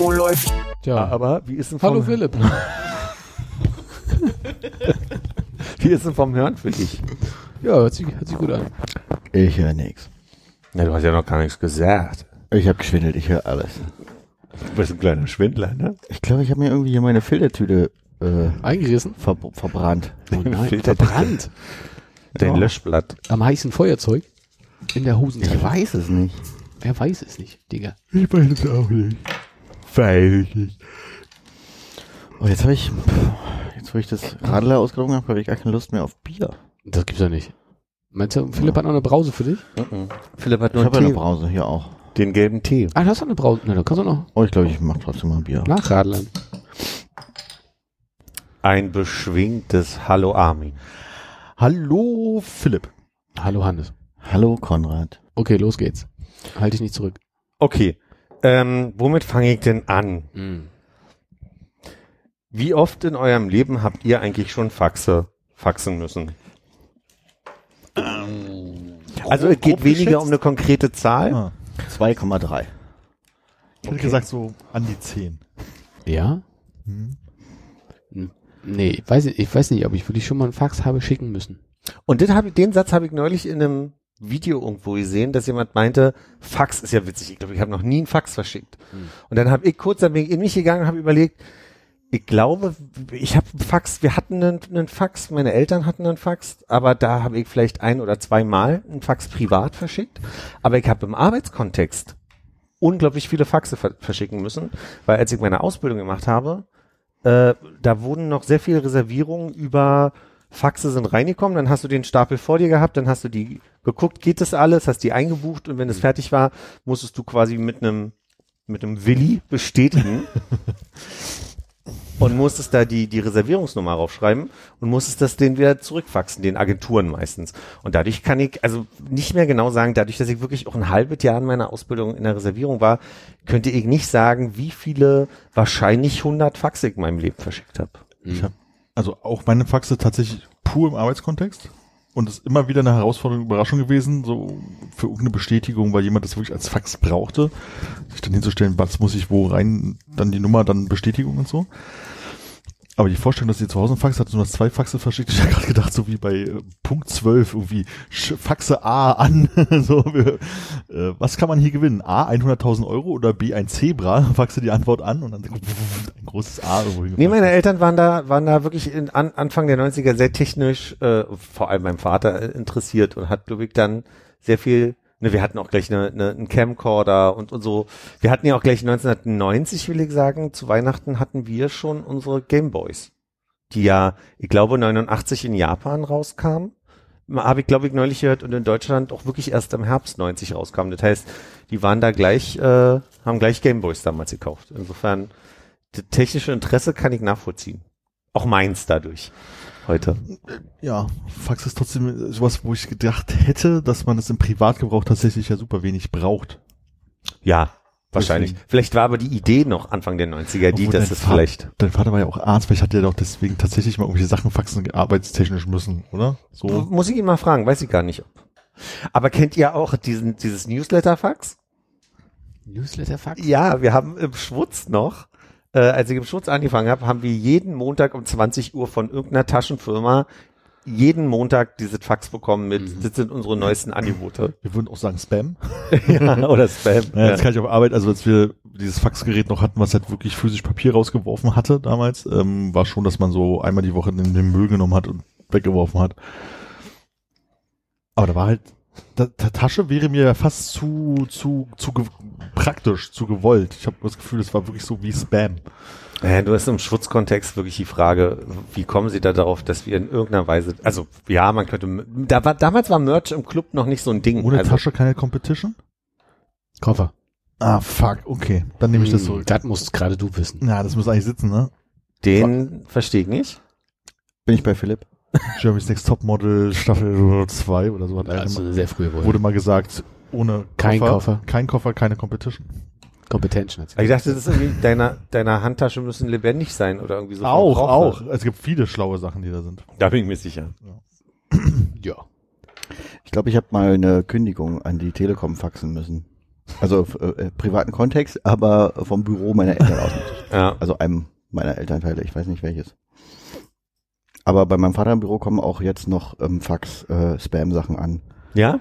Oh, läuft. Tja, Aber wie ist denn vom, hallo Philipp. wie ist denn vom Hören für dich? Ja, hört sich, hört sich gut an. Ich höre nichts. Na, du hast ja noch gar nichts gesagt. Ich habe geschwindelt, ich höre alles. Du bist ein kleiner Schwindler, ne? Ich glaube, ich habe mir irgendwie hier meine Filtertüte äh, Eingerissen? ver verbrannt. Oh nein, verbrannt. Dein Löschblatt. Am heißen Feuerzeug? In der Hosentasche. Ich weiß es nicht. Wer weiß es nicht, Digga. Ich weiß es auch nicht. Weiß ich nicht. Oh, jetzt habe ich, jetzt wo ich das Radler ausgetrunken habe, habe ich gar keine Lust mehr auf Bier. Das gibt's ja nicht. Meinst du, Philipp hat noch eine Brause für dich? Philipp hat Ich nur habe einen eine Brause hier auch. den gelben Tee. Ah, du hast noch eine Brause. Na, dann kannst du noch Oh, ich glaube, ich mache trotzdem mal Bier. nachradeln. Ein beschwingtes Hallo Armin. Hallo Philipp. Hallo Hannes. Hallo Konrad. Okay, los geht's. Halt dich nicht zurück. Okay, ähm, womit fange ich denn an? Mhm. Wie oft in eurem Leben habt ihr eigentlich schon Faxe faxen müssen? Also es geht weniger geschätzt? um eine konkrete Zahl. Ah, 2,3. ich hätte gesagt so an die 10. Ja? Hm. Nee, ich weiß, nicht- ich weiß nicht, ob ich wirklich schon mal einen Fax habe schicken müssen. Und den, hab ich, den Satz habe ich neulich in einem Video irgendwo gesehen, dass jemand meinte, Fax ist ja witzig. Ich glaube, ich habe noch nie einen Fax verschickt. Und dann habe ich kurz, dann bin ich in mich gegangen und habe überlegt, ich glaube, ich habe Fax, wir hatten einen, einen Fax, meine Eltern hatten einen Fax, aber da habe ich vielleicht ein oder zweimal einen Fax privat verschickt. Aber ich habe im Arbeitskontext unglaublich viele Faxe ver verschicken müssen, weil als ich meine Ausbildung gemacht habe, äh, da wurden noch sehr viele Reservierungen über Faxe sind reingekommen, dann hast du den Stapel vor dir gehabt, dann hast du die geguckt, geht das alles, hast die eingebucht und wenn es fertig war, musstest du quasi mit einem mit einem Willi bestätigen und musstest da die die Reservierungsnummer raufschreiben und musstest das den wieder zurückfaxen, den Agenturen meistens. Und dadurch kann ich also nicht mehr genau sagen, dadurch, dass ich wirklich auch ein halbes Jahr in meiner Ausbildung in der Reservierung war, könnte ich nicht sagen, wie viele wahrscheinlich 100 Faxe ich in meinem Leben verschickt habe. Ich habe also auch meine Faxe tatsächlich pur im Arbeitskontext. Und es ist immer wieder eine Herausforderung, Überraschung gewesen, so für irgendeine Bestätigung, weil jemand das wirklich als Fax brauchte, sich dann hinzustellen, was muss ich wo rein, dann die Nummer, dann Bestätigung und so. Aber die Vorstellung, dass sie zu Hause einen Fax hat, nur das zwei Faxe verschickt, ich habe gerade gedacht, so wie bei äh, Punkt 12 irgendwie, Faxe A an, so, wir, äh, was kann man hier gewinnen? A, 100.000 Euro oder B, ein Zebra? Faxe die Antwort an und dann ein großes A irgendwo Nee, meine Eltern waren da, waren da wirklich in, an, Anfang der 90er sehr technisch, äh, vor allem mein Vater äh, interessiert und hat, glaube ich, dann sehr viel, ne, wir hatten auch gleich eine, eine, einen Camcorder und, und so. Wir hatten ja auch gleich 1990, will ich sagen, zu Weihnachten hatten wir schon unsere Gameboys, die ja, ich glaube, 89 in Japan rauskamen. Habe ich, glaube ich, neulich gehört und in Deutschland auch wirklich erst im Herbst 90 rauskamen. Das heißt, die waren da gleich, äh, haben gleich Gameboys damals gekauft. Insofern, das technische Interesse kann ich nachvollziehen. Auch meins dadurch. Heute. Ja, Fax ist trotzdem sowas, wo ich gedacht hätte, dass man es im Privatgebrauch tatsächlich ja super wenig braucht. Ja, wahrscheinlich. Deswegen. Vielleicht war aber die Idee noch Anfang der 90er, die, dass es vielleicht. Dein Vater war ja auch Arzt, vielleicht hat er doch deswegen tatsächlich mal irgendwelche Sachen faxen arbeitstechnisch müssen, oder? So. Muss ich ihn mal fragen, weiß ich gar nicht. Aber kennt ihr auch diesen, dieses Newsletter-Fax? Newsletter-Fax? Ja, wir haben im Schwutz noch, äh, als ich im Schwutz angefangen habe, haben wir jeden Montag um 20 Uhr von irgendeiner Taschenfirma jeden Montag dieses Fax bekommen mit, das sind unsere neuesten Angebote. Wir würden auch sagen Spam. ja, oder Spam. Ja, das kann ich auf Arbeit, also als wir dieses Faxgerät noch hatten, was halt wirklich physisch Papier rausgeworfen hatte damals, ähm, war schon, dass man so einmal die Woche den, den Müll genommen hat und weggeworfen hat. Aber da war halt, Tasche wäre mir ja fast zu, zu, zu praktisch, zu gewollt. Ich habe das Gefühl, das war wirklich so wie Spam. Ja, du hast im Schwutzkontext wirklich die Frage, wie kommen sie da darauf, dass wir in irgendeiner Weise, also ja, man könnte, da war, damals war Merch im Club noch nicht so ein Ding. Ohne also, Tasche keine Competition? Koffer. Ah, fuck, okay. Dann nehme ich das Hm, zurück. Das musst gerade du wissen. Ja, das muss eigentlich sitzen, ne? Den verstehe ich nicht. Bin ich bei Philipp? Germany's Next Topmodel Staffel 2 oder so hat Also mal- sehr frühe Woche. wurde mal gesagt, ohne Kein Koffer. Kein Koffer, keine Competition. Competition Ich dachte, das ist irgendwie, deiner, deiner Handtasche müssen lebendig sein oder irgendwie so. auch, auch. Es gibt viele schlaue Sachen, die da sind. Da bin ich mir sicher. Ja. Ich glaube, ich habe mal eine Kündigung an die Telekom faxen müssen. Also äh, äh, privaten Kontext, aber vom Büro meiner Eltern aus. Ja. Also einem meiner Elternteile, ich weiß nicht welches. Aber bei meinem Vater im Büro kommen auch jetzt noch ähm, Fax-Spam-Sachen an. Ja?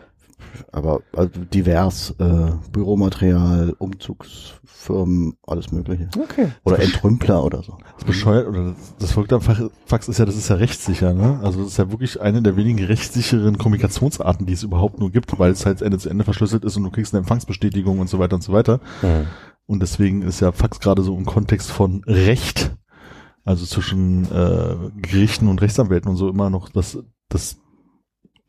Aber also divers, äh, Büromaterial, Umzugsfirmen, alles mögliche. Okay. Oder Entrümpler oder so. Das bescheuert, oder das, das Verrückte am Fach- Fax ist ja, das ist ja rechtssicher, ne? Also das ist ja wirklich eine der wenigen rechtssicheren Kommunikationsarten, die es überhaupt nur gibt, weil es halt Ende zu Ende verschlüsselt ist und du kriegst eine Empfangsbestätigung und so weiter und so weiter. Und deswegen ist ja Fax gerade so im Kontext von Recht, also zwischen äh, Gerichten und Rechtsanwälten und so immer noch das, das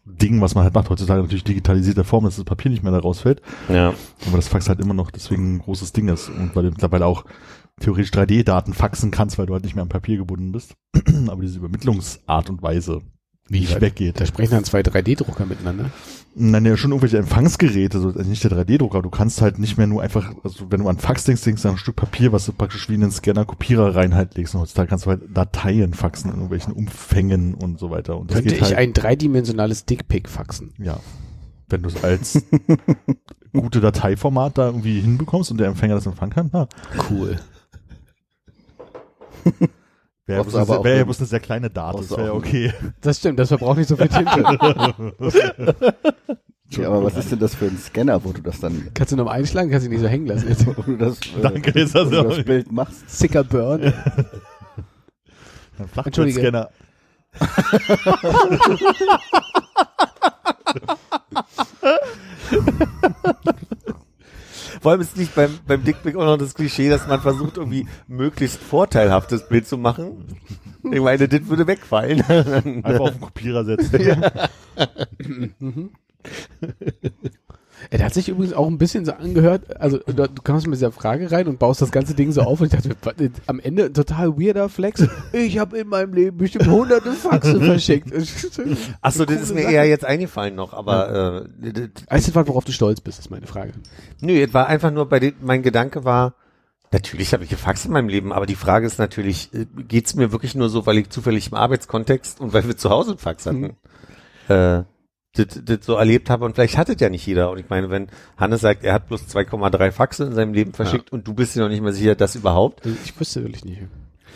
Ding, was man halt macht, heutzutage natürlich digitalisierte Form, dass das Papier nicht mehr da rausfällt, Ja. aber das Fax halt immer noch deswegen ein großes Ding ist und weil du mittlerweile auch theoretisch 3D-Daten faxen kannst, weil du halt nicht mehr am Papier gebunden bist, aber diese Übermittlungsart und Weise Wie nicht weggeht. Da sprechen dann zwei 3D-Drucker miteinander. Nein, ja, schon irgendwelche Empfangsgeräte, so, also nicht der 3D-Drucker. Du kannst halt nicht mehr nur einfach, also wenn du an Fax denkst, denkst du an ein Stück Papier, was du praktisch wie in einen Scanner-Kopierer rein halt legst. Und heutzutage kannst du halt Dateien faxen in irgendwelchen Umfängen und so weiter. Und Könnte ich halt, ein dreidimensionales Dickpick faxen? ja, wenn du es als gute Dateiformat da irgendwie hinbekommst und der Empfänger das empfangen kann, na, Cool. wäre aber bloß, auch wär ja eine- bloß eine sehr kleine Date, das wäre okay. Das stimmt, das verbraucht nicht so viel Tinte. Ja, aber was ist denn das für ein Scanner, wo du das dann, kannst du noch mal einschlagen, kannst du nicht so hängen lassen. Jetzt. wo du das, äh, Danke, jetzt hast wo du das Bild machst? Sicker Burn. Ein Entschuldige. Flachbildsscanner. Vor allem ist nicht beim, beim Dickpick auch noch das Klischee, dass man versucht, irgendwie möglichst vorteilhaftes Bild zu machen. Ich meine, das würde wegfallen. Einfach auf den Kopierer setzen. Er hat sich übrigens auch ein bisschen so angehört, also du, du kamst mit dieser Frage rein und baust das ganze Ding so auf und ich dachte, was, am Ende ein total weirder Flex. Ich habe in meinem Leben bestimmt hunderte Faxe verschickt. Achso, das ist mir eher jetzt eingefallen noch, aber äh, das- Weißt du, was, worauf du stolz bist, ist meine Frage. Nö, es war einfach nur bei den, mein Gedanke war, natürlich habe ich gefaxt in meinem Leben, aber die Frage ist natürlich, äh, geht's mir wirklich nur so, weil ich zufällig im Arbeitskontext und weil wir zu Hause einen Fax hatten, äh, das, das so erlebt habe und vielleicht hattet ja nicht jeder. Und ich meine, wenn Hannes sagt, er hat bloß 2,3 Faxe in seinem Leben verschickt und du bist dir noch nicht mal sicher, dass überhaupt, Also ich wüsste wirklich nicht.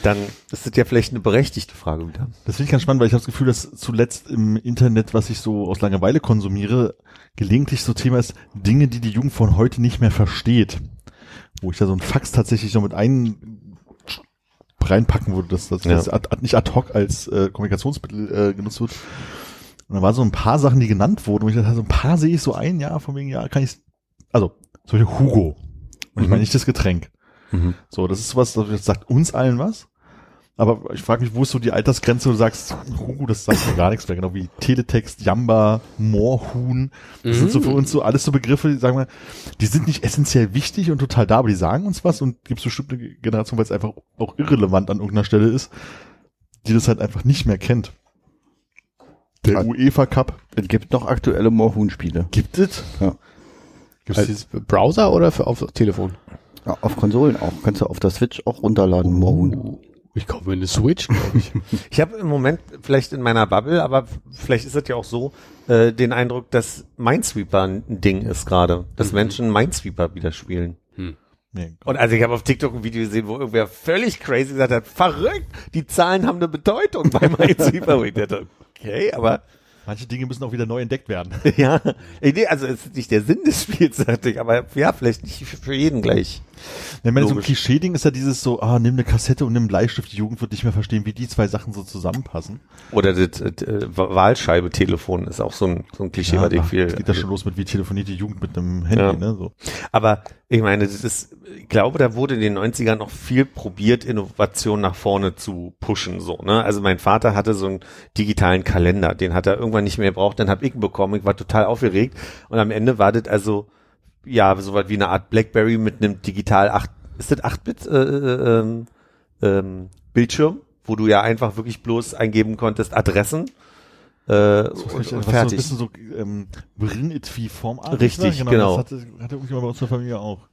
dann ist das ja vielleicht eine berechtigte Frage wieder. Das finde ich ganz spannend, weil ich habe das Gefühl, dass zuletzt im Internet, was ich so aus Langeweile konsumiere, gelegentlich so Thema ist, Dinge, die die Jugend von heute nicht mehr versteht. Wo ich da so ein Fax tatsächlich so mit ein reinpacken würde, dass das, Ja. nicht ad hoc als äh, Kommunikationsmittel äh, genutzt wird. Und da waren so ein paar Sachen, die genannt wurden, wo ich dachte, so ein paar sehe ich so ein, ja, von wegen, ja, kann ich, also, zum Beispiel Hugo. Und ich meine nicht das Getränk. Mhm. So, das ist sowas, das sagt uns allen was. Aber ich frage mich, wo ist so die Altersgrenze, wo du sagst, Hugo, das sagt mir gar nichts mehr, genau wie Teletext, Jamba, Moorhuhn. Das sind so für uns so alles so Begriffe, die sagen wir, die sind nicht essentiell wichtig und total da, aber die sagen uns was und gibt es bestimmt eine Generation, weil es einfach auch irrelevant an irgendeiner Stelle ist, die das halt einfach nicht mehr kennt. Der Ah. UEFA Cup. Es gibt noch aktuelle Moorhuhn-Spiele. Gibt es? Ja. Gibt's Als dieses- Browser oder für, auf Telefon? Ja, auf Konsolen auch. Kannst du auf der Switch auch runterladen, Moorhuhn. Uh, Ich kaufe mir eine Switch, glaube ich. Ich habe im Moment vielleicht in meiner Bubble, aber vielleicht ist es ja auch so, äh, den Eindruck, dass Minesweeper ein Ding ist gerade, dass Menschen Minesweeper wieder spielen. Nee, Und also ich habe auf TikTok ein Video gesehen, wo irgendwer völlig crazy gesagt hat, verrückt, die Zahlen haben eine Bedeutung bei Minesweeper. Okay, aber manche Dinge müssen auch wieder neu entdeckt werden. ja, also es ist nicht der Sinn des Spiels, sagte ich, aber ja, vielleicht nicht für jeden gleich. Ja, ich meine, so ein Logisch. Klischee-Ding ist ja dieses so, ah, nimm eine Kassette und nimm einen Bleistift. Die Jugend wird nicht mehr verstehen, wie die zwei Sachen so zusammenpassen. Oder das äh, Wahlscheibe-Telefon ist auch so ein, so ein Klischee, was ich ach, viel. das geht ja schon los mit, wie telefoniert die Jugend mit einem Handy, Ja. ne, so. Aber ich meine, das ist, ich glaube, da wurde in den 90ern noch viel probiert, Innovation nach vorne zu pushen, so, ne? Also mein Vater hatte so einen digitalen Kalender, den hat er irgendwann nicht mehr gebraucht, dann hab ich ihn bekommen, ich war total aufgeregt und am Ende war das also ja, so was wie eine Art Blackberry mit einem digital 8, ist das 8-Bit äh, äh, ähm, ähm, Bildschirm, wo du ja einfach wirklich bloß eingeben konntest Adressen äh, So, und, und so ein fertig. bisschen so ähm, Bring-It-Formartig. Richtig, ne? genau. Das hatte, hatte irgendjemand bei uns in der Familie auch.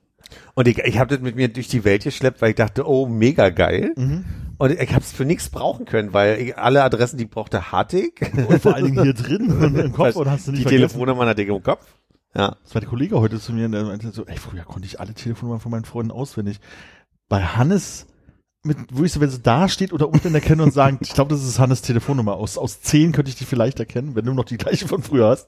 Und ich, ich habe das mit mir durch die Welt geschleppt, weil ich dachte, oh, mega geil. Mhm. Und ich habe es für nichts brauchen können, weil ich, alle Adressen, die ich brauchte, hatte ich. Und vor allen Dingen hier drin im Kopf und hast du nicht die vergessen. Telefonnummer hatte ich im Kopf. Ja. Das war der Kollege heute zu mir, der meinte so, ey, früher konnte ich alle Telefonnummern von meinen Freunden auswendig. Bei Hannes, mit, wo ich so, wenn sie da steht oder unten erkenne und sagen, ich glaube, das ist Hannes Telefonnummer. Aus, aus zehn könnte ich die vielleicht erkennen, wenn du noch die gleiche von früher hast.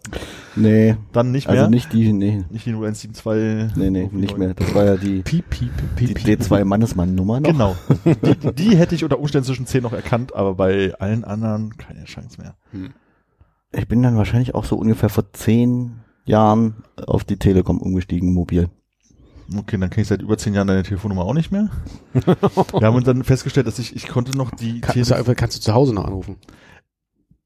Nee, Dann nicht mehr. also nicht die, nee, nicht die 0172. nee, nee, nicht mehr. Das war ja die, Piep, piep, die piep, piep. D2-Mannesmann-Nummer noch. Genau. Die, die hätte ich unter Umständen zwischen zehn noch erkannt, aber bei allen anderen keine Chance mehr. Ich bin dann wahrscheinlich auch so ungefähr vor zehn Jahren auf die Telekom umgestiegen, mobil. Okay, dann kenne ich seit über zehn Jahren deine Telefonnummer auch nicht mehr. Wir haben uns dann festgestellt, dass ich, ich konnte noch die Kannst du, kannst du zu Hause noch anrufen?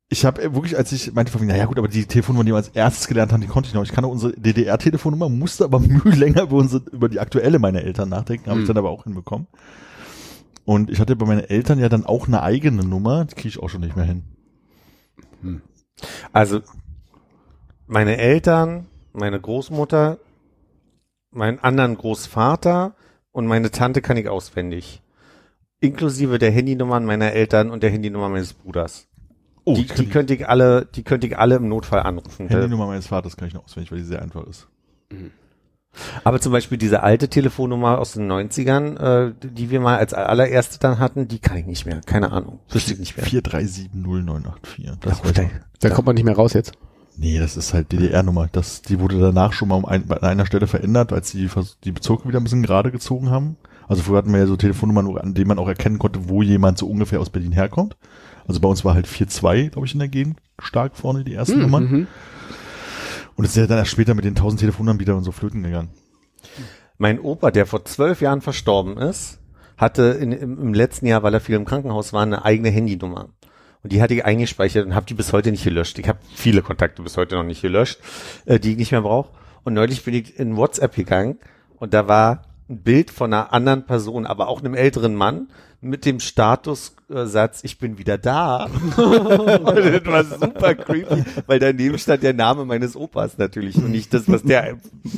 Ich habe wirklich, als ich meinte, von wegen, naja gut, aber die Telefonnummer, die wir als erstes gelernt haben, die konnte ich noch. Ich kann noch unsere DDR-Telefonnummer, musste aber mühe länger über, unsere, über die aktuelle meiner Eltern nachdenken, habe ich Hm. dann aber auch hinbekommen. Und ich hatte bei meinen Eltern ja dann auch eine eigene Nummer, die kriege ich auch schon nicht mehr hin. Also meine Eltern, meine Großmutter, meinen anderen Großvater und meine Tante kann ich auswendig. Inklusive der Handynummern meiner Eltern und der Handynummer meines Bruders. Oh, die, die könnte ich alle, die könnte ich alle im Notfall anrufen. Handynummer meines Vaters kann ich noch auswendig, weil die sehr einfach ist. Aber zum Beispiel diese alte Telefonnummer aus den 90ern, äh, die wir mal als allererste dann hatten, die kann ich nicht mehr. Keine Ahnung. Wüsste ich nicht mehr. 4370984. Das Ja, ich. Da kommt man nicht mehr raus jetzt. Nee, das ist halt DDR-Nummer. Das, die wurde danach schon mal um ein, an einer Stelle verändert, als die die Bezirke wieder ein bisschen gerade gezogen haben. Also früher hatten wir ja so Telefonnummern, an denen man auch erkennen konnte, wo jemand so ungefähr aus Berlin herkommt. Also bei uns war halt 4-2, glaube ich, in der Gegend stark vorne die ersten Nummern. Mhm. Und es ist ja dann erst später mit den 1000 Telefonnummern wieder und so flöten gegangen. Mein Opa, der vor zwölf Jahren verstorben ist, hatte in, im, im letzten Jahr, weil er viel im Krankenhaus war, eine eigene Handynummer. Und die hatte ich eingespeichert und habe die bis heute nicht gelöscht. Ich habe viele Kontakte bis heute noch nicht gelöscht, äh, die ich nicht mehr brauche. Und neulich bin ich in WhatsApp gegangen und da war ein Bild von einer anderen Person, aber auch einem älteren Mann mit dem Statussatz, ich bin wieder da. und das war super creepy, weil daneben stand der Name meines Opas natürlich und nicht das, was der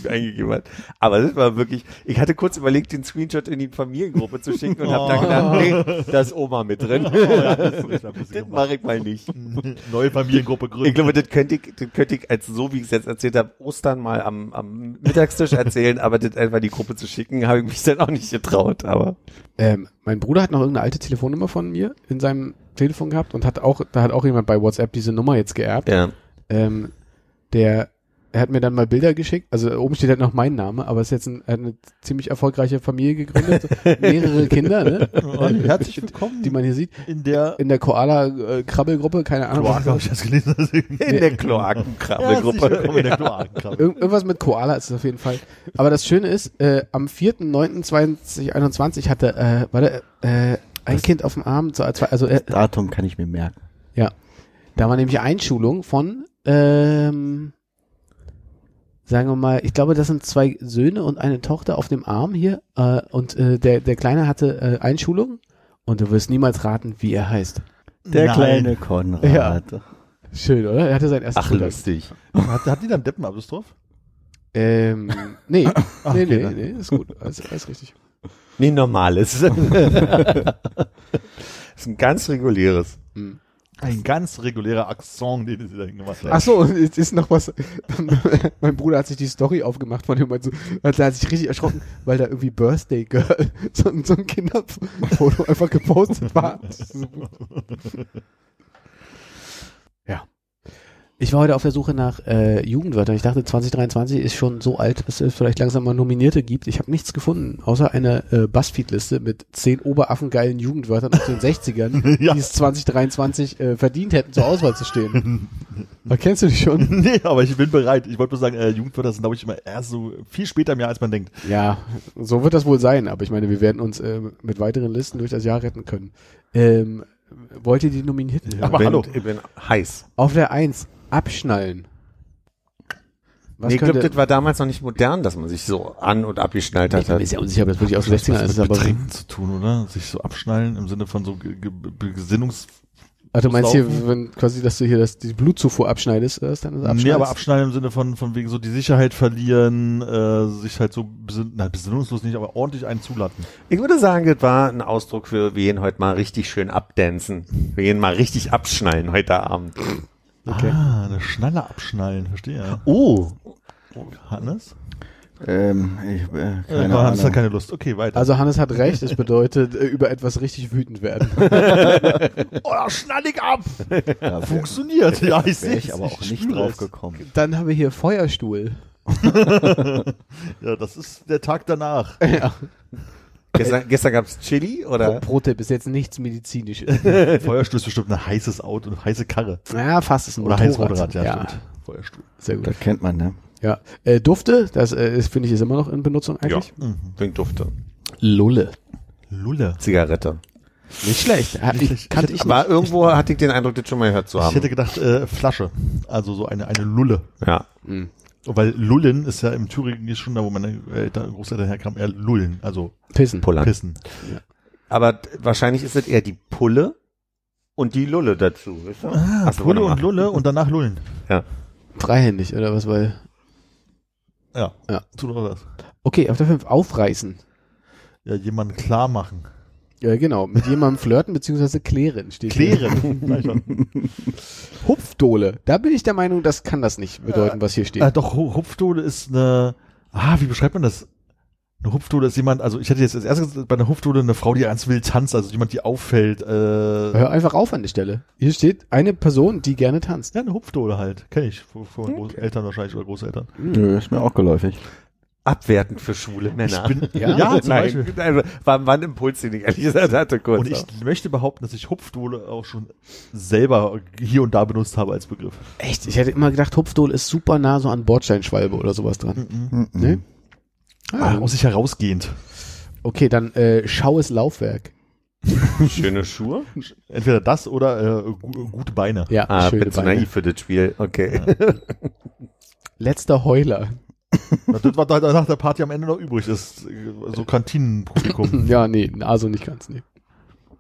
eingegeben hat. Aber das war wirklich, ich hatte kurz überlegt, den Screenshot in die Familiengruppe zu schicken und habe dann gedacht, nee, da ist Oma mit drin. das mache ich mal nicht. Neue Familiengruppe gründen. Ich glaube, das könnte ich, das könnte ich als so, wie ich es jetzt erzählt habe, Ostern mal am, am Mittagstisch erzählen, aber das einfach die Gruppe zu schicken, habe ich mich dann auch nicht getraut, aber. Ähm, mein Bruder hat noch irgendeine alte Telefonnummer von mir in seinem Telefon gehabt und hat auch, da hat auch jemand bei WhatsApp diese Nummer jetzt geerbt. Ja. Ähm, der, er hat mir dann mal Bilder geschickt, also oben steht halt noch mein Name, aber ist jetzt ein, eine ziemlich erfolgreiche Familie gegründet, mehrere Kinder, ne? Und herzlich willkommen die man hier sieht, in der in der Koala-Krabbelgruppe, keine Ahnung. Kloake, habe ich das gelesen. In der Kloakenkrabbelgruppe. in der Kloakenkrabbel. Irg irgendwas mit Koala ist es auf jeden Fall. Aber das Schöne ist, äh, am 4.9.2021 hatte, äh, war der, äh, ein Kind auf dem Arm, so, als- also äh, Datum kann ich mir merken. da war nämlich Einschulung von, ähm, sagen wir mal, ich glaube, das sind zwei Söhne und eine Tochter auf dem Arm hier äh, und äh, der, der Kleine hatte äh, Einschulung und du wirst niemals raten, wie er heißt. Der Nein. kleine Konrad. Ja. Schön, oder? Er hatte sein erstes Ach, Schultag. lustig. Hat, hat die dann Deppenapostroph? Ähm, nee, Ach, nee, okay, nee, nee, ist gut, alles, alles richtig. Nee, normales. das ist ein ganz reguläres. Hm. Ein ganz regulärer Akzent, den sie da gemacht haben. Ach so, und es ist noch was. mein Bruder hat sich die Story aufgemacht von dem, so, hat, er hat sich richtig erschrocken, weil da irgendwie Birthday Girl, so, ein- so ein Kinderfoto einfach gepostet war. ja. Ich war heute auf der Suche nach äh, Jugendwörtern. Ich dachte, 2023 ist schon so alt, dass es vielleicht langsam mal Nominierte gibt. Ich habe nichts gefunden, außer eine äh, Buzzfeed-Liste mit zehn oberaffengeilen Jugendwörtern aus den 60ern, Ja. die es 2023 äh, verdient hätten, zur Auswahl zu stehen. Erkennst du die schon? Nee, aber ich bin bereit. Ich wollte nur sagen, äh, Jugendwörter sind, glaube ich, immer erst so viel später im Jahr, als man denkt. Ja, so wird das wohl sein, aber ich meine, wir werden uns äh, mit weiteren Listen durch das Jahr retten können. Ähm, wollt ihr die Nominierten? Aber ich bin, hallo. Ich bin heiß. Auf der Eins abschnallen. Was nee, ich glaube, das war damals noch nicht modern, dass man sich so an- und abgeschnallt ich hat. bin mir sehr unsicher, ob das wirklich aus Das 60ern hat was ist, mit aber zu tun, oder? Sich so abschnallen im Sinne von so Ge Ge Be- Gesinnungs... also du meinst hier, wenn quasi, dass du hier das, die Blutzufuhr abschneidest, ist dann das abschneidest? Nee, aber abschneiden im Sinne von, von wegen so die Sicherheit verlieren, äh, sich halt so besinn na, besinnungslos nicht, aber ordentlich einen zuladen. Ich würde sagen, das war ein Ausdruck für, wir gehen heute mal richtig schön abdancen. Wir gehen mal richtig abschnallen heute Abend. Okay. Ah, eine Schnalle abschnallen, verstehe. Oh, Hannes? Ähm, ich, äh, Äh, keine Hannes hat keine Lust. Okay, weiter. Also Hannes hat recht, es bedeutet äh, über etwas richtig wütend werden. oh, da schnall ich ab! Ja, Funktioniert. Ja, ich sehe ich aber auch nicht spüre drauf gekommen. Dann haben wir hier Feuerstuhl. Ja, das ist der Tag danach. ja. Gestern, gestern gab's Chili oder? Pro-Tipp ist jetzt nichts medizinisches. Feuerstuhl ist bestimmt ein heißes Auto, eine heiße Karre. ja, fast ist ein Oder heißes Motorrad. Ja, ja stimmt. Feuerstuhl. sehr gut. Das kennt man, ne? Ja. Äh, Dufte, das äh, finde ich, ist immer noch in Benutzung eigentlich. Mhm. Wegen Dufte. Lulle. Lulle. Zigarette. Nicht schlecht. Ha- Nicht ich, schlecht. kannte ich nicht. Aber irgendwo hatte ich den Eindruck, das schon mal gehört zu Ich haben. hätte gedacht, äh, Flasche. Also so eine, eine Lulle. ja. Hm. Weil Lullen ist ja im Thüringen ist schon da, wo meine Eltern, Großeltern herkamen, eher Lullen, also Pissen. Pullern. Pissen. Aber d- wahrscheinlich ist es eher die Pulle und die Lulle dazu. Weißt du? Ah, Ach so, Pulle und. Lulle und danach Lullen. Freihändig, oder was? Weil. Ja. Ja. Tu doch das. Okay, auf der 5 aufreißen. Ja, jemanden klar machen. Ja, genau. Mit jemandem flirten bzw. klären steht hier. Klären. Hupfdohle. Da bin ich der Meinung, das kann das nicht bedeuten, was hier steht. äh, doch, Hu- Hupfdohle ist eine, ah, wie beschreibt man das? Eine Hupfdohle ist jemand, also ich hätte jetzt als erstes bei einer Hupfdohle eine Frau, die ganz wild tanzt, also jemand, die auffällt, äh, Hör einfach auf an der Stelle. Hier steht eine Person, die gerne tanzt. ja, eine Hupfdohle halt. Kenne ich von, von Großeltern wahrscheinlich oder Großeltern. Nö, ist mir auch geläufig. Abwertend für schwule Männer. Ich bin, Ja? ja, zum Nein, Beispiel. also, war, war ein Impuls, den ich ehrlich gesagt hatte kurz. Und ich möchte behaupten, dass ich Hupfdohle auch schon selber hier und da benutzt habe als Begriff. Echt? Ich hätte immer gedacht, Hupfdohle ist super nah so an Bordsteinschwalbe oder sowas dran. Mhm. Ne? Ah, aus sich herausgehend. Okay, dann äh, schaues Laufwerk. Schöne Schuhe? Entweder das oder äh, gu gute Beine. Ja, Ah, schöne bin zu naiv für das Spiel. Okay. Letzter Heuler. Na, Das war da- nach der Party am Ende noch übrig. Das ist so Kantinenpublikum. Ja, nee, also nicht ganz, nee.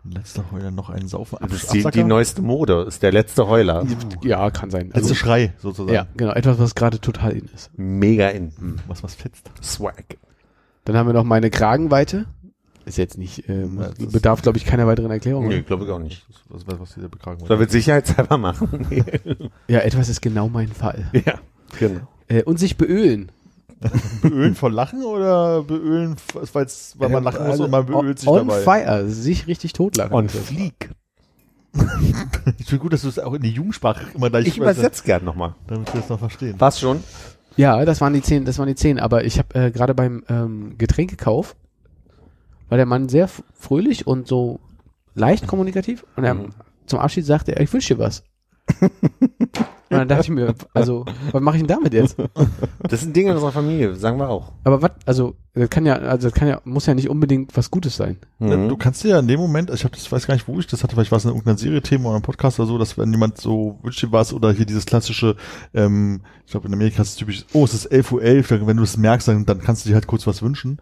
Letzter Heuler noch einen Saufen. Das ist die, die neueste Mode. Ist der letzte Heuler. Ja, kann sein. Letzte Also, Schrei, sozusagen. ja, genau, etwas, was gerade total in ist. Mega in. Was, was fetzt. Swag. Dann haben wir noch meine Kragenweite. Ist jetzt nicht, ähm, Ja, bedarf, glaube ich, keiner weiteren Erklärung. Nee, glaube ich auch nicht. Was, was, was dieser bekragen Soll wir sicherheitshalber machen? Ja, etwas ist genau mein Fall. ja, genau. Äh, und sich beölen. Beölen vor Lachen oder beölen, weil's, weil man lachen muss und man beölt sich Also on dabei? fire, sich richtig totlachen. On fleek. Ich finde gut, dass du es auch in die Jugendsprache immer gleich Ich übersetze gern nochmal. damit wir es noch verstehen. Was schon? Ja, das waren die zehn, das waren die zehn. Aber ich habe äh, gerade beim ähm, Getränkekauf war der Mann sehr fröhlich und so leicht kommunikativ. Und er Mhm. zum Abschied sagte er, ich wünsche dir was. Und dann dachte ich mir, also, was mache ich denn damit jetzt? Das sind Dinge unserer Familie, sagen wir auch. Aber was, also, das kann ja, also das kann ja, muss ja nicht unbedingt was Gutes sein. Mhm. Du kannst dir ja in dem Moment, ich hab das weiß gar nicht, wo ich das hatte, vielleicht war es in irgendeiner Serie-Thema oder einem Podcast oder so, dass wenn jemand so wünscht dir was oder hier dieses klassische, ähm, ich glaube in Amerika ist es typisch, oh, es ist 11.11 Uhr, 11, wenn du es merkst, dann, dann kannst du dir halt kurz was wünschen.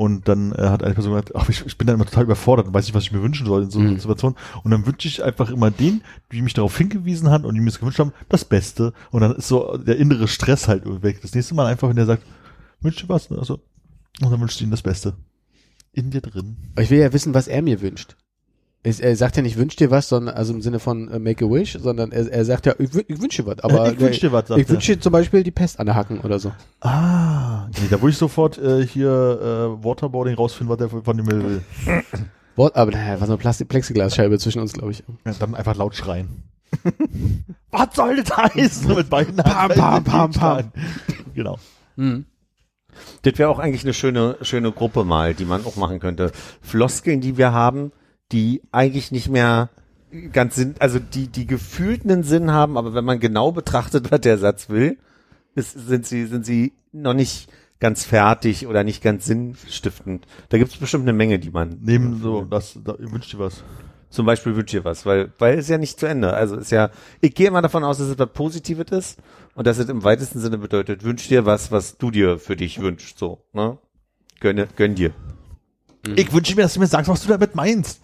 Und dann äh, hat eine Person gesagt, ach, ich, ich bin dann immer total überfordert und weiß nicht, was ich mir wünschen soll in so einer Mhm. Situation. Und dann wünsche ich einfach immer den, die mich darauf hingewiesen haben und die mir es gewünscht haben, das Beste. Und dann ist so der innere Stress halt weg. Das nächste Mal einfach, wenn der sagt, wünsch dir was, ne? also, und dann wünscht du ihm das Beste. In dir drin. Ich will ja wissen, was er mir wünscht. Es, er sagt ja nicht, wünsch dir was, sondern, also im Sinne von äh, make a wish, sondern er, er sagt ja, ich, ich wünsche dir was. Aber ich wünsche dir was, sagt ich er. wünsche dir zum Beispiel die Pest an der Hacken oder so. Ah, nee, da würde ich sofort äh, hier äh, Waterboarding rausfinden, was der von dem will. Wort, aber naja, war so eine Plastik Plexiglasscheibe zwischen uns, glaube ich. Ja, dann einfach laut schreien. was soll das heißen? Mit beiden Pam, pam, pam, pam. Genau. Mhm. Das wäre auch eigentlich eine schöne, schöne Gruppe mal, die man auch machen könnte. Floskeln, die wir haben, die eigentlich nicht mehr ganz sind, also die, die gefühlt einen Sinn haben, aber wenn man genau betrachtet, was der Satz will, ist, sind sie, sind sie noch nicht ganz fertig oder nicht ganz sinnstiftend. Da gibt es bestimmt eine Menge, die man Neben so, das, da, ihr wünscht dir was. Zum Beispiel wünsch dir was, weil, weil es ja nicht zu Ende. Also ist ja, ich gehe immer davon aus, dass es was Positives ist und dass es im weitesten Sinne bedeutet, wünsch dir was, was du dir für dich wünschst, so, ne? Gönn, gönn dir. Ich wünsche mir, dass du mir sagst, was du damit meinst.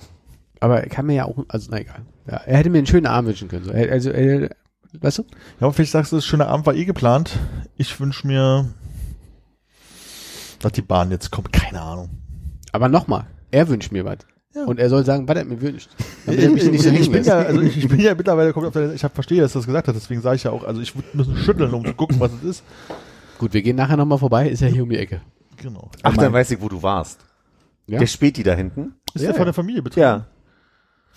Aber er kann mir ja auch, also na egal. Ja, er hätte mir einen schönen Arm wünschen können. So. Er, also, er, weißt du? Ja, aber vielleicht sagst du, das schöne Abend war eh geplant. Ich wünsche mir, dass die Bahn jetzt kommt. Keine Ahnung. Aber nochmal, er wünscht mir was. Und er soll sagen, was er mir wünscht. Damit er mich ich, nicht so ich, hängen bin lässt. ja, also ich, ich bin ja mittlerweile kommt auf der, ich hab, verstehe, dass du das gesagt hast, deswegen sage ich ja auch, also ich müssen schütteln, um zu gucken, was es ist. Gut, wir gehen nachher nochmal vorbei, ist ja hier um die Ecke. Genau. Ach, dann weiß ich, wo du warst. Ja? Der Späti da hinten? Ist Ja, der von ja. der Familie betroffen? Ja.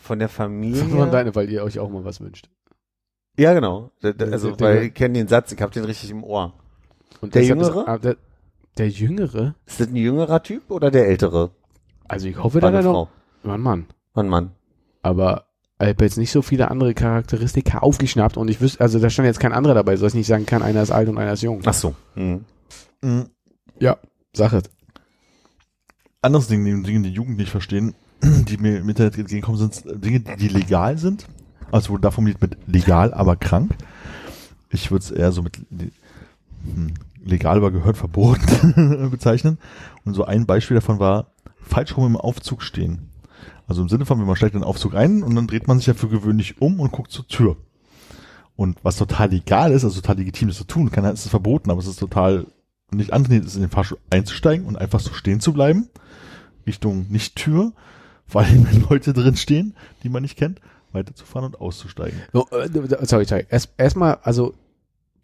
Von der Familie. Von deine, weil ihr euch auch mal was wünscht. Ja, genau. Da- da- Also, der- weil ich kenne den Satz, ich habe den richtig im Ohr. Und Der deshalb ist- Jüngere? ah, der, der Jüngere? Ist das ein jüngerer Typ oder der ältere? Also ich hoffe, War dass eine er noch, Frau. Mann, Mann. Mann, Mann. Aber ich habe jetzt nicht so viele andere Charakteristika aufgeschnappt und ich wüsste, also da stand jetzt kein anderer dabei, sodass ich nicht sagen kann, einer ist alt und einer ist jung. Ach so. Hm. Mhm. Ja, Sache. Anderes Ding, neben Dingen, die Jugend nicht verstehen, die mir im Internet entgegenkommen, sind Dinge, die legal sind. Also wurde da formuliert mit legal, aber krank. Ich würde es eher so mit hm, legal, aber gehört verboten bezeichnen. Und so ein Beispiel davon war falsch rum im Aufzug stehen. Also im Sinne von, wenn man steigt in den Aufzug ein und dann dreht man sich ja für gewöhnlich um und guckt zur Tür. Und was total legal ist, also total legitim ist zu tun, kann, ist es verboten, aber es ist total nicht antrainiert ist, in den Fahrstuhl einzusteigen und einfach so stehen zu bleiben. Richtung nicht Tür, vor allem wenn Leute drin stehen, die man nicht kennt, weiterzufahren und auszusteigen. So, äh, sorry, sorry. Erst erstmal, also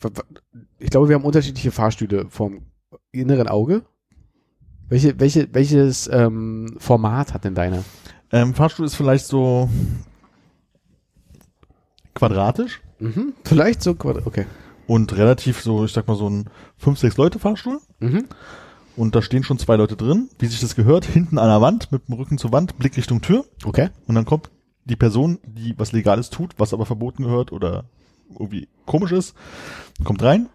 w- w- ich glaube, wir haben unterschiedliche Fahrstühle vom inneren Auge. Welche, welche, welches ähm, Format hat denn deiner? Ähm, Fahrstuhl ist vielleicht so quadratisch Mhm. Vielleicht so, quadrat- okay. und relativ so, ich sag mal so ein 5, 6 Leute Fahrstuhl. Mhm. Und da stehen schon zwei Leute drin, wie sich das gehört, hinten an der Wand, mit dem Rücken zur Wand, Blick Richtung Tür. Okay. Und dann kommt die Person, die was Legales tut, was aber verboten gehört oder irgendwie komisch ist, kommt rein,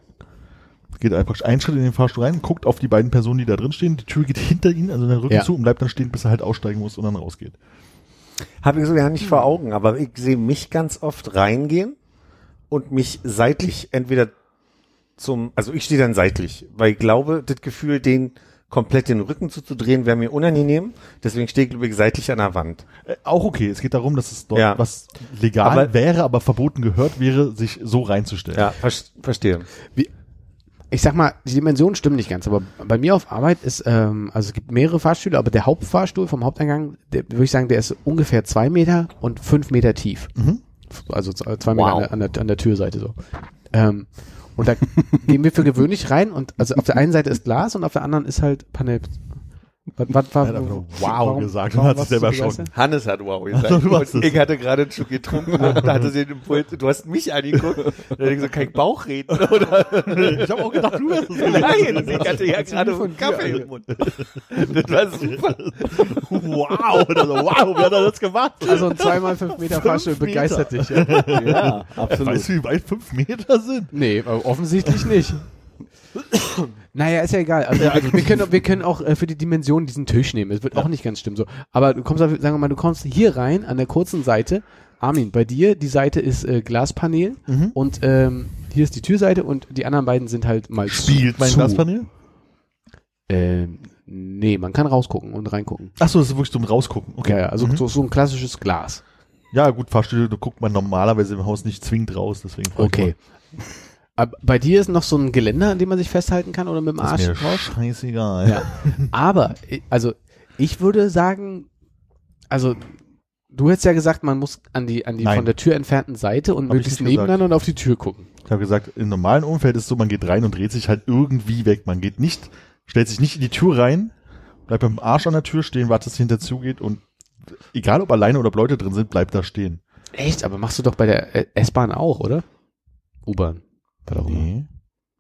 geht einfach einen Schritt in den Fahrstuhl rein, guckt auf die beiden Personen, die da drin stehen, die Tür geht hinter ihnen, also in den Rücken Ja. zu und bleibt dann stehen, bis er halt aussteigen muss und dann rausgeht. Habe ich so ja nicht vor Augen, aber ich sehe mich ganz oft reingehen und mich seitlich entweder zum, also ich stehe dann seitlich, weil ich glaube, das Gefühl, den komplett den Rücken zuzudrehen, wäre mir unangenehm. Deswegen stehe ich, glaube ich, seitlich an der Wand. Äh, auch okay, es geht darum, dass es dort Ja. was legal Aber- wäre, aber verboten gehört wäre, sich so reinzustellen. Ja, ver verstehe. Ich sag mal, die Dimensionen stimmen nicht ganz, aber bei mir auf Arbeit ist, ähm, also es gibt mehrere Fahrstühle, aber der Hauptfahrstuhl vom Haupteingang, der, würde ich sagen, der ist ungefähr zwei Meter und fünf Meter tief. Mhm. Also zwei Meter Wow. an, der, an, der, an der Türseite so. Ähm, und da gehen wir für gewöhnlich rein und also auf der einen Seite ist Glas und auf der anderen ist halt Panel. Was, was, Er hat einfach nur wow gesagt und hat sich selber begeistert? Hannes hat wow gesagt. und es. ich hatte gerade schon getrunken und da hatte sie den Impuls, du hast mich angeguckt. Da hab ich gesagt, kein Bauch reden, oder? Ich habe auch gedacht, du wärst es. Nein, ich hatte ja gerade einen Kaffee im Mund. Das war super. Wow, oder so, wow, wer hat das gemacht? Also ein zweimal fünf Meter Fahrstuhl begeistert dich. Ja? Ja, Weißt du, wie weit fünf Meter sind? Nee, aber offensichtlich nicht. naja, ist ja egal. Also, wir, können, wir können auch äh, für die Dimension diesen Tisch nehmen. Es wird auch nicht ganz stimmen so. Aber du kommst, sagen wir mal, du kommst hier rein an der kurzen Seite. Armin, bei dir, die Seite ist äh, Glaspanel Mhm. und ähm, hier ist die Türseite und die anderen beiden sind halt mal Spielt mein zu. Glaspanel? Ähm, nee, man kann rausgucken und reingucken. Achso, das ist wirklich zum Rausgucken. Okay. Ja, ja, also Mhm. so, so ein klassisches Glas. Ja, gut, Fahrstühle, da guckt man normalerweise im Haus nicht zwingend raus, deswegen Okay. Aber bei dir ist noch so ein Geländer, an dem man sich festhalten kann oder mit dem. Arsch Ist mir drauf? scheißegal. Ja. Aber, also, ich würde sagen, also, du hättest ja gesagt, man muss an die, an die Nein. von der Tür entfernten Seite und Hab ich möglichst gesagt. nebeneinander und auf die Tür gucken. Ich habe gesagt, im normalen Umfeld ist es so, man geht rein und dreht sich halt irgendwie weg. Man geht nicht, stellt sich nicht in die Tür rein, bleibt mit dem Arsch an der Tür stehen, wartet, dass hinter zugeht und egal ob alleine oder ob Leute drin sind, bleibt da stehen. Echt? Aber machst du doch bei der äh, S-Bahn auch, oder? U-Bahn. Immer. Nee.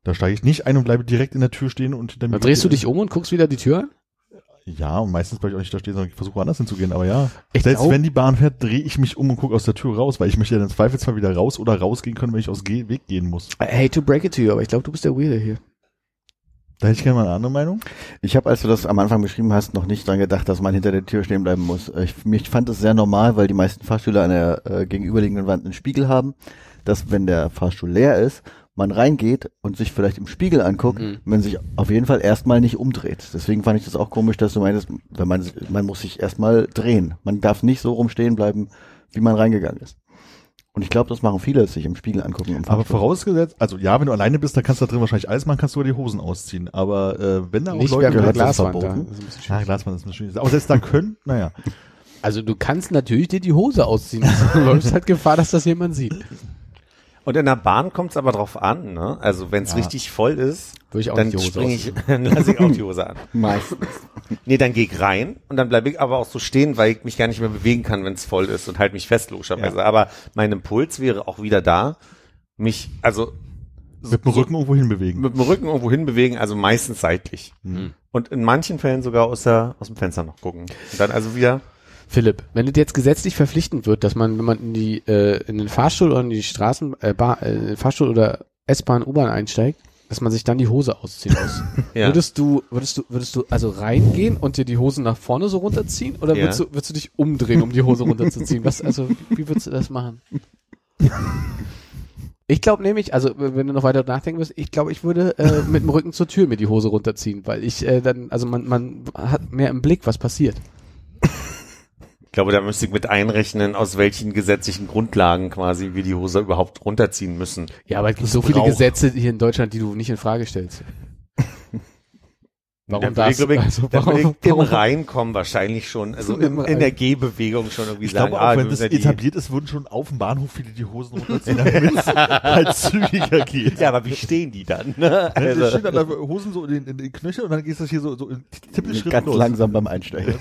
Da steige ich nicht ein und bleibe direkt in der Tür stehen und hinter mir. Dann drehst du dich um und guckst wieder die Tür an? Ja, und meistens bleibe ich auch nicht da stehen, sondern ich versuche woanders hinzugehen, aber ja. Ich Selbst glaub- wenn die Bahn fährt, drehe ich mich um und gucke aus der Tür raus, weil ich möchte ja im Zweifelsfall wieder raus oder rausgehen können, wenn ich aus Ge Weg gehen muss. I hate to break it to you, aber ich glaube, du bist der Weirde hier. Da hätte ich gerne mal eine andere Meinung. Ich habe, als du das am Anfang beschrieben hast, noch nicht dran gedacht, dass man hinter der Tür stehen bleiben muss. Ich, mich fand es sehr normal, weil die meisten Fahrstühle an der äh, gegenüberliegenden Wand einen Spiegel haben, dass wenn der Fahrstuhl leer ist, man reingeht und sich vielleicht im Spiegel anguckt, Mhm. man sich auf jeden Fall erstmal nicht umdreht. Deswegen fand ich das auch komisch, dass du meinst, wenn man, man muss sich erstmal drehen. Man darf nicht so rumstehen bleiben, wie man reingegangen ist. Und ich glaube, das machen viele, sich im Spiegel angucken. Im Aber vorausgesetzt, also ja, wenn du alleine bist, dann kannst du da drin wahrscheinlich alles machen, kannst du die Hosen ausziehen. Aber äh, wenn da auch Nicht Leute ist Glaswand da. verboten. Das ist ein bisschen Ja, schwierig. Glasmann ist ein bisschen Aber selbst da können, naja. Also du kannst natürlich dir die Hose ausziehen. Du läufst halt Gefahr, dass das jemand sieht. Und in der Bahn kommt es aber drauf an, ne? Also wenn es Ja. richtig voll ist, Würde ich auch dann springe ich, dann lasse ich auch die Hose an. Meistens. Nee, dann gehe ich rein und dann bleibe ich aber auch so stehen, weil ich mich gar nicht mehr bewegen kann, wenn es voll ist und halt mich fest, logischerweise. Aber mein Impuls wäre auch wieder da, mich, also Mit dem Rücken irgendwo hinbewegen. mit dem Rücken irgendwo hinbewegen, also meistens seitlich. Mhm. Und in manchen Fällen sogar aus, der, aus dem Fenster noch gucken. Und dann also wieder, Philipp, wenn es jetzt gesetzlich verpflichtend wird, dass man, wenn man in die äh, in den Fahrstuhl oder in die Straßen, äh, Bar, äh, Fahrstuhl oder S-Bahn, U-Bahn einsteigt, dass man sich dann die Hose ausziehen muss. ja. Würdest du, würdest du, würdest du also reingehen und dir die Hose nach vorne so runterziehen oder Ja. würdest du, würdest du dich umdrehen, um die Hose runterzuziehen? Was, also, wie, wie würdest du das machen? Ich glaube nämlich, also wenn du noch weiter nachdenken wirst, ich glaube, ich würde äh, mit dem Rücken zur Tür mir die Hose runterziehen, weil ich äh, dann, also man, man hat mehr im Blick, was passiert. Ich glaube, da müsste ich mit einrechnen, aus welchen gesetzlichen Grundlagen quasi wir die Hose überhaupt runterziehen müssen. Ja, aber es gibt so viele. Gesetze hier in Deutschland, die du nicht in Frage stellst. Warum da würde ich, das? glaube ich, Also, da würde warum- im Reinkommen wahrscheinlich schon, also Im in, in der. Gehbewegung schon irgendwie Ich sagen, glaube auch, ah, wenn du das die- etabliert ist, würden schon auf dem Bahnhof viele die Hosen runterziehen, damit es halt zügiger geht. Ja, aber wie stehen die dann? Ne? Ne, Also, da stehen dann da Hosen so in, in die Knöchel und dann geht das hier so, so in Tippelschritt Ganz los. langsam beim Einsteigen.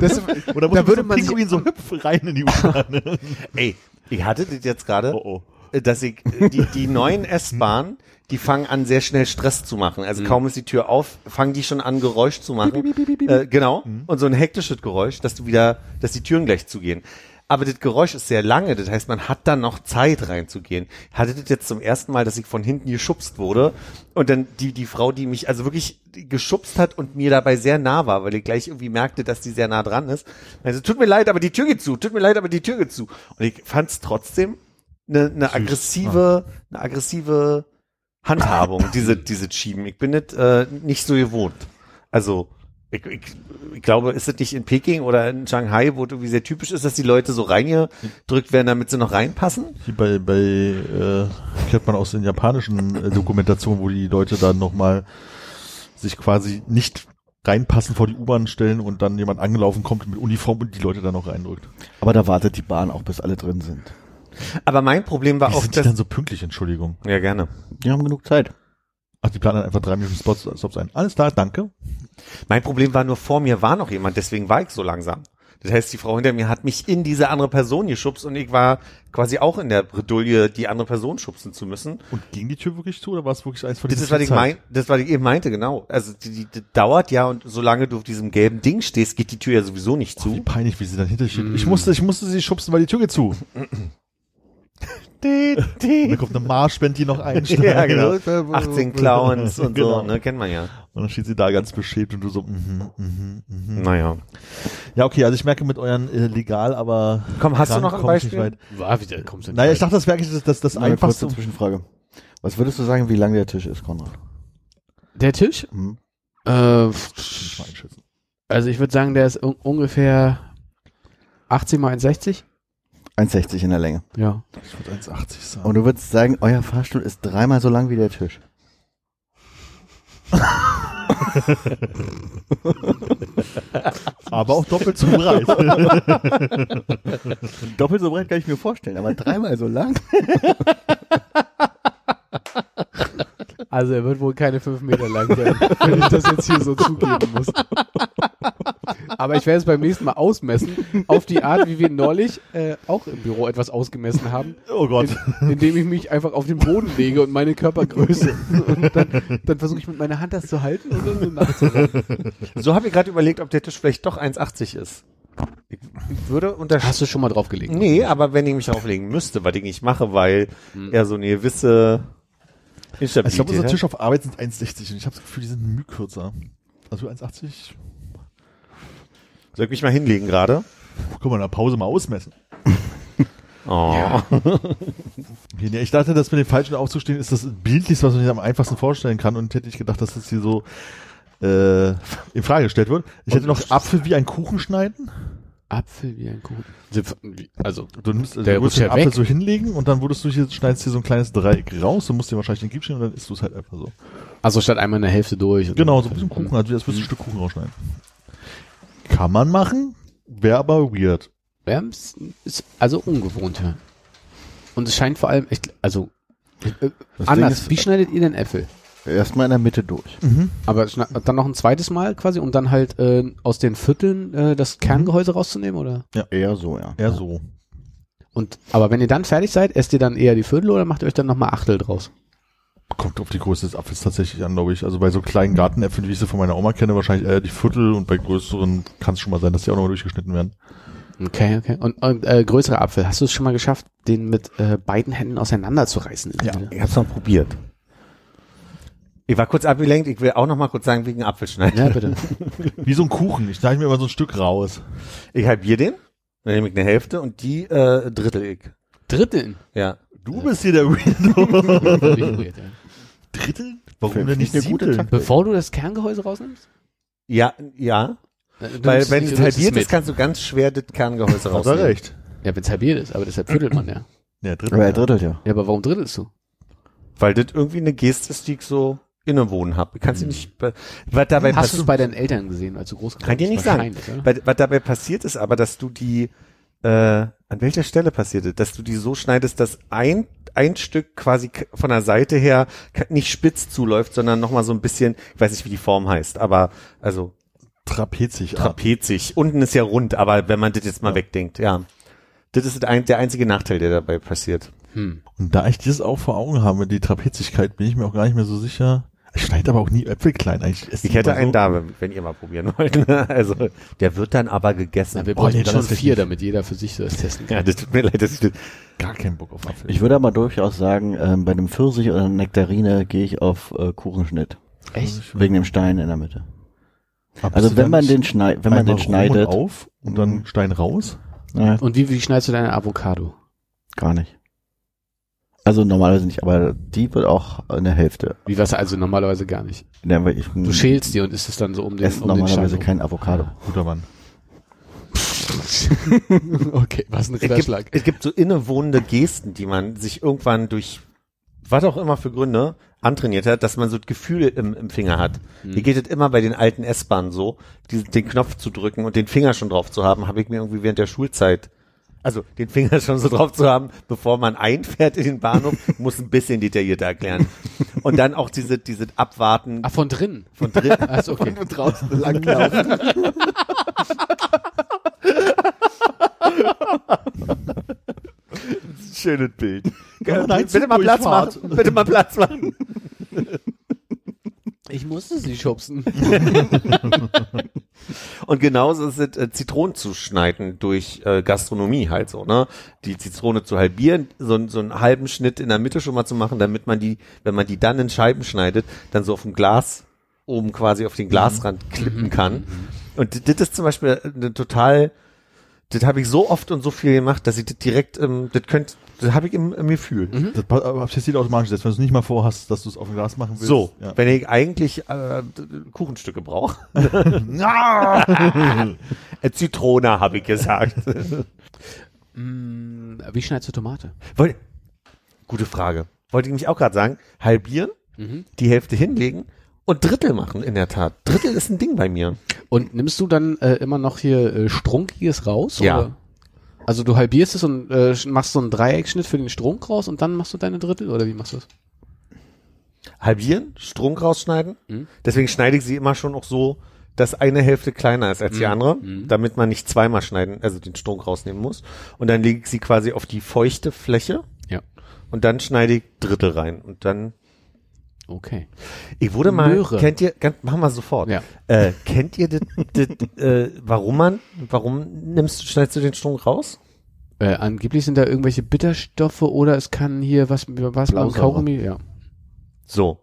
Das, Oder muss Da würde man Pinguin so hüpfen rein in die U-Bahn. ey, ich hatte das jetzt gerade, oh, oh. dass ich äh, die, die neuen S-Bahnen, die fangen an sehr schnell Stress zu machen. Also kaum ist die Tür auf, fangen die schon an Geräusch zu machen. Äh, genau. Und so ein hektisches Geräusch, dass du wieder, dass die Türen gleich zugehen. Aber das Geräusch ist sehr lange, das heißt, man hat dann noch Zeit reinzugehen. Ich hatte das jetzt zum ersten Mal, dass ich von hinten geschubst wurde und dann die, die Frau, die mich also wirklich geschubst hat und mir dabei sehr nah war, weil ich gleich irgendwie merkte, dass die sehr nah dran ist. Also, tut mir leid, aber die Tür geht zu, tut mir leid, aber die Tür geht zu. Und ich fand es trotzdem eine, eine aggressive, eine aggressive Handhabung, diese, diese Schieben. Ich bin nicht, äh, nicht so gewohnt. Also, ich, ich, ich glaube, ist das nicht in Peking oder in Shanghai, wo irgendwie sehr typisch ist, dass die Leute so reingedrückt werden, damit sie noch reinpassen? Hier bei, bei äh, kennt man aus den japanischen äh, Dokumentationen, wo die Leute dann nochmal sich quasi nicht reinpassen vor die U-Bahn stellen und dann jemand angelaufen kommt mit Uniform und die Leute dann noch reindrückt. Aber da wartet die Bahn auch, bis alle drin sind. Aber mein Problem war Wie auch, sind die dass, dann so pünktlich, Entschuldigung? ja, gerne. Die haben genug Zeit. Ach, die planen einfach drei Minuten Spots, Stops ein. Alles klar, danke. Mein Problem war nur, vor mir war noch jemand, deswegen war ich so langsam. Das heißt, die Frau hinter mir hat mich in diese andere Person geschubst und ich war quasi auch in der Bredouille, die andere Person schubsen zu müssen. Und ging die Tür wirklich zu oder war es wirklich eins von Das diesen ist, was ich mein, das, was ich eben meinte, genau. Also, die, die, die dauert ja und solange du auf diesem gelben Ding stehst, geht die Tür ja sowieso nicht Zeit? Wie zu. peinlich, wie sie dann hinter steht. Mm. Ich musste, ich musste sie schubsen, weil die Tür geht zu. Die, Und dann kommt eine Marschband, die noch einsteigt. Ja, genau. 18 Clowns und Genau. so, ne, kennt man ja. Und dann steht sie da ganz beschämt und du so, mhm, mhm, mhm. Naja. Ja, okay, also ich merke mit euren äh, legal, aber. Komm, hast du noch ein ich Beispiel? weit. War wieder, kommst du nicht Naja, weit. ich dachte, das wäre eigentlich das, das, das einfachste. kurze Zwischenfrage. Was würdest du sagen, wie lang der Tisch ist, Konrad? Der Tisch? Hm? Äh, einschätzen. also ich würde sagen, der ist un ungefähr 80 mal 1,60. 1,60 in der Länge. Ja. Ich würde 1,80 sagen. Und du würdest sagen, euer Fahrstuhl ist dreimal so lang wie der Tisch. aber auch doppelt so breit. Doppelt so breit kann ich mir vorstellen, aber dreimal so lang? Also er wird wohl keine fünf Meter lang sein, wenn ich das jetzt hier so zugeben muss. Aber ich werde es beim nächsten Mal ausmessen, auf die Art, wie wir neulich äh, auch im Büro etwas ausgemessen haben, oh Gott. in, indem ich mich einfach auf den Boden lege und meine Körpergröße. Und dann, dann versuche ich mit meiner Hand das zu halten und dann so nachzurennen. So habe ich gerade überlegt, ob der Tisch vielleicht doch 1,80 ist. Ich, würde Hast du schon mal draufgelegt? Nee, aber wenn ich mich drauflegen müsste, was ich nicht mache, weil Hm. er so eine gewisse Ich glaube, unser Instabilität. Tisch auf Arbeit sind 1,60 und ich habe das Gefühl, die sind ein Mühe kürzer. Also 1,80. Soll ich mich mal hinlegen gerade? Guck mal, in der Pause mal ausmessen. Oh. Okay, nee, ich dachte, dass mit dem Falschen aufzustehen ist das bildlichste, was man sich am einfachsten vorstellen kann und hätte nicht gedacht, dass das hier so äh, in Frage gestellt wird. Ich hätte noch Apfel wie ein Kuchen schneiden. Apfel wie ein Kuchen. Also, Du nimmst also Der du rutscht den ja Apfel weg. so hinlegen und dann würdest du hier, schneidest hier so ein kleines Dreieck raus, du musst dir wahrscheinlich den Gib stehen und dann isst du es halt einfach so. also statt einmal eine Hälfte durch. und- Genau, so ein bisschen Kuchen, also als würdest du ein Stück Kuchen rausschneiden. Kann man machen, wäre aber weird. Ja, ist also ungewohnt, ja. Und es scheint vor allem echt, also äh, Das anders. Ist- Wie schneidet ihr denn Äpfel? Erstmal in der Mitte durch. Aber schna- dann noch ein zweites Mal quasi, um dann halt äh, aus den Vierteln äh, das Kerngehäuse rauszunehmen, oder? Eher so, ja. Eher so. Und aber wenn ihr dann fertig seid, esst ihr dann eher die Viertel oder macht ihr euch dann nochmal Achtel draus? Kommt auf die Größe des Apfels tatsächlich an, glaube ich. Also bei so kleinen Gartenäpfeln, wie ich sie von meiner Oma kenne, wahrscheinlich eher die Viertel und bei größeren kann es schon mal sein, dass die auch nochmal durchgeschnitten werden. Okay, okay. Und, und äh, größere Apfel, hast du es schon mal geschafft, den mit äh, beiden Händen auseinanderzureißen? in der Mitte? Ich hab's mal probiert. Ich war kurz abgelenkt, ich will auch noch mal kurz sagen, wegen Apfelschneiden. Ja, bitte. Wie so ein Kuchen. Ich schneide mir immer so ein Stück raus. Ich halbier den, dann nehme ich eine Hälfte und die äh, drittel ich. Dritteln. Ja. Du bist hier der Weirdo. Drittel? Warum Finde denn nicht ich eine gute? Taktik. Bevor du das Kerngehäuse rausnimmst? Ja, ja. Du Weil wenn nicht- es halbiert ist, kannst du ganz schwer das Kerngehäuse Hat rausnehmen. er recht. Ja, wenn es halbiert ist, aber deshalb viertelt man ja. Ja, Drittel. Aber er ja. drittelt ja. Ja, aber warum drittelst du? Weil das irgendwie eine Geste ist, die ich so innewohnen habe. Kannst du nicht, be- was dabei Hast du es bei deinen Eltern gesehen, als du groß geworden kann dir nicht sagen. Was dabei passiert ist aber, dass du die, äh, an welcher Stelle passiert es, dass du die so schneidest, dass ein, ein Stück quasi von der Seite her nicht spitz zuläuft, sondern nochmal so ein bisschen, ich weiß nicht, wie die Form heißt, aber, also, Trapezig. trapezig. Unten ist ja rund, aber wenn man das jetzt mal Ja. wegdenkt, ja. Das ist der einzige Nachteil, der dabei passiert. Hm. Und da ich dieses auch vor Augen habe, die Trapezigkeit, bin ich mir auch gar nicht mehr so sicher. Ich schneide aber auch nie Äpfel klein. Eigentlich esse Ich hätte einen so. da, wenn- wenn ihr mal probieren wollt. also, der wird dann aber gegessen. Na, wir Oh, brauchen nee, dann schon vier, damit jeder für sich das testen kann. ja, das tut mir leid, dass ich Gar keinen Bock auf Apfel. Ich würde aber durchaus sagen, ähm, bei einem Pfirsich oder einer Nektarine gehe ich auf äh, Kuchenschnitt. Echt? Wegen dem Stein in der Mitte. Aber Also wenn man den schneidet, wenn man den schneidet, auf und dann Stein raus. äh, Und wie, wie schneidest du deine Avocado? gar nicht. Also normalerweise nicht, aber die wird auch eine Hälfte. Wie was also normalerweise gar nicht. Ja, weil ich Du schälst die und isst es dann so um den, esse um den normalerweise Stein kein Avocado. Guter Mann. Okay, was ein es, gibt, Ritterschlag. es gibt so innewohnende Gesten, die man sich irgendwann durch, was auch immer für Gründe, antrainiert hat, dass man so das Gefühl im, im Finger hat. Mir geht es immer bei den alten S-Bahnen so, diesen, den Knopf zu drücken und den Finger schon drauf zu haben, habe ich mir irgendwie während der Schulzeit also den Finger schon so drauf zu haben, bevor man einfährt in den Bahnhof, muss ein bisschen detaillierter erklären. Und dann auch diese, diese Abwarten Ah, von drinnen. von drin. Achso, okay. Und draußen langlaufen. Schönes Bild. Ja, nein, bitte mal Platz machen. Bitte mal Platz machen. Ich musste sie schubsen. Und genauso ist es, äh, Zitronen zu schneiden durch äh, Gastronomie halt so, ne? Die Zitrone zu halbieren, so, einen- so einen halben Schnitt in der Mitte schon mal zu machen, damit man die, wenn man die dann in Scheiben schneidet, dann so auf dem Glas oben quasi auf den Glasrand klippen kann. Und d- das ist zum Beispiel eine total, das habe ich so oft und so viel gemacht, dass ich das direkt, ähm, das könnt, das habe ich im, im Gefühl. Das pa- aber passiert automatisch, selbst wenn du es nicht mal vorhast, dass du es auf dem Glas machen willst. So, Ja. wenn ich eigentlich äh, Kuchenstücke brauche. Äh, Zitrone habe ich gesagt. Mm, Wie schneidest du Tomate? Wollt, gute Frage. Wollte ich mich auch gerade sagen. Halbieren, Mhm. die Hälfte hinlegen und Drittel machen, in der Tat. Drittel ist ein Ding bei mir. Und nimmst du dann äh, immer noch hier äh, Strunkiges raus? Ja. Oder? Also du halbierst es und äh, machst so einen Dreieckschnitt für den Strunk raus und dann machst du deine Drittel oder wie machst du das? Halbieren, Strunk rausschneiden. Mhm. Deswegen schneide ich sie immer schon auch so, dass eine Hälfte kleiner ist als die Mhm. andere, Mhm. damit man nicht zweimal schneiden, also den Strunk rausnehmen muss. Und dann lege ich sie quasi auf die feuchte Fläche. Ja. Und dann schneide ich Drittel rein. Und dann, Okay. ich wurde mal, Möhre. kennt ihr, machen wir sofort. Ja. Äh, kennt ihr das, äh, warum man, warum nimmst du, schneidest du den Strunk raus? Äh, angeblich sind da irgendwelche Bitterstoffe oder es kann hier was, was. Kaugummi, ja. So.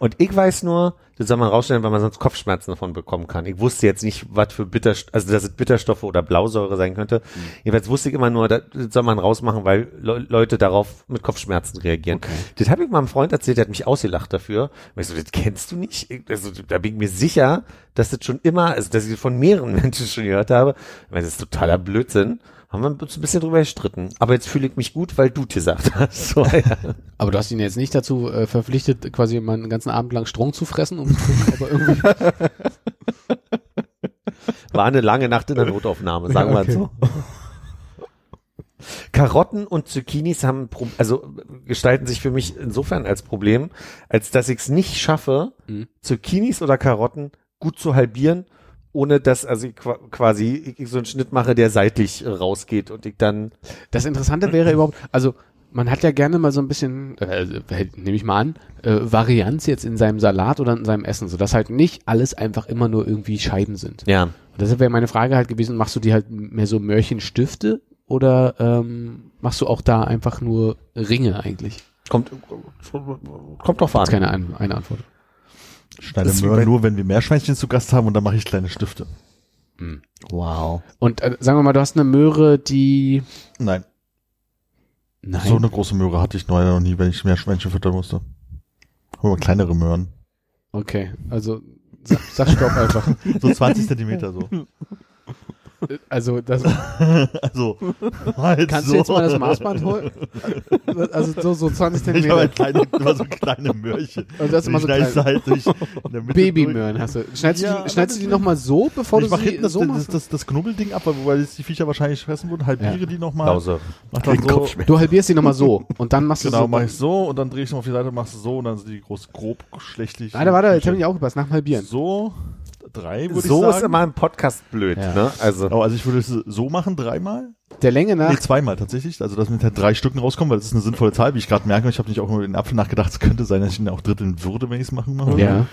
Und ich weiß nur, das soll man rausstellen, weil man sonst Kopfschmerzen davon bekommen kann. Ich wusste jetzt nicht, was für Bitterstoffe, also dass es Bitterstoffe oder Blausäure sein könnte. Mhm. Jedenfalls wusste ich immer nur, das soll man rausmachen, weil Le Leute darauf mit Kopfschmerzen reagieren. Das habe ich meinem Freund erzählt, der hat mich ausgelacht dafür. Und ich so, das kennst du nicht? Ich- Also, da bin ich mir sicher, dass das schon immer, also dass ich das von mehreren Menschen schon gehört habe. Ich meine, das ist totaler Blödsinn. Haben wir uns ein bisschen drüber gestritten. Aber jetzt fühle ich mich gut, weil du gesagt hast. So, ja. Aber du hast ihn jetzt nicht dazu äh, verpflichtet, quasi mal einen ganzen Abend lang Strunk zu fressen, um zu gucken, ob er irgendwie. War eine lange Nacht in der Notaufnahme, sagen wir okay. so. Karotten und Zucchinis haben, Pro- also gestalten sich für mich insofern als Problem, als dass ich es nicht schaffe, Mhm. Zucchinis oder Karotten gut zu halbieren, ohne dass also ich qua- quasi ich so einen Schnitt mache, der seitlich äh, rausgeht und ich dann Das Interessante wäre überhaupt, also man hat ja gerne mal so ein bisschen, äh, nehme ich mal an, äh, Varianz jetzt in seinem Salat oder in seinem Essen, sodass halt nicht alles einfach immer nur irgendwie Scheiben sind. ja Und deshalb wäre meine Frage halt gewesen, machst du die halt mehr so Mörchenstifte oder ähm, machst du auch da einfach nur Ringe eigentlich? kommt kommt drauf an. Keine ein, eine Antwort. Schneide Möhren nur, wenn wir Meerschweinchen zu Gast haben und dann mache ich kleine Stifte. Wow. Und äh, sagen wir mal, du hast eine Möhre, die Nein, Nein. so eine große Möhre hatte ich leider noch nie, wenn ich Meerschweinchen füttern musste. Aber kleinere Möhren. Okay, also sag, sag Stopp einfach. So 20 Zentimeter so. Also das Also, halt kannst so. du jetzt mal das Maßband holen? Also so, so 20 Ich habe Zentimeter. halt kleine, immer so kleine Möhrchen. Und das ist immer so klein. halt durch Babymöhren hast du. Schneidest, Ja, du, die- schneidest du die nochmal so, bevor. Ich du mach sie hinten das, so das, machst? das, das Knubbelding ab, weil die Viecher wahrscheinlich fressen würden, halbiere Ja. die nochmal. Pause. Mach dann so, Du halbierst die nochmal so und dann machst du genau, so. mach ich so und dann drehe ich noch auf die Seite, machst du so und dann sind die groß grob schlechtlich. Warte, warte, jetzt habe ich auch gepasst, nach dem Halbieren. So, drei würde ich So sagen. ist immer im Podcast blöd, Ja. ne? Also Oh, also ich würde es so machen, dreimal? Der Länge nach, Nee, zweimal tatsächlich. Also dass mit halt drei Stücken rauskommen, weil das ist eine sinnvolle Zahl, wie ich gerade merke. Ich habe nicht auch nur den Apfel nachgedacht. Es könnte sein, dass ich ihn auch dritteln würde, wenn ich es machen würde. ja.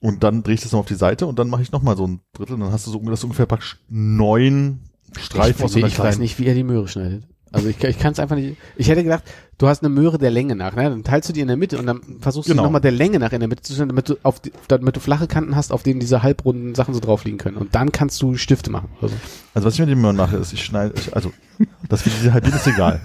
Und dann drehe ich das noch auf die Seite und dann mache ich nochmal so ein Drittel. Und dann hast du so das ungefähr praktisch neun Streifen aus ich, so einer ich weiß kleinen- nicht, wie er die Möhre schneidet. Also ich, ich kann es einfach nicht. Ich hätte gedacht, du hast eine Möhre der Länge nach, ne? Dann teilst du die in der Mitte und dann versuchst du Genau. die nochmal der Länge nach in der Mitte zu schneiden, damit du auf die, damit du flache Kanten hast, auf denen diese halbrunden Sachen so drauf liegen können. Und dann kannst du Stifte machen. Also, Also was ich mit dem Möhren mache, ist, ich schneide, ich, also das wie diese halbieren ist egal.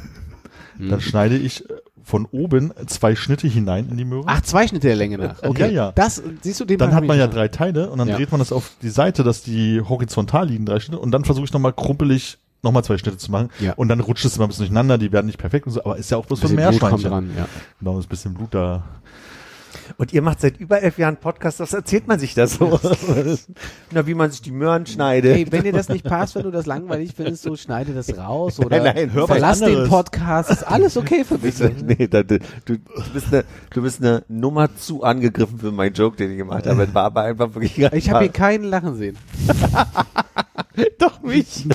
Hm. Dann schneide ich äh, von oben zwei Schnitte hinein in die Möhre. ach, zwei Schnitte der Länge nach. Okay. Ja, ja. Das, siehst du, den dann hat man ja drei Teile und dann Ja. dreht man das auf die Seite, dass die horizontal liegen, drei Schnitte. Und dann versuche ich nochmal krumpelig nochmal zwei Schnitte zu machen. Ja. Und dann rutscht es immer ein bisschen durcheinander, die werden nicht perfekt und so, aber ist ja auch bloß für Bisschen Blut kommt Meerschweinchen. dran, ja. Genau, ist ein bisschen Blut da. Und ihr macht seit über elf Jahren Podcast, was erzählt man sich das so? Na, wie man sich die Möhren schneidet. Ey, wenn dir das nicht passt, wenn du das langweilig findest, so schneide das raus oder Nein, nein, hör verlass den. Podcast. Ist alles okay für mich. nee, da, du, du bist eine, du bist eine Nummer zu angegriffen für meinen Joke, den ich gemacht habe. Das war aber einfach wirklich Ich habe hier keinen Lachen sehen. doch mich.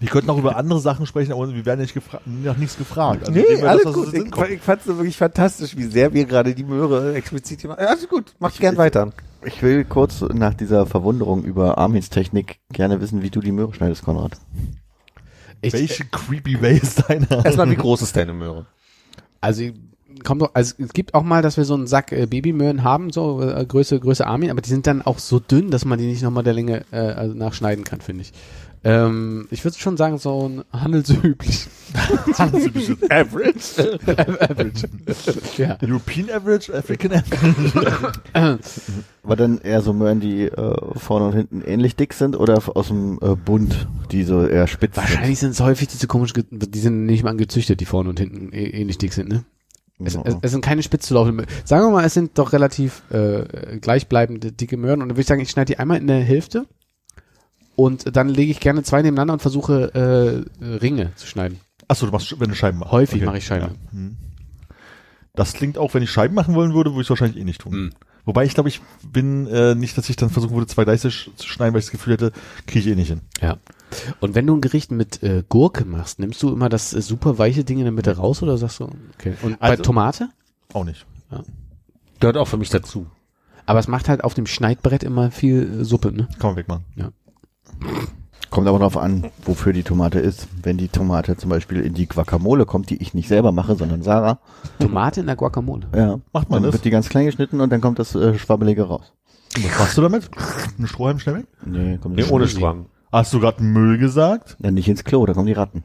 Wir könnten auch über andere Sachen sprechen, aber wir werden nicht gefra nach nichts gefragt. Also Nee, alles das, gut. Ich, ich fand es wirklich fantastisch, wie sehr wir gerade die Möhre explizit gemacht haben. Also gut, mach gern weiter. Ich will kurz nach dieser Verwunderung über Armins Technik gerne wissen, wie du die Möhre schneidest, Konrad. Ich, Welche creepy Way ist deine? Erstmal, wie groß ist deine Möhre? Also kommt doch, also es gibt auch mal, dass wir so einen Sack äh, Babymöhren haben, so äh, Größe, Größe Armin, aber die sind dann auch so dünn, dass man die nicht nochmal der Länge äh, also nachschneiden kann, finde ich. Ähm, ich würde schon sagen, so ein handelsüblich. Average. Average. ja. European Average, African Average. War dann eher so Möhren, die äh, vorne und hinten ähnlich dick sind oder aus dem äh, Bund, die so eher spitz Wahrscheinlich sind es häufig diese komisch, die sind nicht mal gezüchtet, die vorne und hinten äh, ähnlich dick sind, ne? Es, sind? es, es sind keine spitz zu laufenden Möhren. Sagen wir mal, es sind doch relativ äh, gleichbleibende dicke Möhren und dann würde ich sagen, ich schneide die einmal in der Hälfte und dann lege ich gerne zwei nebeneinander und versuche äh, Ringe zu schneiden. Achso, du machst, wenn du Scheiben machst. Häufig mache ich Scheiben. Ja. Hm. Das klingt auch, wenn ich Scheiben machen wollen würde, würde ich es wahrscheinlich eh nicht tun. Hm. Wobei ich glaube, ich bin äh, nicht, dass ich dann versuchen würde, zwei sch- zu schneiden, weil ich das Gefühl hätte, kriege ich eh nicht hin. Ja. Und wenn du ein Gericht mit äh, Gurke machst, nimmst du immer das äh, super weiche Ding in der Mitte raus oder sagst du, okay. Und bei Also- Tomate? Auch nicht. Gehört auch für mich dazu. Aber es macht halt auf dem Schneidbrett immer viel äh, Suppe, ne? Kann man wegmachen. Kommt aber darauf an, wofür die Tomate ist. Wenn die Tomate zum Beispiel in die Guacamole kommt, die ich nicht selber mache, sondern Sarah, Tomate in der Guacamole. ja, Macht man dann das? wird die ganz klein geschnitten und dann kommt das äh, Schwabbelige raus. Und Was machst du damit? Einen Strohhalm schnell weg? Nee, kommt Nee, ohne. Schwamm. Hast du gerade Müll gesagt? Ja, nicht ins Klo, da kommen die Ratten.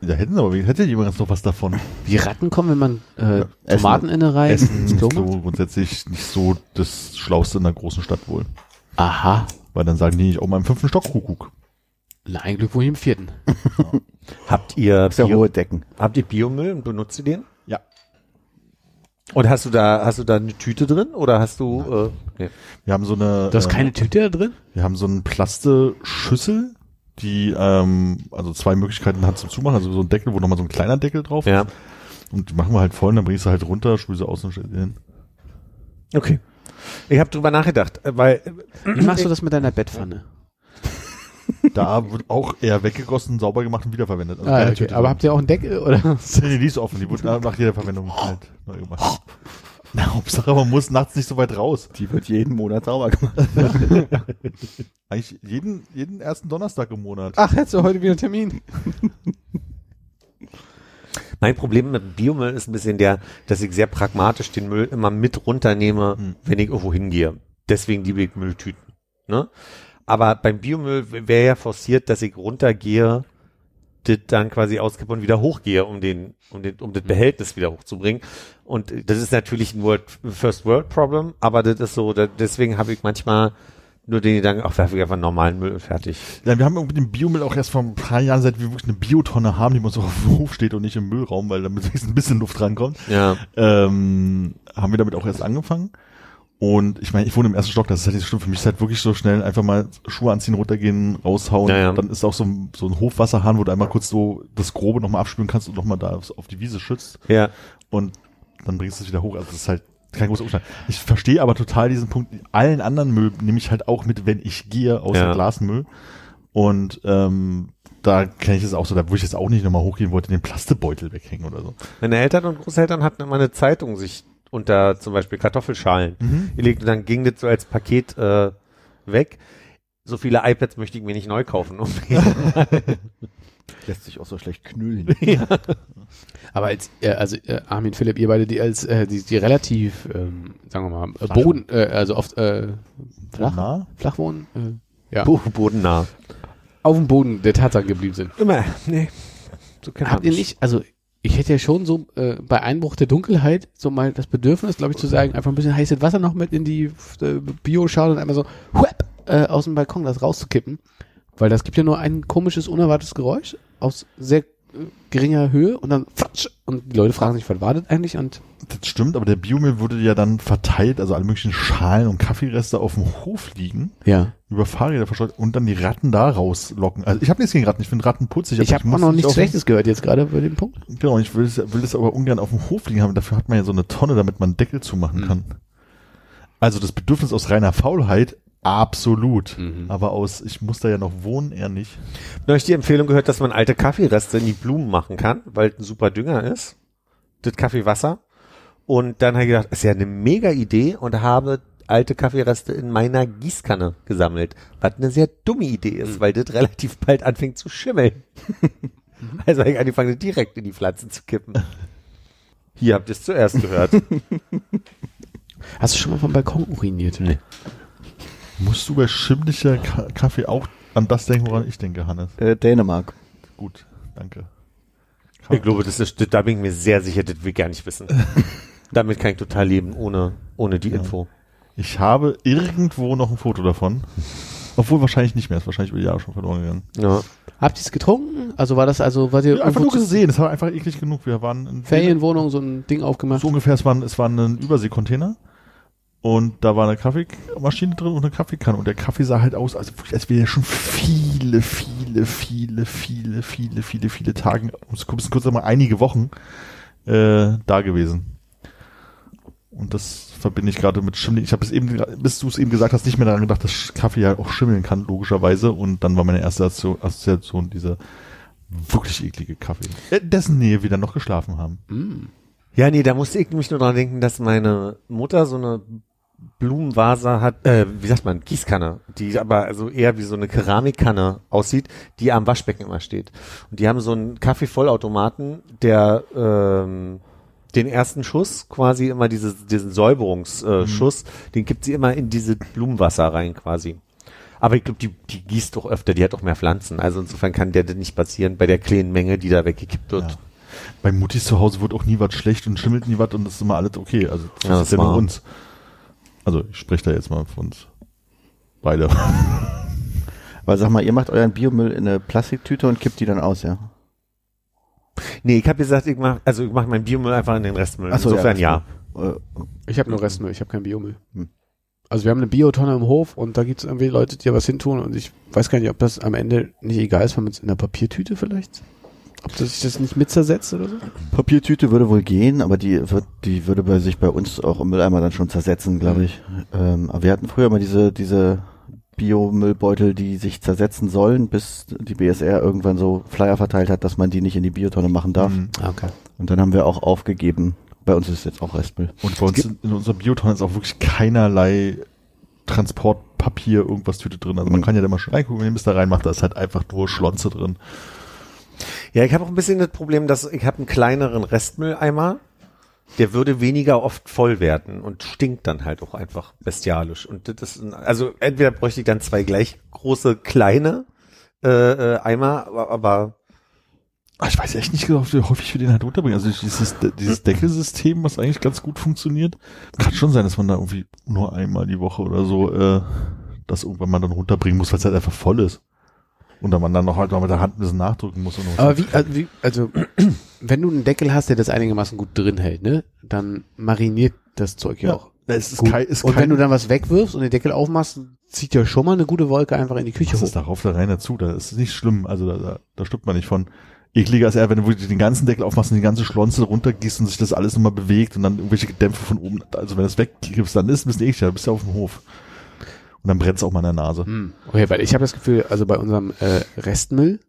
Da hätten sie aber, hätte jemand noch was davon. Wie Ratten kommen, wenn man äh, Essen. Tomateninnereien Essen ins ist so grundsätzlich nicht so das Schlauste in einer großen Stadt wohl. Aha. Weil dann sagen die nicht auch mal im fünften Stock Kuckuck. Na, ein Glück wohl im vierten. Habt ihr, Sehr Bio, hohe Decken. habt ihr Biomüll und benutzt ihr den? Ja. Und hast du da, hast du da eine Tüte drin oder hast du, äh, nee. Wir haben so eine, Du hast ähm, keine Tüte da drin? wir haben so eine Plaste-Schüssel, die ähm, also zwei Möglichkeiten hat zum Zumachen. Also so ein Deckel, wo nochmal so ein kleiner Deckel drauf Ja. ist. Und die machen wir halt voll, und dann bringst du halt runter, spülst sie aus und stellst sie hin. Okay. Ich habe drüber nachgedacht, äh, weil Wie machst du das mit deiner Bettpfanne? Da wird auch eher weggegossen, sauber gemacht und wiederverwendet. Also Ah, okay. Tüte Aber drin. habt ihr auch einen Deckel oder? Nee, die ist offen. Die wird nach nach jeder Verwendung halt neu gemacht. Na, Hauptsache, man muss nachts nicht so weit raus. Die wird jeden Monat sauber gemacht. Eigentlich jeden, jeden ersten Donnerstag im Monat. Ach, hättest du heute wieder einen Termin? mein Problem mit Biomüll ist ein bisschen der, dass ich sehr pragmatisch den Müll immer mit runternehme, Hm. wenn ich irgendwo hingehe. Deswegen liebe ich Mülltüten. Ne? Aber beim Biomüll wäre ja forciert, dass ich runtergehe, das dann quasi auskippe und wieder hochgehe, um den, um den, um das Behältnis wieder hochzubringen. Und das ist natürlich ein World, First World Problem, aber das ist so, da, deswegen habe ich manchmal nur den Gedanken, ach, werfe ich einfach normalen Müll und fertig. Ja, wir haben mit dem Biomüll auch erst vor ein paar Jahren, seit wir wirklich eine Biotonne haben, die uns auch auf dem Hof steht und nicht im Müllraum, weil damit wenigstens ein bisschen Luft rankommt, Ja. ähm, haben wir damit auch erst angefangen. Und ich meine, ich wohne im ersten Stock, das ist halt nicht stimmt. Für mich ist halt wirklich so schnell einfach mal Schuhe anziehen, runtergehen, raushauen. Ja, ja. Dann ist auch so ein, so ein Hofwasserhahn, wo du einmal kurz so das Grobe nochmal abspülen kannst und nochmal da auf, auf die Wiese schützt. Ja. und dann bringst du es wieder hoch. Also das ist halt kein großer Umstand. Ich verstehe aber total diesen Punkt. Allen anderen Müll nehme ich halt auch mit, wenn ich gehe, außer Ja. Glasmüll. Und ähm, da kenne ich es auch so, da würde ich jetzt auch nicht nochmal hochgehen, wollte den Plastebeutel weghängen oder so. Meine Eltern und Großeltern hatten immer eine Zeitung sich unter zum Beispiel Kartoffelschalen gelegt und dann ging das so als Paket äh, weg. So viele iPads möchte ich mir nicht neu kaufen. Lässt sich auch so schlecht knüllen. Aber als, äh, also äh, Armin, Philipp, ihr beide, die als, äh, die, die relativ, ähm, sagen wir mal, äh, Boden, äh, also oft, äh, flach, flach wohnen, äh, ja, Bo bodennah. auf dem Boden der Tatsache geblieben sind. Immer, nee. So Habt ihr nicht, also ich hätte ja schon so äh, bei Einbruch der Dunkelheit so mal das Bedürfnis, glaube ich, zu sagen, einfach ein bisschen heißes Wasser noch mit in die äh, Bioschale und einmal so huep, äh, aus dem Balkon das rauszukippen. Weil das gibt ja nur ein komisches, unerwartetes Geräusch aus sehr äh, geringer Höhe und dann fatsch, und die Leute fragen sich, was war das eigentlich? Und Das stimmt, aber der Biomüll würde ja dann verteilt, also alle möglichen Schalen und Kaffeereste auf dem Hof liegen, ja. über Fahrräder verstreut und dann die Ratten da rauslocken. Also ich habe nichts gegen Ratten, ich finde Ratten putzig. Ich habe auch muss noch nicht nichts Schlechtes gehört jetzt gerade bei dem Punkt. Genau, ich will es, will es aber ungern auf dem Hof liegen haben. Dafür hat man ja so eine Tonne, damit man einen Deckel zumachen Mhm. kann. Also das Bedürfnis aus reiner Faulheit, absolut. Mhm. Aber aus, ich muss da ja noch wohnen, eher nicht. Da habe ich die Empfehlung gehört, dass man alte Kaffeereste in die Blumen machen kann, weil es ein super Dünger ist. Das Kaffeewasser. Und dann habe ich gedacht, ist ja eine mega Idee und habe alte Kaffeereste in meiner Gießkanne gesammelt. Was eine sehr dumme Idee ist, weil das relativ bald anfängt zu schimmeln. also habe ich angefangen, das direkt in die Pflanzen zu kippen. Hier habt ihr es zuerst gehört. Hast du schon mal vom Balkon uriniert? Nee. Musst du bei schimmlicher Ka Kaffee auch an das denken, woran ich denke, Hannes? Äh, Dänemark. Gut, danke. Ich glaube, das ist, da bin ich mir sehr sicher, das will ich gar nicht wissen. Damit kann ich total leben, ohne, ohne die Ja. Info. Ich habe irgendwo noch ein Foto davon. Obwohl wahrscheinlich nicht mehr, ist wahrscheinlich über die Jahre schon verloren gegangen. Ja. Habt ihr es getrunken? Also war das also, war ihr Ja, einfach nur zu- gesehen, es war einfach eklig genug. Wir waren in Ferienwohnung so ein Ding aufgemacht? So ungefähr, es war, ein- es war ein Überseekontainer und da war eine Kaffeemaschine drin und eine Kaffeekanne und der Kaffee sah halt aus, wirklich, als wäre er schon viele, viele, viele, viele, viele, viele, viele Tage, um es kurz, kurz einmal einige Wochen äh, da gewesen. Und das verbinde ich gerade mit Schimmeln. Ich habe es eben, bis du es eben gesagt hast, nicht mehr daran gedacht, dass Kaffee ja auch schimmeln kann, logischerweise. Und dann war meine erste Assozi- Assoziation diese wirklich eklige Kaffee. Äh, dessen Nähe wir dann noch geschlafen haben. Mm. Ja, nee, da musste ich nämlich nur dran denken, dass meine Mutter so eine Blumenvase hat, äh, wie sagt man, Gießkanne, die aber also eher wie so eine Keramikkanne aussieht, die am Waschbecken immer steht. Und die haben so einen Kaffeevollautomaten, der ähm, den ersten Schuss, quasi immer dieses, diesen Säuberungsschuss, äh, Schuss, den gibt sie immer in diese Blumenwasser rein quasi. Aber ich glaube, die, die gießt doch öfter, die hat auch mehr Pflanzen. Also insofern kann der das nicht passieren bei der kleinen Menge, die da weggekippt wird. Ja. Bei Muttis zu Hause wird auch nie was schlecht und schimmelt nie was und das ist immer alles okay. Also das Ja, ist das ja nur uns. Also ich spreche da jetzt mal für uns beide. Weil sag mal, ihr macht euren Biomüll in eine Plastiktüte und kippt die dann aus, ja? Nee, ich habe gesagt, ich mach, also ich mache meinen Biomüll einfach in den Restmüll. Ach so, insofern ja, ja. Äh, Ich habe nur Restmüll, ich habe keinen Biomüll. Hm. Also wir haben eine Biotonne im Hof und da gibt es irgendwie Leute, die da was hintun und ich weiß gar nicht, ob das am Ende nicht egal ist, wenn man es in einer Papiertüte vielleicht? Ob das sich das nicht mit zersetzt oder so? Papiertüte würde wohl gehen, aber die wird, die würde bei sich bei uns auch im Mülleimer dann schon zersetzen, glaube ich. Ähm, aber wir hatten früher mal diese, diese Biomüllbeutel, die sich zersetzen sollen, bis die BSR irgendwann so Flyer verteilt hat, dass man die nicht in die Biotonne machen darf. Mhm. Ah, okay. Und dann haben wir auch aufgegeben. Bei uns ist es jetzt auch Restmüll. Und bei uns in, in unserer Biotonne ist auch wirklich keinerlei Transportpapier, irgendwas Tüte drin. Also man Mhm. kann ja da mal schon reingucken, wenn ihr bis da reinmacht, da ist halt einfach nur Schlonze drin. Ja, ich habe auch ein bisschen das Problem, dass ich habe einen kleineren Restmülleimer, der würde weniger oft voll werden und stinkt dann halt auch einfach bestialisch. Und das also entweder bräuchte ich dann zwei gleich große kleine äh, äh, Eimer, aber, aber Ah, Ich weiß echt nicht genau, wie häufig wir den halt unterbringen. Also dieses, dieses Deckelsystem, was eigentlich ganz gut funktioniert, kann schon sein, dass man da irgendwie nur einmal die Woche oder so äh, das irgendwann mal dann runterbringen muss, weil es halt einfach voll ist. Und dann man dann noch halt mal mit der Hand ein bisschen nachdrücken muss. Aber wie, also, wie, also wenn du einen Deckel hast, der das einigermaßen gut drin hält, ne, dann mariniert das Zeug ja, Ja. auch. es ist Gut. kein, ist und kein, wenn du dann was wegwirfst und den Deckel aufmachst, zieht ja schon mal eine gute Wolke einfach in die Küche hoch. ist darauf da rein dazu? Da ist nicht schlimm. Also da, da, da stirbt man nicht von. Ekliger ist eher, wenn du den ganzen Deckel aufmachst und die ganze Schlonze runtergießt und sich das alles nochmal bewegt und dann irgendwelche Dämpfe von oben, also wenn das wegkippst, dann ist es ein bisschen eklig, da bist du auf dem Hof. Und dann brennt es auch mal in der Nase. Hm. Okay, weil ich habe das Gefühl, also bei unserem äh, Restmüll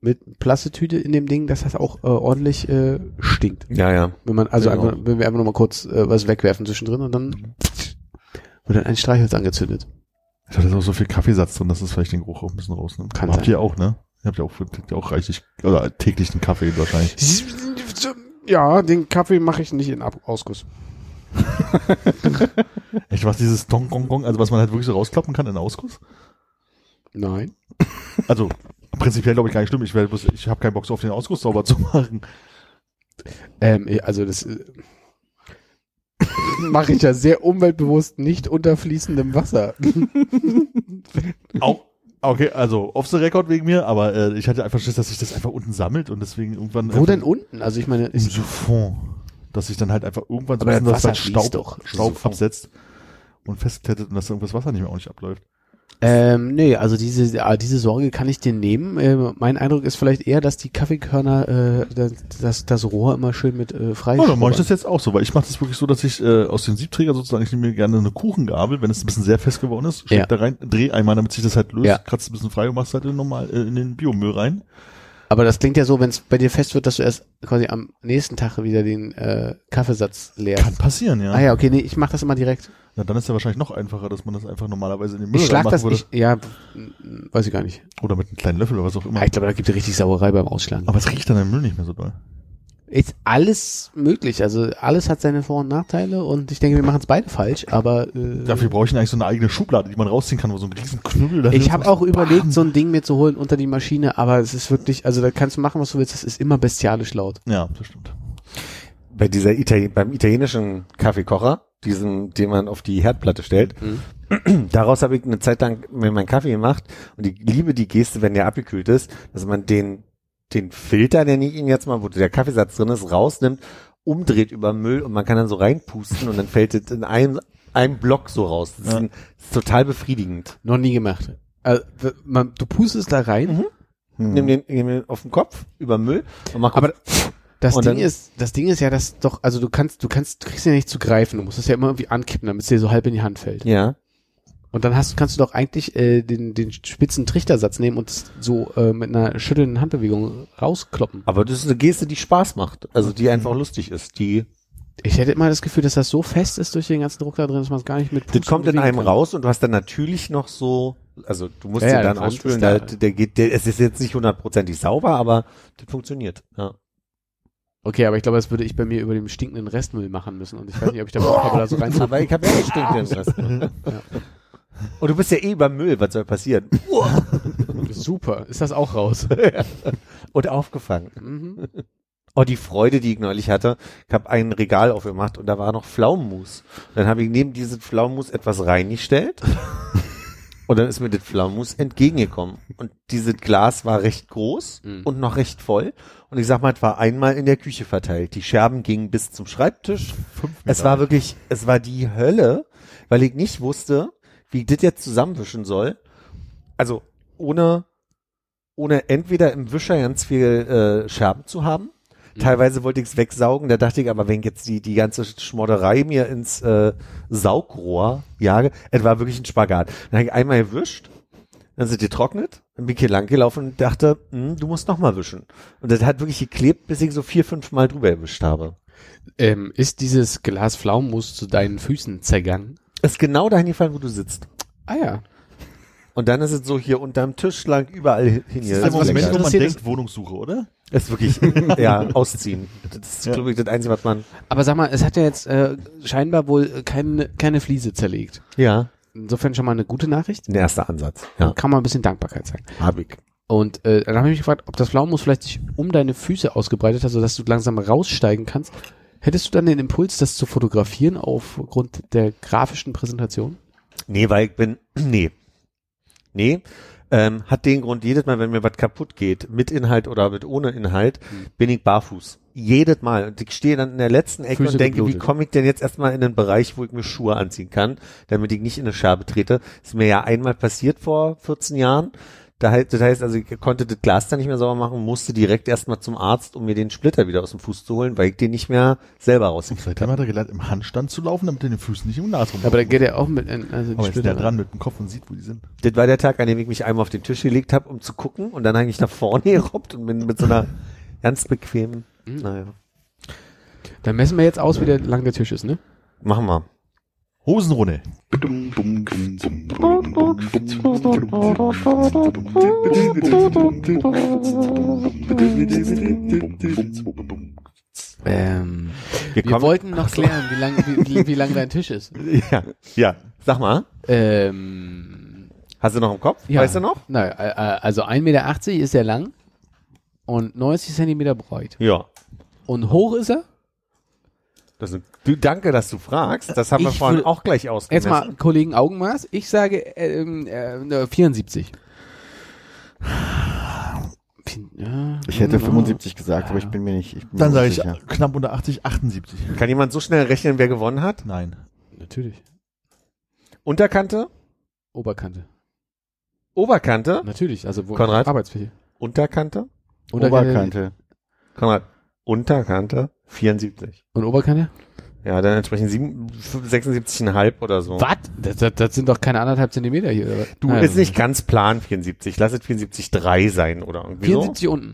mit Plastetüte in dem Ding, dass das auch äh, ordentlich äh, stinkt. ja, ja. Wenn man, also Genau. einfach, wenn wir einfach noch mal kurz äh, was wegwerfen zwischendrin und dann wird dann ein Streichholz angezündet. Ich hatte auch so viel Kaffeesatz drin, dass es vielleicht den Geruch auch ein bisschen rausnimmt. Kann Habt sein. ihr auch, ne? Ihr habt ja auch, trinkt ja auch reichlich, oder täglich einen Kaffee wahrscheinlich. Ja, den Kaffee mache ich nicht in Ab Ausguss. Echt, was dieses Dong Gong Gong, also was man halt wirklich so rausklappen kann in Ausguss? Nein. Also, prinzipiell glaube ich gar nicht schlimm. Ich, bloß- ich habe keinen Bock so auf den Ausguss sauber zu machen. Ähm, also das äh, mache ich ja sehr umweltbewusst nicht unter fließendem Wasser. Auch, okay, also off the record wegen mir, aber äh, ich hatte einfach Schiss, dass sich das einfach unten sammelt und deswegen irgendwann. Wo denn unten? Also ich meine, Im Siphon. Dass sich dann halt einfach irgendwann so ein bisschen Staub, doch. Staub Siphon. absetzt und festklettet und dass irgendwas Wasser nicht mehr ordentlich abläuft. ähm, nee, also diese, ah, diese Sorge kann ich dir nehmen. Äh, mein Eindruck ist vielleicht eher, dass die Kaffeekörner äh, das, das, Rohr immer schön mit äh, frei Ja, dann mache ich das jetzt auch so, weil ich mache das wirklich so, dass ich äh, aus dem Siebträger sozusagen, ich nehme mir gerne eine Kuchengabel, wenn es ein bisschen sehr fest geworden ist, steck Ja. da rein, dreh einmal, damit sich das halt löst, Ja. kratzt ein bisschen frei und machst halt normal, äh, in den Biomüll rein. Aber das klingt ja so, wenn es bei dir fest wird, dass du erst quasi am nächsten Tag wieder den äh, Kaffeesatz leerst. Kann passieren, ja. Ah ja, okay, nee, ich mache das immer direkt. Na, dann ist ja wahrscheinlich noch einfacher, dass man das einfach normalerweise in den Müll Ich schlag das, würde. ich, ja, weiß ich gar nicht. Oder mit einem kleinen Löffel oder was auch immer. Ah, ich glaube, da gibt es richtig Sauerei beim Ausschlagen. Aber es riecht dann im Müll nicht mehr so doll. Ist alles möglich. Also alles hat seine Vor- und Nachteile und ich denke, wir machen es beide falsch, aber äh, Dafür brauche ich eigentlich so eine eigene Schublade, die man rausziehen kann, wo so ein riesen Knüppel da ich habe auch überlegt, so ein Ding mir zu holen unter die Maschine, aber es ist wirklich, also da kannst du machen, was du willst, das ist immer bestialisch laut. Ja, das stimmt. Bei dieser Itali beim italienischen Kaffeekocher, diesen, den man auf die Herdplatte stellt, daraus habe ich eine Zeit lang mir meinen Kaffee gemacht und ich liebe die Geste, wenn der abgekühlt ist, dass man den, den Filter, den ich ihn jetzt mal, wo der Kaffeesatz drin ist, rausnimmt, umdreht über Müll und man kann dann so reinpusten und dann fällt es in einem, einem Block so raus. Das ist, Ja. ein, das ist total befriedigend. Noch nie gemacht. Also, man, du pustest da rein, Mhm. Nimm den, nimm den auf den Kopf über Müll und mach aber das Und Ding ist, das Ding ist ja, dass doch, also du kannst, du kannst, du kriegst ja nicht zu greifen, du musst es ja immer irgendwie ankippen, damit es dir so halb in die Hand fällt. ja. Und dann hast, kannst du doch eigentlich äh, den, den spitzen Trichtersatz nehmen und es so äh, mit einer schüttelnden Handbewegung rauskloppen. Aber das ist eine Geste, die Spaß macht. Also die einfach lustig ist. Die Ich hätte immer das Gefühl, dass das so fest ist durch den ganzen Druck da drin, dass man es gar nicht mit Das kommt in einem kann. raus und du hast dann natürlich noch so, also du musst Ja, ihn ja, dann ausspülen, da. der, der geht, der, es ist jetzt nicht hundertprozentig sauber, aber das funktioniert. Ja. Okay, aber ich glaube, das würde ich bei mir über dem stinkenden Restmüll machen müssen und ich weiß nicht, ob ich da Bock habe, da so rein Aber ich habe ja nicht stinkenden Rest. Und du bist ja eh über Müll, was soll passieren? Super, ist das auch raus? Und aufgefangen. mhm. Oh, die Freude, die ich neulich hatte. Ich habe ein Regal aufgemacht und da war noch Pflaumenmus. Dann habe ich neben dieses Pflaumenmus etwas reingestellt. Und dann ist mir das Pflaumenmus entgegengekommen. Und dieses Glas war recht groß Mhm. und noch recht voll. Und ich sag mal, es war einmal in der Küche verteilt. Die Scherben gingen bis zum Schreibtisch. Es war wirklich, es war die Hölle, weil ich nicht wusste, wie ich das jetzt zusammenwischen soll. Also ohne, ohne entweder im Wischer ganz viel äh, Scherben zu haben. Teilweise wollte ich es wegsaugen, da dachte ich aber, wenn ich jetzt die, die ganze Schmodderei mir ins äh, Saugrohr jage, es war wirklich ein Spagat. Dann habe ich einmal gewischt, dann sind die trocknet, dann bin ich hier lang gelaufen und dachte, hm, du musst noch mal wischen. Und das hat wirklich geklebt, bis ich so vier, fünf Mal drüber erwischt habe. ähm, ist dieses Glas Pflaumenmus zu deinen Füßen zergangen? Ist genau dahin gefallen, wo du sitzt. Ah ja. Und dann ist es so hier unterm Tisch lang überall hin. Hier. Das ist Also mich Moment, wo man denkt, Wohnungssuche, oder? ist wirklich, ja, ausziehen. Das ist, Ja. glaube ich, das Einzige, was man, Aber sag mal, es hat ja jetzt äh, scheinbar wohl keine, keine Fliese zerlegt. ja, Insofern schon mal eine gute Nachricht. ein erster Ansatz. Ja, Kann man ein bisschen Dankbarkeit zeigen. hab ich. Und äh, dann habe ich mich gefragt, ob das Pflaumenmus vielleicht sich um deine Füße ausgebreitet hat, sodass du langsam raussteigen kannst. Hättest du dann den Impuls, das zu fotografieren aufgrund der grafischen Präsentation? Nee, weil ich bin, nee. Nee, ähm, hat den Grund, jedes Mal, wenn mir was kaputt geht, mit Inhalt oder mit ohne Inhalt, Hm. bin ich barfuß. Jedes Mal. Und ich stehe dann in der letzten Ecke Füße und denke, wie geblutet. komme ich denn jetzt erstmal in den Bereich, wo ich mir Schuhe anziehen kann, damit ich nicht in eine Scherbe trete. Ist mir ja einmal passiert vor 14 Jahren. Da heißt, das heißt, also ich konnte das Glas dann nicht mehr sauber machen, musste direkt erstmal zum Arzt, um mir den Splitter wieder aus dem Fuß zu holen, weil ich den nicht mehr selber rausgekriegt Seitdem hat er gelernt, im Handstand zu laufen, damit er den Füßen nicht im Nas rum. Aber da geht er auch mit, äh, also die Aber Splitter der dran mit dem Kopf und sieht, wo die sind. Das war der Tag, an dem ich mich einmal auf den Tisch gelegt habe, um zu gucken und dann eigentlich nach vorne gerobbt und bin mit so einer ganz bequemen, Mhm. naja, Dann messen wir jetzt aus, wie der lang der Tisch ist, ne? machen wir. Hosenrunde. Ähm, Wir wir wollten noch klären, wie lang, wie, wie, lang dein Tisch ist. ja, ja, sag mal, Ähm, hast du noch im Kopf? ja. Weißt du noch? Äh, äh, also 1,80 Meter ist er lang und 90 Zentimeter breit. Ja. Und hoch ist er? Das ist, du, danke, dass du fragst. Das haben wir Ich vorhin will- auch gleich Jetzt ausgemessen. mal Kollegen Augenmaß. Ich sage ähm, äh, 74. Ja, Ich hätte ja. 75 gesagt, aber ich bin mir nicht. Ich bin Dann sage ich knapp unter 80, 78. Kann jemand so schnell rechnen, wer gewonnen hat? Nein. Natürlich. Unterkante? Oberkante. Oberkante? Natürlich. Also wo Konrad? Arbeitsfläche. Unterkante? Oberkante. Konrad, Unterkante? 74. Und Oberkante? Ja, dann entsprechend sieben- 76,5 oder so. Was? Das, das, das sind doch keine anderthalb Zentimeter hier. Oder? Du, Naja, ist nicht ganz plan 74. Lass es 74,3 sein oder irgendwie 74 unten.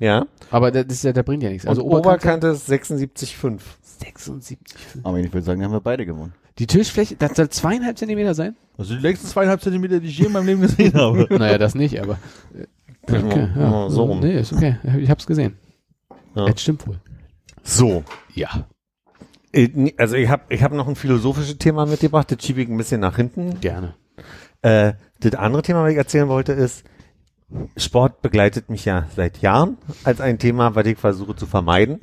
so. Ja. Aber das ist ja, da bringt ja nichts. Also Also Oberkante, Oberkante ist 76,5. 76. Aber ich würde sagen, haben wir beide gewonnen. Die Tischfläche, das soll zweieinhalb Zentimeter sein? Also die längsten zweieinhalb Zentimeter, die ich je in meinem Leben gesehen habe. naja, das nicht, aber. Okay, ja. so rum. Nee, ist okay. Ich hab's gesehen. Ja. Das stimmt wohl. So. Ja. Äh, Also ich habe ich hab noch ein philosophisches Thema mitgebracht, das schiebe ich ein bisschen nach hinten. Gerne. Äh, das andere Thema, was ich erzählen wollte, ist, Sport begleitet mich ja seit Jahren als ein Thema, was ich versuche zu vermeiden.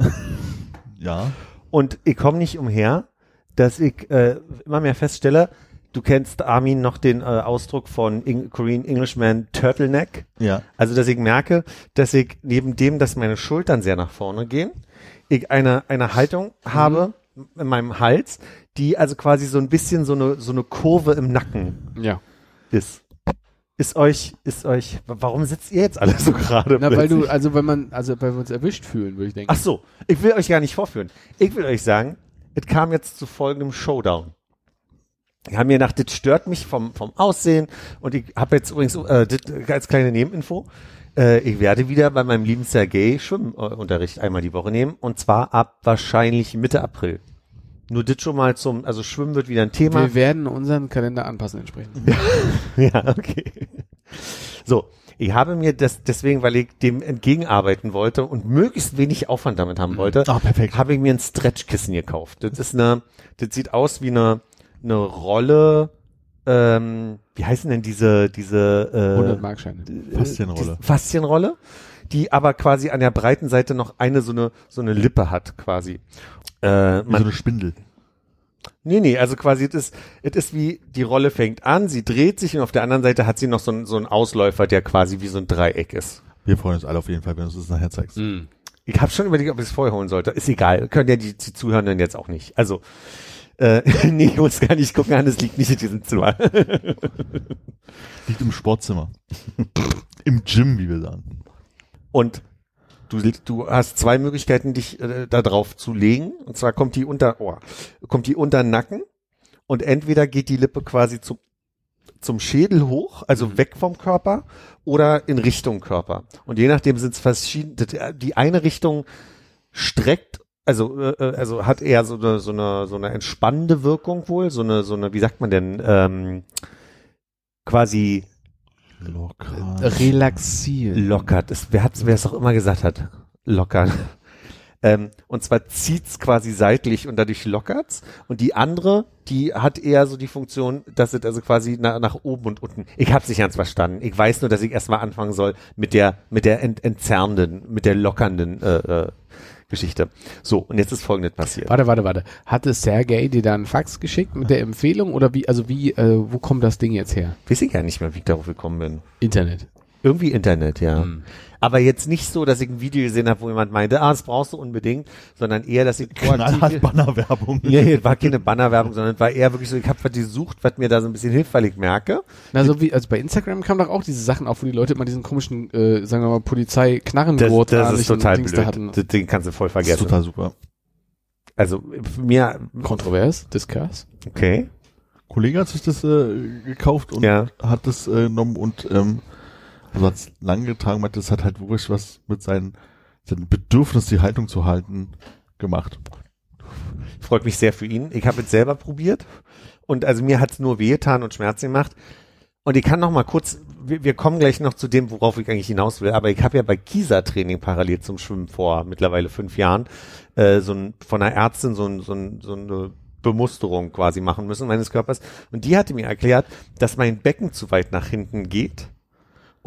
Ja. Und ich komme nicht umher, dass ich äh, immer mehr feststelle, du kennst Armin noch den äh, Ausdruck von Eng Korean Englishman Turtleneck. Ja. Also, dass ich merke, dass ich neben dem, dass meine Schultern sehr nach vorne gehen, ich eine, eine Haltung habe in meinem Hals, die also quasi so ein bisschen so eine, so eine Kurve im Nacken Ja. ist. Ist euch, ist euch, warum sitzt ihr jetzt alle so gerade? Na, weil plötzlich? du, also wenn man, also weil wir uns erwischt fühlen, würde ich denken. Ach so, ich will euch gar nicht vorführen. Ich will euch sagen, es kam jetzt zu folgendem Showdown. Ich habe mir gedacht, das stört mich vom, vom Aussehen und ich habe jetzt übrigens äh, das als kleine Nebeninfo, äh, ich werde wieder bei meinem lieben Sergei Schwimmunterricht einmal die Woche nehmen und zwar ab wahrscheinlich Mitte April. Nur das schon mal zum, also Schwimmen wird wieder ein Thema. Wir werden unseren Kalender anpassen entsprechend. Ja, okay. So, ich habe mir das deswegen, weil ich dem entgegenarbeiten wollte und möglichst wenig Aufwand damit haben wollte, perfekt. habe ich mir ein Stretchkissen gekauft. Das ist eine, das sieht aus wie eine, eine Rolle, ähm, wie heißen denn diese, diese, 100 äh, Markscheine. Faszienrolle. die Faszienrolle, die aber quasi an der breiten Seite noch eine so eine, so eine Lippe hat, quasi. Äh, Wie so man, eine Spindel. Nee, nee, also quasi, es ist, es ist wie, die Rolle fängt an, sie dreht sich und auf der anderen Seite hat sie noch so, einen- so einen Ausläufer, der quasi wie so ein Dreieck ist. Wir freuen uns alle auf jeden Fall, wenn du uns das nachher zeigst. Mhm. Ich habe schon überlegt, ob ich es vorher holen sollte. Ist egal, können ja die, die Zuhörenden jetzt auch nicht. Also, äh, nee, ich muss gar nicht gucken an, es liegt nicht in diesem Zimmer. Liegt im Sportzimmer. Im Gym, wie wir sagen. Und du, du hast zwei Möglichkeiten, dich äh, da drauf zu legen. Und zwar kommt die unter, oh, kommt die unter den Nacken und entweder geht die Lippe quasi zum zum Schädel hoch, also weg vom Körper oder in Richtung Körper. Und je nachdem sind es verschiedene. Die eine Richtung streckt, also äh, äh, also hat eher so eine so eine so eine entspannende Wirkung wohl, so eine so eine wie sagt man denn ähm, quasi Locker. Relaxieren. lockert. Das, wer hat, wer es auch immer gesagt hat, lockern. Ähm, und zwar zieht's quasi seitlich und dadurch lockert's. Und die andere, die hat eher so die Funktion, dass es also quasi nach, nach oben und unten. Ich hab's nicht ganz verstanden. Ich weiß nur, dass ich erstmal anfangen soll mit der mit der ent, entzerrenden, mit der lockernden äh, äh, Geschichte. So und jetzt ist Folgendes passiert. Warte, warte, warte. Hatte Sergej dir da einen Fax geschickt mit der Empfehlung oder wie, also wie, äh, wo kommt das Ding jetzt her? Weiß ich ja nicht mehr, wie ich darauf gekommen bin. Internet. Irgendwie Internet, ja. Hm. Aber jetzt nicht so, dass ich ein Video gesehen habe, wo jemand meinte, ah, das brauchst du unbedingt, sondern eher, dass ich Knallhart Bannerwerbung. Ja, hier war keine Bannerwerbung, sondern es war eher wirklich so, ich habe was gesucht, was mir da so ein bisschen hilft, weil ich merke. Na, so wie, also bei Instagram kamen doch auch diese Sachen auf, wo die Leute immer diesen komischen, äh, sagen wir mal, Polizei-Knarrengurt Das, das ist total Dings blöd. da hatten. Das Ding kannst du voll Das ist vergessen. total super. Also mir, Kontrovers, Discuss. okay. Ein Kollege hat sich das äh, gekauft und Ja. hat das äh, genommen und ähm, also hat es lang getragen, meinte, das hat halt wirklich was mit seinen, seinem Bedürfnis, die Haltung zu halten, gemacht. Freut mich sehr für ihn. Ich habe es selber probiert und also mir hat's nur wehgetan und Schmerzen gemacht. Und ich kann noch mal kurz, wir, wir kommen gleich noch zu dem, worauf ich eigentlich hinaus will, aber ich habe ja bei Kieser-Training parallel zum Schwimmen vor mittlerweile fünf Jahren äh, so ein, von einer Ärztin so, ein, so, ein, so eine Bemusterung quasi machen müssen meines Körpers. Und die hatte mir erklärt, dass mein Becken zu weit nach hinten geht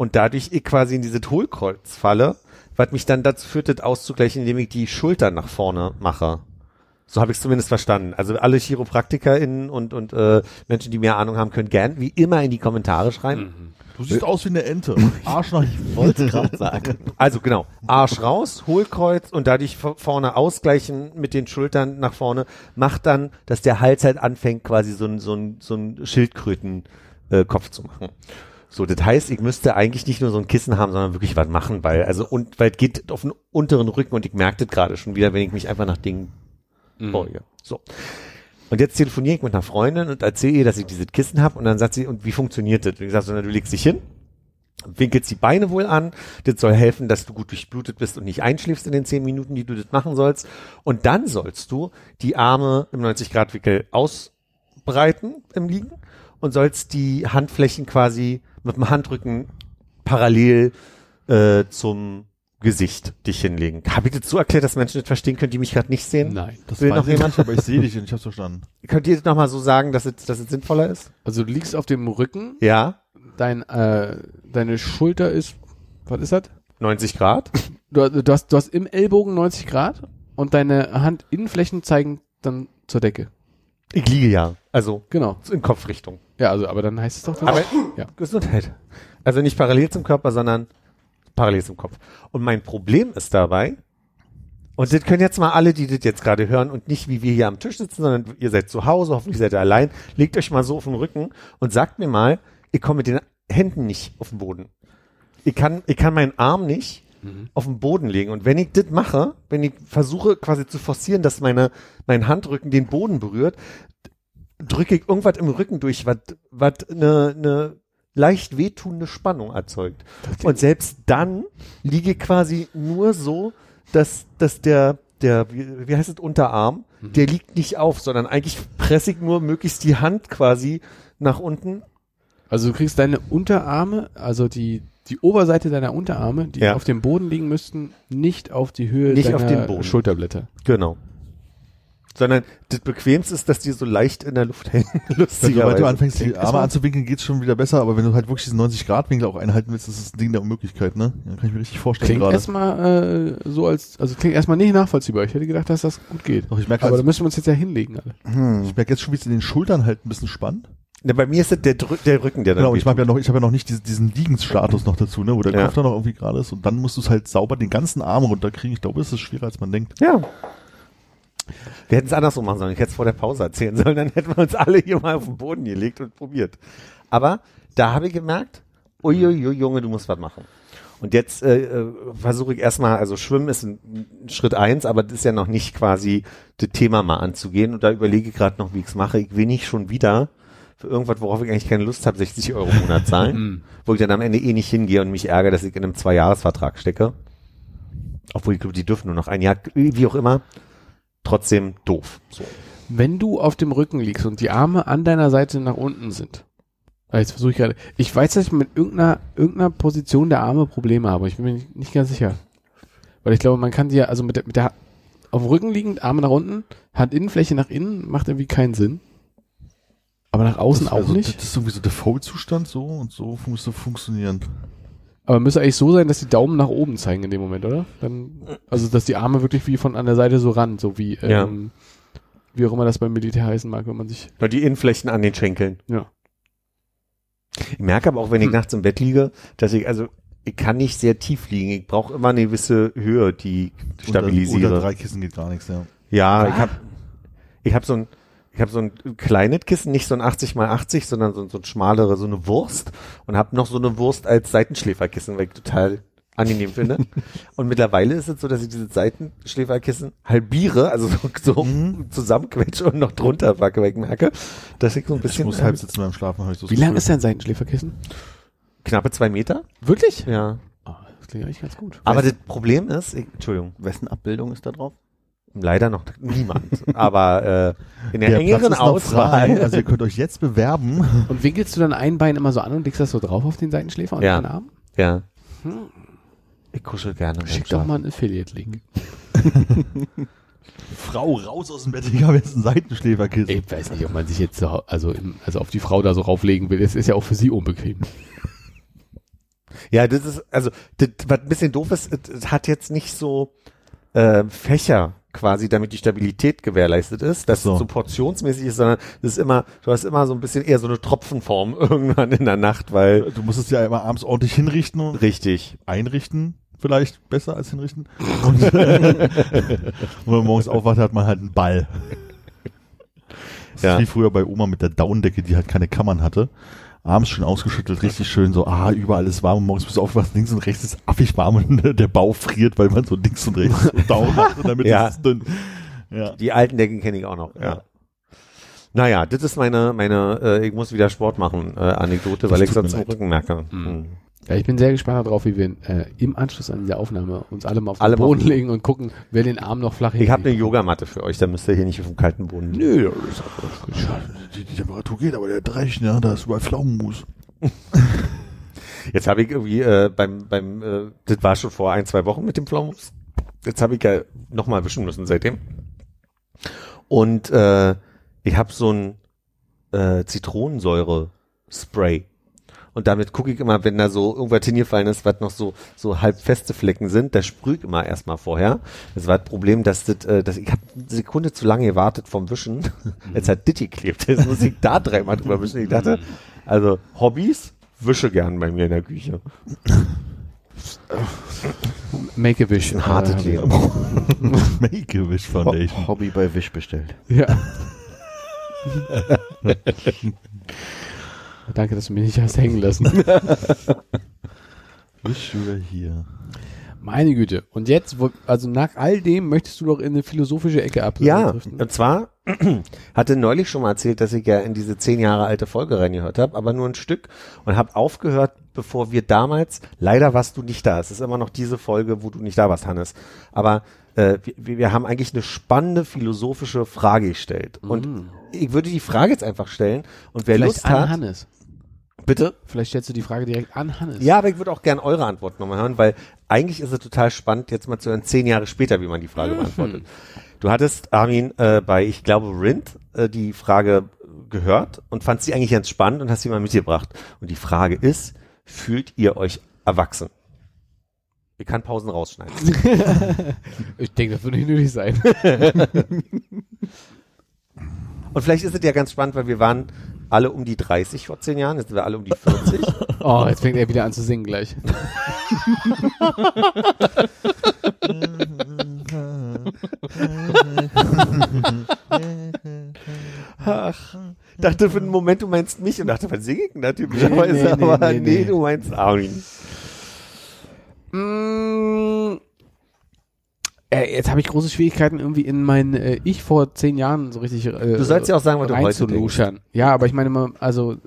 und dadurch ich quasi in dieses Hohlkreuz falle, was mich dann dazu führt, das auszugleichen, indem ich die Schultern nach vorne mache. So habe ich es zumindest verstanden. Also alle ChiropraktikerInnen und, und äh, Menschen, die mehr Ahnung haben, können gern wie immer in die Kommentare schreiben. Du siehst aus wie eine Ente. Arsch nach Wollte gerade sagen. Also genau, Arsch raus, Hohlkreuz und dadurch vorne ausgleichen mit den Schultern nach vorne, macht dann, dass der Hals halt anfängt, quasi so ein, so ein, so ein Schildkrötenkopf äh, Kopf zu machen. So, das heißt, ich müsste eigentlich nicht nur so ein Kissen haben, sondern wirklich was machen, weil, also, und, weil es geht auf den unteren Rücken und ich merke das gerade schon wieder, wenn ich mich einfach nach Dingen beuge. So. Und jetzt telefoniere ich mit einer Freundin und erzähle ihr, dass ich dieses Kissen habe und dann sagt sie, und wie funktioniert das? Und ich sage, so, na, du legst dich hin, winkelst die Beine wohl an, das soll helfen, dass du gut durchblutet bist und nicht einschläfst in den zehn Minuten, die du das machen sollst. Und dann sollst du die Arme im 90-Grad-Wickel ausbreiten im Liegen und sollst die Handflächen quasi mit dem Handrücken parallel äh, zum Gesicht dich hinlegen. Habe ich das so erklärt, dass Menschen das verstehen können, die mich gerade nicht sehen? Nein. Das Will noch jemand? nicht, aber ich sehe dich und ich hab's verstanden. Könnt ihr das nochmal so sagen, dass es, dass es sinnvoller ist? Also du liegst auf dem Rücken, Ja, dein, äh, deine Schulter ist, was ist das? 90 Grad. Du, du, hast, du hast im Ellbogen 90 Grad und deine Handinnenflächen zeigen dann zur Decke. Ich liege ja, also Genau. in Kopfrichtung. Ja, also, aber dann heißt es doch, dass Aber ja. Gesundheit. Also nicht parallel zum Körper, sondern parallel zum Kopf. Und mein Problem ist dabei, und das können jetzt mal alle, die das jetzt gerade hören und nicht wie wir hier am Tisch sitzen, sondern ihr seid zu Hause, hoffentlich seid ihr allein, legt euch mal so auf den Rücken und sagt mir mal, ich komme mit den Händen nicht auf den Boden. Ich kann, ich kann meinen Arm nicht auf den Boden legen. Und wenn ich das mache, wenn ich versuche quasi zu forcieren, dass meine, mein Handrücken den Boden berührt, drücke ich irgendwas im Rücken durch, was was eine ne leicht wehtuende Spannung erzeugt. Und selbst dann liege ich quasi nur so, dass, dass der, der, wie, wie heißt es, Unterarm, der liegt nicht auf, sondern eigentlich presse ich nur möglichst die Hand quasi nach unten. Also du kriegst deine Unterarme, also die, die Oberseite deiner Unterarme, die Ja. auf dem Boden liegen müssten, nicht auf die Höhe Nicht deiner auf den Boden. Schulterblätter. Genau. Sondern das Bequemste ist, dass die so leicht in der Luft hängen. Wenn du, sobald Lustigerweise. du anfängst, die Arme anzuwinkeln, geht's schon wieder besser, aber wenn du halt wirklich diesen 90-Grad-Winkel auch einhalten willst, das ist ein Ding der Unmöglichkeit, ne? Ja, kann ich mir richtig vorstellen Klingt gerade. erstmal äh, so als, also klingt erstmal nicht nachvollziehbar. Ich hätte gedacht, dass das gut geht. Doch, ich merke Aber da also, müssen wir uns jetzt ja hinlegen alle. Hm. ich merke jetzt schon, wie es in den Schultern halt ein bisschen spannt. Ne, bei mir ist das der, Drü der Rücken, der dann Genau, ich habe ja noch, ich habe ja noch nicht diesen, diesen Liegensstatus noch dazu, ne, wo der Ja. Kopf da noch irgendwie gerade ist und dann musst du es halt sauber den ganzen Arm runterkriegen. Ich glaube, es ist schwerer, als man denkt. Ja. Wir hätten es andersrum machen sollen. Ich hätte es vor der Pause erzählen sollen. Dann hätten wir uns alle hier mal auf den Boden gelegt und probiert. Aber da habe ich gemerkt, uiuiui, Junge, du musst was machen. Und jetzt äh, äh, versuche ich erstmal, also Schwimmen ist ein, ein Schritt eins, aber das ist ja noch nicht quasi das Thema mal anzugehen. Und da überlege ich gerade noch, wie ich es mache. Ich will nicht schon wieder für irgendwas, worauf ich eigentlich keine Lust habe, 60 Euro im Monat zahlen, wo ich dann am Ende eh nicht hingehe und mich ärgere, dass ich in einem Zweijahresvertrag stecke. Obwohl ich glaube, die dürfen nur noch ein Jahr, wie auch immer. Trotzdem doof. So. Wenn du auf dem Rücken liegst und die Arme an deiner Seite nach unten sind, Ah, jetzt versuche ich gerade, ich weiß, dass ich mit irgendeiner, irgendeiner Position der Arme Probleme habe, ich bin mir nicht, nicht ganz sicher. Weil ich glaube, man kann die ja, also mit der, mit der, auf dem Rücken liegend, Arme nach unten, Handinnenfläche nach innen, macht irgendwie keinen Sinn. Aber nach außen das, auch also, nicht. Das ist irgendwie so Default-Zustand so und so müsste funktionieren. Aber müsste eigentlich so sein, dass die Daumen nach oben zeigen in dem Moment, oder? Dann, also, dass die Arme wirklich wie von an der Seite so ran, so wie, Ja. ähm, wie auch immer das beim Militär heißen mag, wenn man sich, Nur die Innenflächen an den Schenkeln. ja. Ich merke aber auch, wenn ich Hm. nachts im Bett liege, dass ich, also, ich kann nicht sehr tief liegen. Ich brauche immer eine gewisse Höhe, die ich stabilisiere. Unter, unter drei Kissen geht gar nichts, ja. Ja, ich habe ich hab so ein ich habe so ein kleines Kissen, nicht so ein 80 mal 80, sondern so, ein- so ein schmalere, so eine Wurst und habe noch so eine Wurst als Seitenschläferkissen, weil ich total angenehm finde. und mittlerweile ist es so, dass ich dieses Seitenschläferkissen halbiere, also so, so zusammenquetsche und noch drunter packe, weil ich merke, dass ich so ein Ich bisschen muss halb sitzen beim Schlafen, habe ich so Wie lang ist dein Seitenschläferkissen? knappe zwei Meter. Wirklich? Ja. Oh, das klingt eigentlich ganz gut. Aber das Problem ist, ich, Entschuldigung, Wessen Abbildung ist da drauf? Leider noch niemand. aber äh, in der, Der engeren Auswahl. also ihr könnt euch jetzt bewerben. Und winkelst du dann ein Bein immer so an und legst das so drauf auf den Seitenschläfer und Ja. den Arm? Ja. Ich kuschel gerne. Schick doch mal einen Affiliate-Link. Frau, raus aus dem Bett, ich habe jetzt ein Seitenschläferkissen. Ich weiß nicht, ob man sich jetzt so, also, im, also auf die Frau da so rauflegen will. Das ist ja auch für sie unbequem. Ja, das ist, also, das, was ein bisschen doof ist, es, es hat jetzt nicht so äh, Fächer quasi, damit die Stabilität gewährleistet ist, dass So. es so portionsmäßig ist, sondern das ist immer, du hast immer so ein bisschen eher so eine Tropfenform irgendwann in der Nacht, weil Du musst es ja immer abends ordentlich hinrichten und richtig. einrichten. Vielleicht besser als hinrichten. Und, und wenn man morgens aufwacht, hat man halt einen Ball. Das Ja. ist wie früher bei Oma mit der Daunendecke, die halt keine Kammern hatte. Abends schön ausgeschüttelt, richtig schön so, ah, überall ist warm und morgens bist du aufgewacht, links und rechts ist affig warm und der Bauch friert, weil man so links und rechts so Daumen hat und damit Ja. ist es dünn. Ja. Die alten Decken kenne ich auch noch, ja. Ja. Naja, das ist meine, meine, äh, ich muss wieder Sport machen, äh, Anekdote, weil ich sonst leid. Rücken merke. Mhm. Hm. Ja, ich bin sehr gespannt darauf, wie wir äh, im Anschluss an diese Aufnahme uns alle mal auf den Alle Boden legen und gucken, wer den Arm noch flach Ich habe eine. Yogamatte für euch, da müsst ihr hier nicht auf dem kalten Boden. Nö, das ist aber gut. Die, die Temperatur geht, aber der Dreich, ne, da ist überall Pflaumenmus. Jetzt habe ich irgendwie äh, beim, beim äh, das war schon vor ein, zwei Wochen mit dem Pflaumus. Jetzt habe ich ja nochmal wischen müssen seitdem. Und äh, ich habe so ein äh, Zitronensäure-Spray. Und damit gucke ich immer, wenn da so irgendwas hingefallen ist, was noch so so halb feste Flecken sind, da sprühe ich immer erstmal vorher. Das war das Problem, dass das, äh, dass ich habe eine Sekunde zu lange gewartet vom Wischen. Jetzt hat Ditti klebt. Jetzt muss ich da dreimal drüber wischen. Ich dachte, also Hobbys, wische gern bei mir in der Küche. Make-A-Wish. Ein hartes äh, Leben. Make-A-Wish Foundation. Ho Hobby bei Wish bestellt. Ja. Danke, dass du mich nicht hast hängen lassen. Wish über hier. Meine Güte. Und jetzt, wo, also nach all dem möchtest du doch in eine philosophische Ecke ab. Ja, driften? und zwar hatte neulich schon mal erzählt, dass ich ja in diese zehn Jahre alte Folge reingehört habe, aber nur ein Stück und habe aufgehört, bevor wir damals, leider warst du nicht da, es ist immer noch diese Folge, wo du nicht da warst, Hannes, aber äh, wir, wir haben eigentlich eine spannende philosophische Frage gestellt und ich würde die Frage jetzt einfach stellen und wer Vielleicht Lust an hat, Hannes. bitte? Vielleicht stellst du die Frage direkt an Hannes. Ja, aber ich würde auch gern eure Antwort nochmal hören, weil eigentlich ist es total spannend, jetzt mal zu hören, zehn Jahre später, wie man die Frage beantwortet. Du hattest, Armin, äh, bei, ich glaube, Rind äh, die Frage gehört und fand sie eigentlich ganz spannend und hast sie mal mitgebracht. Und die Frage ist, fühlt ihr euch erwachsen? Ich kann Pausen rausschneiden. Ich denke, das würde nicht nötig sein. Und vielleicht ist es ja ganz spannend, weil wir waren alle um die 30 vor zehn Jahren, jetzt sind wir alle um die 40. Oh, jetzt fängt er wieder an zu singen gleich. Ach, dachte für einen Moment, du meinst mich und dachte, was singe ich denn da typischerweise? Nee, nee, nee, aber nee, nee, nee. du meinst Armin. Mm, äh, jetzt habe ich große Schwierigkeiten, irgendwie in mein äh, Ich vor zehn Jahren so richtig äh, Du sollst ja auch sagen, was du heute denkst. Ja, aber ich meine mal, also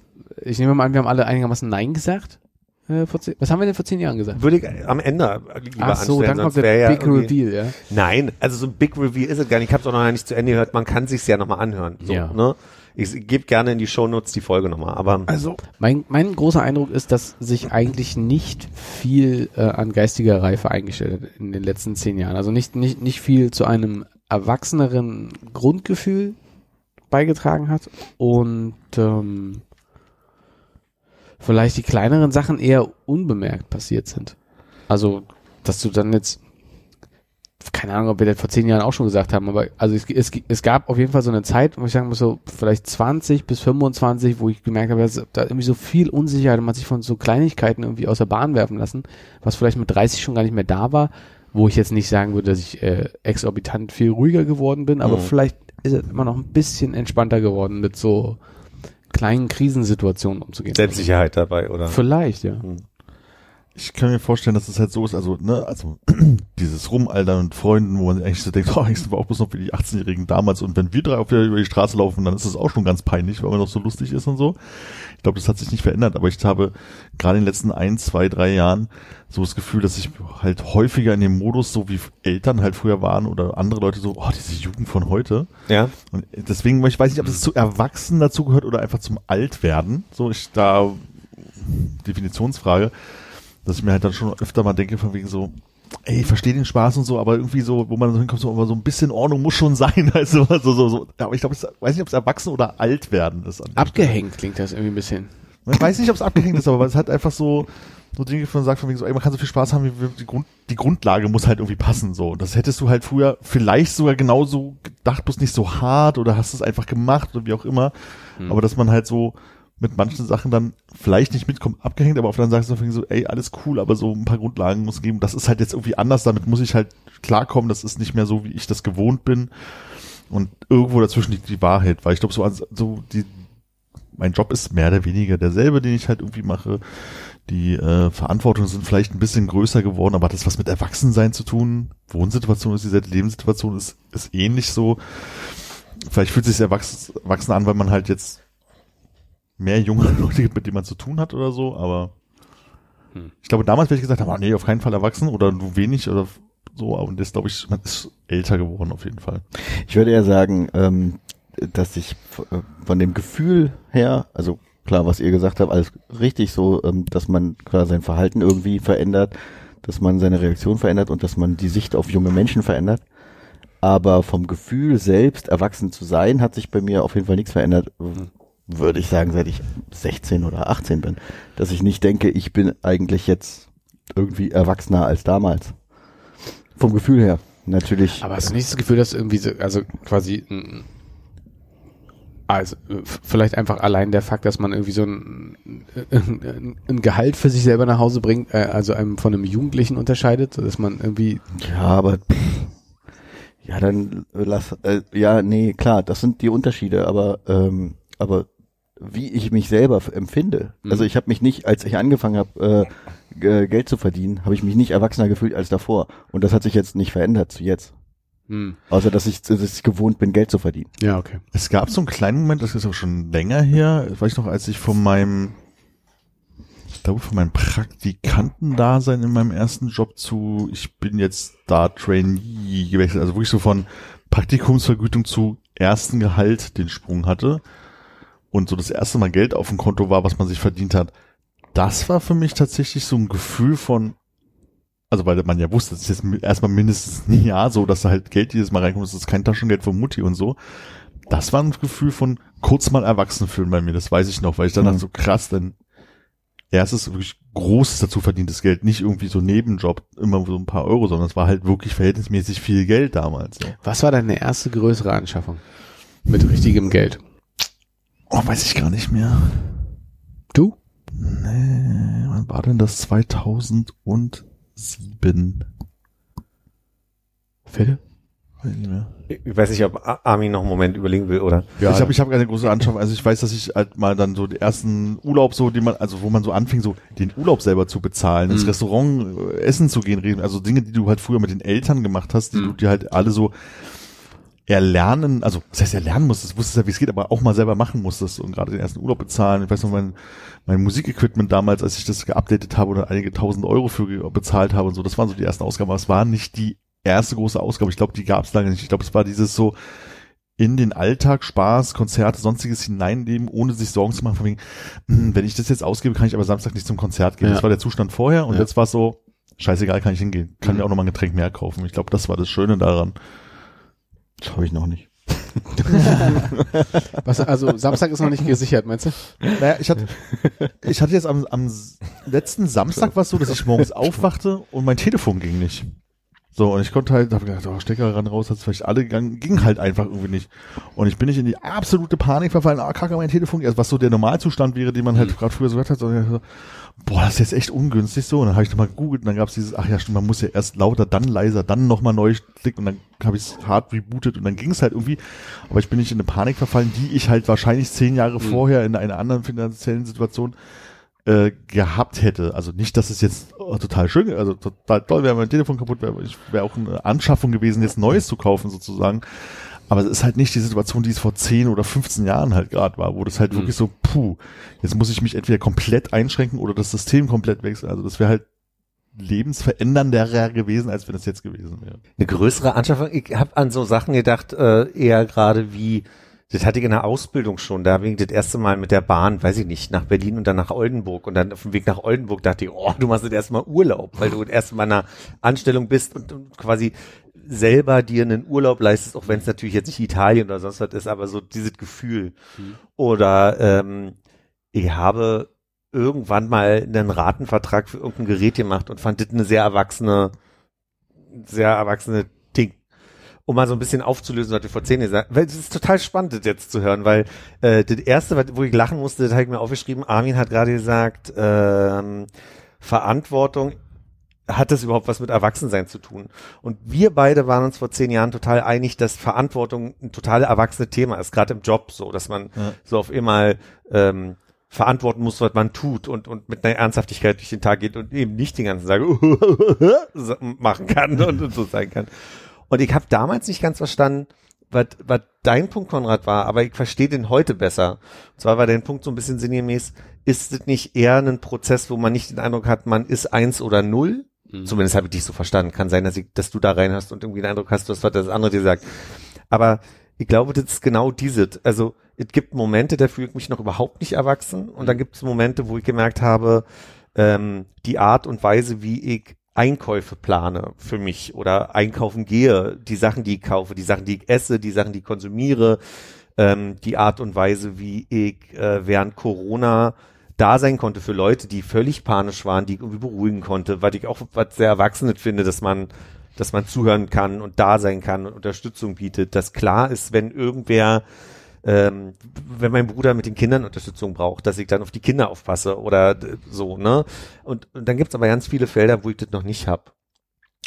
ich nehme mal an, wir haben alle einigermaßen Nein gesagt. Äh, zehn, was haben wir denn vor zehn Jahren gesagt? Würde ich am Ende lieber Ach so, dann kommt der ja Big Reveal, ja. Nein, also so ein Big Reveal ist es gar nicht. Ich habe es auch noch nicht zu Ende gehört. Man kann sich's ja nochmal anhören. So, Ja. Ne? Ich gebe gerne in die Shownotes die Folge nochmal. Aber Also, Mein, mein großer Eindruck ist, dass sich eigentlich nicht viel äh, an geistiger Reife eingestellt hat in den letzten zehn Jahren. Also nicht, nicht, nicht viel zu einem erwachseneren Grundgefühl beigetragen hat und ähm, vielleicht die kleineren Sachen eher unbemerkt passiert sind. Also, dass du dann jetzt keine Ahnung, ob wir das vor zehn Jahren auch schon gesagt haben, aber also es, es, es gab auf jeden Fall so eine Zeit, wo ich sagen muss, so vielleicht 20 bis 25, wo ich gemerkt habe, dass da irgendwie so viel Unsicherheit und man sich von so Kleinigkeiten irgendwie aus der Bahn werfen lassen, was vielleicht mit 30 schon gar nicht mehr da war, wo ich jetzt nicht sagen würde, dass ich äh, exorbitant viel ruhiger geworden bin, aber Mhm. vielleicht ist es immer noch ein bisschen entspannter geworden, mit so kleinen Krisensituationen umzugehen. Selbstsicherheit dabei, oder? Vielleicht, ja. Ich kann mir vorstellen, dass es halt so ist, also, ne, also dieses Rumaltern mit Freunden, wo man eigentlich so denkt, oh, eigentlich sind wir auch bloß noch wie die 18-Jährigen damals und wenn wir drei auf der, über die Straße laufen, dann ist es auch schon ganz peinlich, weil man noch so lustig ist und so. Ich glaube, das hat sich nicht verändert, aber ich habe gerade in den letzten ein, zwei, drei Jahren so das Gefühl, dass ich halt häufiger in dem Modus, so wie Eltern halt früher waren oder andere Leute so, oh, diese Jugend von heute. Ja. Und deswegen, ich weiß nicht, ob das zu Erwachsenen dazu gehört oder einfach zum Altwerden. So, ich da, Definitionsfrage, dass ich mir halt dann schon öfter mal denke, von wegen so, ey, ich verstehe den Spaß und so, aber irgendwie so, wo man so hinkommt, so, so ein bisschen Ordnung muss schon sein, also, so, so, so. Aber ich glaube, ich weiß nicht, ob es erwachsen oder alt werden ist. Abgehängt klingt das irgendwie ein bisschen. ich weiß nicht, ob es abgehängt ist, aber es hat einfach so, so Dinge, von sagt von wegen so, ey, man kann so viel Spaß haben, wie die, Grund, die Grundlage muss halt irgendwie passen, so. Das hättest du halt früher vielleicht sogar genauso gedacht, bloß nicht so hart oder hast es einfach gemacht oder wie auch immer. Aber dass man halt so mit manchen Sachen dann vielleicht nicht mitkommt, abgehängt, aber auf der anderen Seite so, ey, alles cool, aber so ein paar Grundlagen muss geben. Das ist halt jetzt irgendwie anders, damit muss ich halt klarkommen, das ist nicht mehr so, wie ich das gewohnt bin. Und irgendwo dazwischen liegt die Wahrheit, weil ich glaube, so, so die, mein Job ist mehr oder weniger derselbe, den ich halt irgendwie mache. Die äh, Verantwortungen sind vielleicht ein bisschen größer geworden, aber das was mit Erwachsensein zu tun? Wohnsituation ist dieselbe, Lebenssituation ist, ist ähnlich so. Vielleicht fühlt sich erwachsen, erwachsen an, weil man halt jetzt mehr junge Leute gibt, mit denen man zu tun hat oder so, aber Hm. ich glaube, damals wäre ich gesagt, aber nee, auf keinen Fall erwachsen oder nur wenig oder so, und das glaube ich, man ist älter geworden auf jeden Fall. Ich würde eher sagen, ähm, dass ich äh, von dem Gefühl her, also klar, was ihr gesagt habt, alles richtig so, ähm, dass man klar sein Verhalten irgendwie verändert, dass man seine Reaktion verändert und dass man die Sicht auf junge Menschen verändert. Aber vom Gefühl selbst erwachsen zu sein, hat sich bei mir auf jeden Fall nichts verändert. Würde ich sagen, seit ich 16 oder 18 bin. Dass ich nicht denke, ich bin eigentlich jetzt irgendwie erwachsener als damals. Vom Gefühl her. Natürlich. Aber hast du nicht das Gefühl, dass irgendwie so, also quasi, also vielleicht einfach allein der Fakt, dass man irgendwie so ein, ein, ein Gehalt für sich selber nach Hause bringt, äh, also einem von einem Jugendlichen unterscheidet, dass man irgendwie, Ja, aber ja, dann lass äh, ja, nee, klar, das sind die Unterschiede, aber ähm, aber wie ich mich selber empfinde. Mhm. Also ich habe mich nicht, als ich angefangen habe, äh, Geld zu verdienen, habe ich mich nicht erwachsener gefühlt als davor. Und das hat sich jetzt nicht verändert zu jetzt. Hm. Außer, dass ich, dass ich gewohnt bin, Geld zu verdienen. Ja, okay. Es gab so einen kleinen Moment, das ist auch schon länger her, weiß ich noch, als ich von meinem, ich glaube von meinem Praktikantendasein in meinem ersten Job zu, ich bin jetzt da Trainee gewechselt, also wirklich so von Praktikumsvergütung zu ersten Gehalt den Sprung hatte und so das erste Mal Geld auf dem Konto war, was man sich verdient hat. Das war für mich tatsächlich so ein Gefühl von, also weil man ja wusste, das ist jetzt erstmal mindestens ein Jahr so, dass da halt Geld jedes Mal reinkommt, das ist kein Taschengeld von Mutti und so. Das war ein Gefühl von kurz mal erwachsen fühlen bei mir, das weiß ich noch, weil ich dann Mhm. so krass, denn erstes wirklich großes dazu verdientes Geld, nicht irgendwie so Nebenjob, immer so ein paar Euro, sondern es war halt wirklich verhältnismäßig viel Geld damals. So. Was war deine erste größere Anschaffung? Mit richtigem Geld. Oh, weiß ich gar nicht mehr. Du? Nee, wann war denn das? 2007? Philipp? Weiß ich nicht mehr. Ich weiß nicht, ob Armin noch einen Moment überlegen will, oder? Ja. ich habe ich hab keine große Anschaffung. Also ich weiß, dass ich halt mal dann so die ersten Urlaub so, die man, also wo man so anfing, so den Urlaub selber zu bezahlen, ins Mhm. Restaurant äh, essen zu gehen, reden. Also Dinge, die du halt früher mit den Eltern gemacht hast, die Mhm. du dir halt alle so erlernen, also das heißt erlernen musstest, wusstest ja, wie es geht, aber auch mal selber machen musstest und gerade den ersten Urlaub bezahlen. Ich weiß noch, mein, mein Musikequipment damals, als ich das geupdatet habe oder einige tausend Euro für bezahlt habe und so, das waren so die ersten Ausgaben, aber es war nicht die erste große Ausgabe. Ich glaube, die gab es lange nicht. Ich glaube, es war dieses so in den Alltag, Spaß, Konzerte, sonstiges hineinleben, ohne sich Sorgen zu machen, von wegen, hm, wenn ich das jetzt ausgebe, kann ich aber Samstag nicht zum Konzert gehen. Ja. Das war der Zustand vorher und Ja. jetzt war es so, scheißegal, kann ich hingehen. Kann Mhm. mir auch noch mal ein Getränk mehr kaufen. Ich glaube, das war das Schöne daran. Das habe ich noch nicht. Was, also Samstag ist noch nicht gesichert, meinst du? Naja, ich hatte, ich hatte jetzt am, am letzten Samstag war es so, dass ich morgens aufwachte und mein Telefon ging nicht. So, und ich konnte halt, habe gedacht, oh, Stecker ran raus, hat's vielleicht alle gegangen, ging halt einfach irgendwie nicht. Und ich bin nicht in die absolute Panik verfallen, ah, kacke, mein Telefon, also was so der Normalzustand wäre, den man halt gerade früher so gehört hat, sondern so, boah, das ist jetzt echt ungünstig so. Und dann habe ich nochmal gegoogelt und dann gab es dieses, ach ja, stimmt, man muss ja erst lauter, dann leiser, dann nochmal neu klicken und dann habe ich es hart rebootet und dann ging es halt irgendwie. Aber ich bin nicht in eine Panik verfallen, die ich halt wahrscheinlich zehn Jahre vorher in einer anderen finanziellen Situation äh, gehabt hätte. Also nicht, dass es jetzt oh, total schön, also total toll wäre, mein Telefon kaputt wäre, ich wäre auch eine Anschaffung gewesen, jetzt Neues zu kaufen sozusagen. Aber es ist halt nicht die Situation, die es vor 10 oder 15 Jahren halt gerade war, wo das halt Mhm. wirklich so, puh, jetzt muss ich mich entweder komplett einschränken oder das System komplett wechseln. Also das wäre halt lebensverändernder gewesen, als wenn es jetzt gewesen wäre. Eine größere Anschaffung. Ich habe an so Sachen gedacht, äh, eher gerade wie, das hatte ich in der Ausbildung schon, da bin ich das erste Mal mit der Bahn, weiß ich nicht, nach Berlin und dann nach Oldenburg. Und dann auf dem Weg nach Oldenburg dachte ich, oh, du machst das erstmal Urlaub, weil du das erste Mal in einer Anstellung bist und, und quasi selber dir einen Urlaub leistest, auch wenn es natürlich jetzt nicht Italien oder sonst was ist, aber so dieses Gefühl. Oder ähm, ich habe irgendwann mal einen Ratenvertrag für irgendein Gerät gemacht und fand das eine sehr erwachsene, sehr erwachsene Ding. Um mal so ein bisschen aufzulösen, was wir vor zehn Jahren gesagt weil es ist total spannend, das jetzt zu hören, weil äh, das erste, wo ich lachen musste, das habe ich mir aufgeschrieben, Armin hat gerade gesagt, ähm, Verantwortung hat das überhaupt was mit Erwachsensein zu tun? Und wir beide waren uns vor zehn Jahren total einig, dass Verantwortung ein total erwachsenes Thema ist, gerade im Job so, dass man Ja. so auf immer ähm, verantworten muss, was man tut und, und mit einer Ernsthaftigkeit durch den Tag geht und eben nicht den ganzen Tag machen kann und, und so sein kann. Und ich habe damals nicht ganz verstanden, was, was dein Punkt, Konrad, war, aber ich verstehe den heute besser. Und zwar war dein Punkt so ein bisschen sinngemäß, ist es nicht eher ein Prozess, wo man nicht den Eindruck hat, man ist eins oder null? Zumindest habe ich dich so verstanden. Kann sein, dass, ich, dass du da rein hast und irgendwie den Eindruck hast, was das andere dir sagt. Aber ich glaube, das ist genau dieses. Also es gibt Momente, da fühle ich mich noch überhaupt nicht erwachsen und dann gibt es Momente, wo ich gemerkt habe, ähm, die Art und Weise, wie ich Einkäufe plane für mich oder einkaufen gehe, die Sachen, die ich kaufe, die Sachen, die ich esse, die Sachen, die ich konsumiere, ähm, die Art und Weise, wie ich äh, während Corona da sein konnte für Leute, die völlig panisch waren, die irgendwie beruhigen konnte, weil ich auch was sehr Erwachsenes finde, dass man, dass man zuhören kann und da sein kann und Unterstützung bietet, dass klar ist, wenn irgendwer ähm, wenn mein Bruder mit den Kindern Unterstützung braucht, dass ich dann auf die Kinder aufpasse oder so, ne? Und, und dann gibt's aber ganz viele Felder, wo ich das noch nicht hab.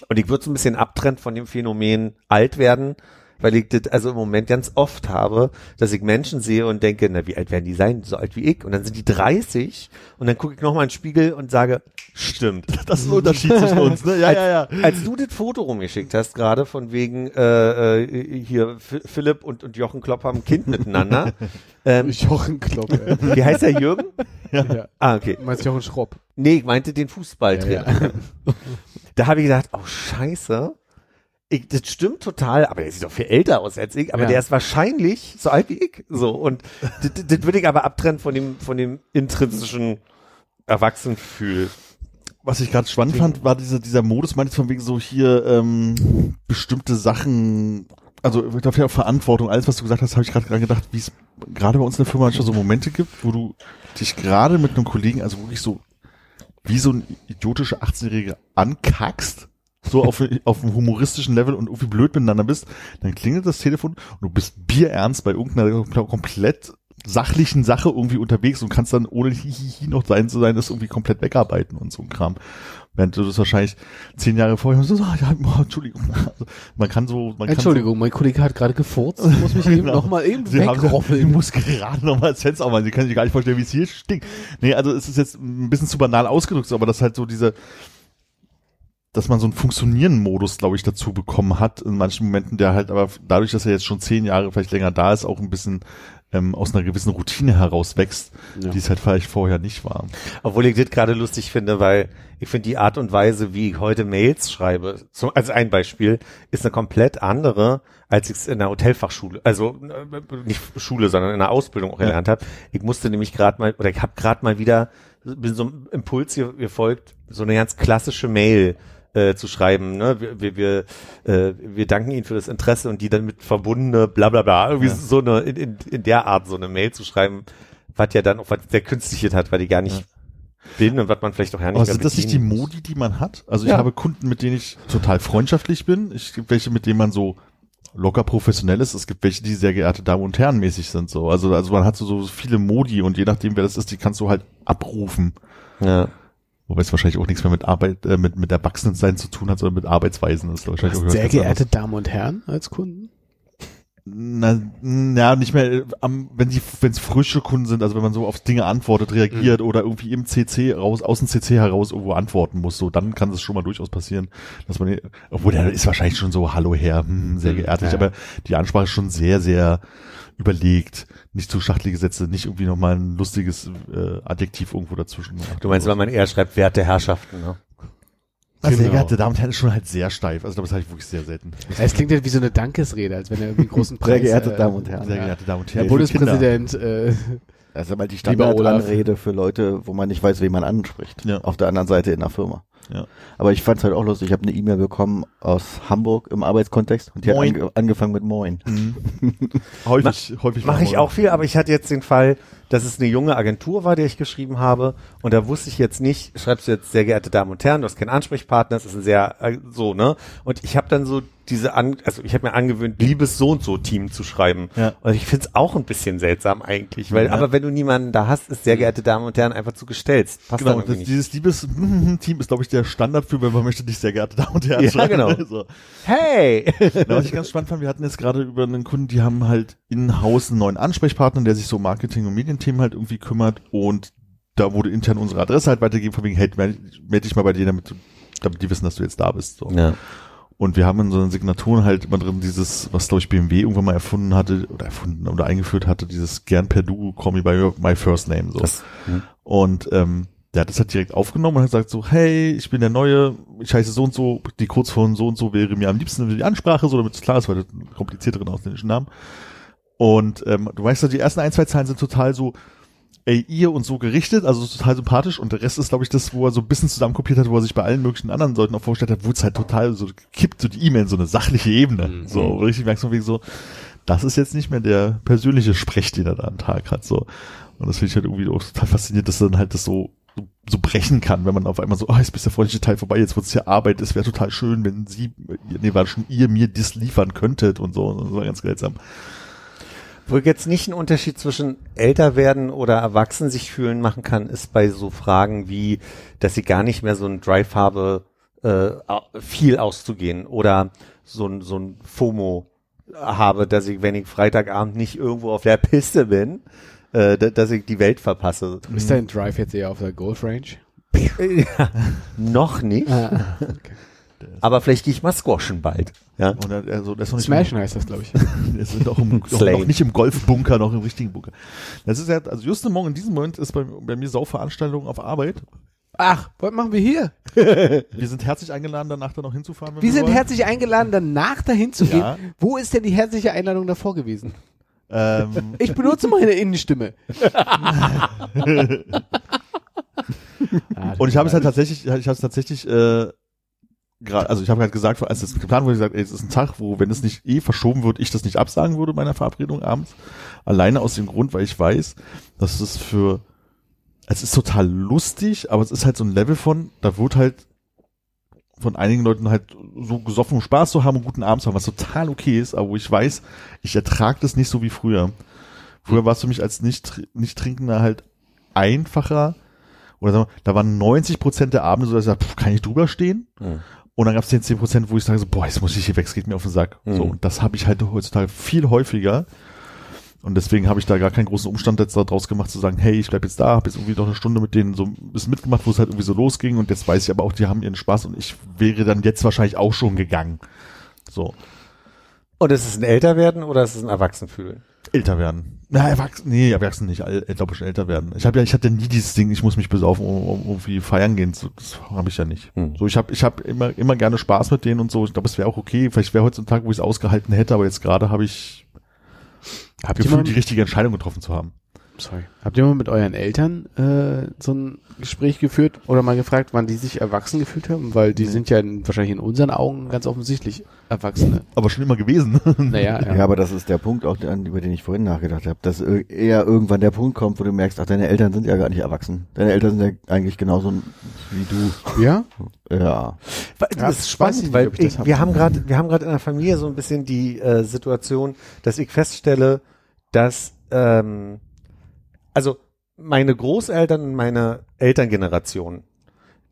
Und ich würde so ein bisschen abtrennen von dem Phänomen alt werden, weil ich das also im Moment ganz oft habe, dass ich Menschen sehe und denke, na, wie alt werden die sein? So alt wie ich. Und dann sind die 30 und dann gucke ich nochmal in den Spiegel und sage, stimmt. Das ist ein Unterschied zwischen uns, ne? Ja, als, ja, ja. Als du das Foto rumgeschickt hast, gerade von wegen äh, äh, hier F Philipp und, und Jochen Klopp haben ein Kind miteinander. ähm, Jochen Klopp. ey. wie heißt der Jürgen? ja. Ah, okay. Du meinst Jochen Schropp. Nee, ich meinte den Fußballtrainer. Ja, Da habe ich gedacht, oh scheiße. Ich, das stimmt total, aber der sieht doch viel älter aus als ich, aber Ja. der ist wahrscheinlich so alt wie ich. So, und das, das- würde ich aber abtrennen von dem, von dem intrinsischen Erwachsenenfühl. Was ich gerade spannend fand, war dieser, dieser Modus, meinte von wegen so hier ähm, bestimmte Sachen, also ich glaube ja Verantwortung, alles was du gesagt hast, habe ich gerade gedacht, wie es gerade bei uns in der Firma manchmal so Momente gibt, wo du dich gerade mit einem Kollegen, also wirklich so wie so ein idiotischer 18-Jähriger ankackst, so auf, auf einem humoristischen Level und irgendwie blöd miteinander bist, dann klingelt das Telefon und du bist bierernst bei irgendeiner komplett sachlichen Sache irgendwie unterwegs und kannst dann ohne Hihihi noch sein zu sein, das irgendwie komplett wegarbeiten und so ein Kram. Während du das wahrscheinlich zehn Jahre vorher so, ah, ja, oh, Entschuldigung. Also, man kann so, man Entschuldigung, mein Kollege hat gerade gefurzt. Ich muss mich eben Genau. noch mal eben Sie haben, ich wegroffeln. muss gerade noch mal das Fenster aufmachen. Sie können sich gar nicht vorstellen, wie es hier stinkt. Nee, also es ist jetzt ein bisschen zu banal ausgedrückt, aber das halt so diese, dass man so einen funktionieren Modus, glaube ich, dazu bekommen hat in manchen Momenten, der halt aber dadurch, dass er jetzt schon zehn Jahre vielleicht länger da ist, auch ein bisschen ähm, aus einer gewissen Routine heraus wächst, Ja. die es halt vielleicht vorher nicht war. Obwohl ich das gerade lustig finde, weil ich finde die Art und Weise, wie ich heute Mails schreibe, zum, also ein Beispiel, ist eine komplett andere, als ich es in der Hotelfachschule, also äh, nicht Schule, sondern in der Ausbildung auch Ja. gelernt habe. Ich musste nämlich gerade mal, oder ich habe gerade mal wieder, bin so einem Impuls hier gefolgt, so eine ganz klassische Mail äh, zu schreiben. Ne? Wir, wir, wir, äh, wir danken Ihnen für das Interesse und die dann mit verbundene bla bla bla, irgendwie Ja. so eine, in, in, in der Art so eine Mail zu schreiben, was ja dann auch was sehr künstlich hat, weil die gar nicht bin und was man vielleicht auch ja nicht Aber sind das nicht die. Modi, die man hat? Also Ja. ich habe Kunden, mit denen ich total freundschaftlich bin. Ich gibt welche, mit denen man so locker professionell ist. Es gibt welche, die sehr geehrte Damen und Herren mäßig sind. So, also also man hat so, so viele Modi und je nachdem wer das ist, die kannst du halt abrufen. Ja. Wobei es wahrscheinlich auch nichts mehr mit Arbeit, äh, mit mit Erwachsenensein zu tun hat, sondern mit Arbeitsweisen. Ist wahrscheinlich auch Sehr geehrte anderes. Damen und Herren als Kunden. Na, na, nicht mehr, äh, am, wenn sie, wenn es frische Kunden sind, also wenn man so auf Dinge antwortet, reagiert oder irgendwie im CC raus, aus dem CC heraus irgendwo antworten muss, so, dann kann es schon mal durchaus passieren, dass man, obwohl der ist wahrscheinlich schon so, hallo Herr, hm, sehr geehrtlich, ja. aber die Ansprache ist schon sehr, sehr überlegt, nicht zu schachtelige Sätze, nicht irgendwie nochmal ein lustiges äh, Adjektiv irgendwo dazwischen. Du meinst, weil man eher schreibt, werte Herrschaften, ne? Also, sehr Genau. geehrte Damen und Herren, ist schon halt sehr steif. Also, das habe ich wirklich sehr selten. Es klingt halt wie so eine Dankesrede, als wenn er irgendwie einen großen Preis... Sehr geehrte äh, Damen und Herren. Sehr geehrte Damen und Der Herren. Bundespräsident, äh, Das ist aber die. Standardanrede für Leute, wo man nicht weiß, wen man anspricht. Ja. Auf der anderen Seite in der Firma. Ja. Aber ich fand es halt auch lustig. Ich habe eine E-Mail bekommen aus Hamburg im Arbeitskontext und die Moin. hat ange angefangen mit Moin. Mhm. häufig, häufig. Mache ich auch viel, aber ich hatte jetzt den Fall, dass es eine junge Agentur war, der ich geschrieben habe und da wusste ich jetzt nicht, schreibst du jetzt sehr geehrte Damen und Herren, du hast keinen Ansprechpartner, es ist ein sehr äh, so, ne? Und ich habe dann so diese an, also ich habe mir angewöhnt, liebes so und so Team zu schreiben. Ja. Und ich find's auch ein bisschen seltsam eigentlich, weil Ja. aber wenn du niemanden da hast, ist sehr geehrte Damen und Herren einfach zu gestellt. Passt Genau, das, dieses Liebes-Team ist, glaube ich, der Standard für, wenn man möchte, dich sehr geehrte Damen und Herren Ja, schreiben. genau. So. Hey! Na, was ich ganz spannend fand, wir hatten jetzt gerade über einen Kunden, die haben halt in-house einen neuen Ansprechpartner, der sich so Marketing- und Medienthemen halt irgendwie kümmert und da wurde intern unsere Adresse halt weitergegeben, von wegen, hey, melde meld dich mal bei dir, damit, damit die wissen, dass du jetzt da bist. So. ja. Und wir haben in so einer Signaturen halt immer drin dieses, was glaube ich BMW irgendwann mal erfunden hatte oder erfunden oder eingeführt hatte, dieses gern per Du, call me by your- my first name. So. Das, hm. Und ähm, der hat das halt direkt aufgenommen und hat gesagt so, hey, ich bin der Neue, ich heiße so und so, die Kurzform so und so wäre mir am liebsten die Ansprache, so damit es klar ist, weil das komplizierteren ausländischen Namen. Und ähm, du weißt ja, die ersten ein, zwei Zeilen sind total so, ey, ihr und so gerichtet, also total sympathisch und der Rest ist, glaube ich, das, wo er so ein bisschen zusammenkopiert hat, wo er sich bei allen möglichen anderen Leuten auch vorgestellt hat, wo es halt total so kippt, so die E-Mail in so eine sachliche Ebene. Mhm. So, richtig merkst du wegen so, das ist jetzt nicht mehr der persönliche Sprech, den er da am Tag hat, so. Und das finde ich halt irgendwie auch total faszinierend, dass er dann halt das so, so, so brechen kann, wenn man auf einmal so, ah, jetzt ist der freundliche Teil vorbei, jetzt wird es ja Arbeit, es wäre total schön, wenn sie, nee, war schon ihr mir das liefern könntet und so, und das war ganz seltsam. Wo ich jetzt nicht einen Unterschied zwischen älter werden oder erwachsen sich fühlen machen kann, ist bei so Fragen wie, dass ich gar nicht mehr so einen Drive habe, äh, viel auszugehen oder so ein, so ein FOMO habe, dass ich, wenn ich Freitagabend nicht irgendwo auf der Piste bin, äh, da- dass ich die Welt verpasse. Ist dein Drive jetzt eher auf der Golf Range? ja, noch nicht, Ah, okay. Aber vielleicht gehe ich mal squashen bald. Ja. Und er, also, der ist noch nicht Smashen heißt das, glaube ich. Wir sind auch, im, noch, noch nicht im Golfbunker, noch im richtigen Bunker. Das ist ja, also just im Morgen, in diesem Moment ist bei, bei mir Sauveranstaltung auf Arbeit. Ach, was machen wir hier? Wir sind herzlich eingeladen, danach da noch hinzufahren. wenn Wir sind wollen. herzlich eingeladen, danach dahin zu gehen. Ja. Wo ist denn die herzliche Einladung davor gewesen? Ähm, Ich benutze meine Innenstimme. und ich habe es halt tatsächlich, ich habe es tatsächlich, äh, gerade, also ich habe halt gesagt, als es geplant wurde, gesagt, ey, es ist ein Tag, wo, wenn es nicht eh verschoben wird, ich das nicht absagen würde meiner Verabredung abends. Alleine aus dem Grund, weil ich weiß, dass es für, es ist total lustig, aber es ist halt so ein Level von, da wird halt von einigen Leuten halt so gesoffen, um Spaß zu haben und guten Abend zu haben, was total okay ist, aber wo ich weiß, ich ertrage das nicht so wie früher. Früher war es für mich als nicht, nicht Trinkender halt einfacher, oder sagen wir, da waren 90 Prozent der Abende so, dass ich sage, pff, kann ich drüber stehen? Mhm. Und dann gab es 10, 10 Prozent, wo ich sage, so, boah, jetzt muss ich hier weg, es geht mir auf den Sack. Mhm. So, und das habe ich halt heutzutage viel häufiger. Und deswegen habe ich da gar keinen großen Umstand jetzt daraus gemacht, zu sagen, hey, ich bleib jetzt da, habe jetzt irgendwie noch eine Stunde mit denen so ein bisschen mitgemacht, wo es halt irgendwie so losging. Und jetzt weiß ich aber auch, die haben ihren Spaß und ich wäre dann jetzt wahrscheinlich auch schon gegangen. So, Und ist es ein Älterwerden oder ist es ein Erwachsenfühlen? älter werden. Na, erwachsen, nee, erwachsen nicht, ich glaube schon älter werden. Ich habe ja, ich hatte nie dieses Ding, ich muss mich besaufen, um, um irgendwie feiern gehen. So, das habe ich ja nicht. Hm. So, ich habe, ich habe immer, immer gerne Spaß mit denen und so. Ich glaube, es wäre auch okay. Vielleicht wäre heute so ein Tag, wo ich es ausgehalten hätte, aber jetzt gerade habe ich ihr, gefühlt, die richtige Entscheidung getroffen zu haben. Sorry. Habt ihr mal mit euren Eltern äh, so ein Gespräch geführt oder mal gefragt, wann die sich erwachsen gefühlt haben? Weil die sind ja in, wahrscheinlich in unseren Augen ganz offensichtlich Erwachsene. Aber schon immer gewesen. Naja, ja. Ja, aber das ist der Punkt, auch der, über den ich vorhin nachgedacht habe, dass eher irgendwann der Punkt kommt, wo du merkst, ach, deine Eltern sind ja gar nicht erwachsen. Deine Eltern sind ja eigentlich genauso wie du. ja? Ja. Das Ja, ist spannend, nicht, weil ob ich das ich, hab. wir haben gerade, wir haben gerade in der Familie so ein bisschen die äh, Situation, dass ich feststelle, dass ähm, also meine Großeltern und meine Elterngeneration,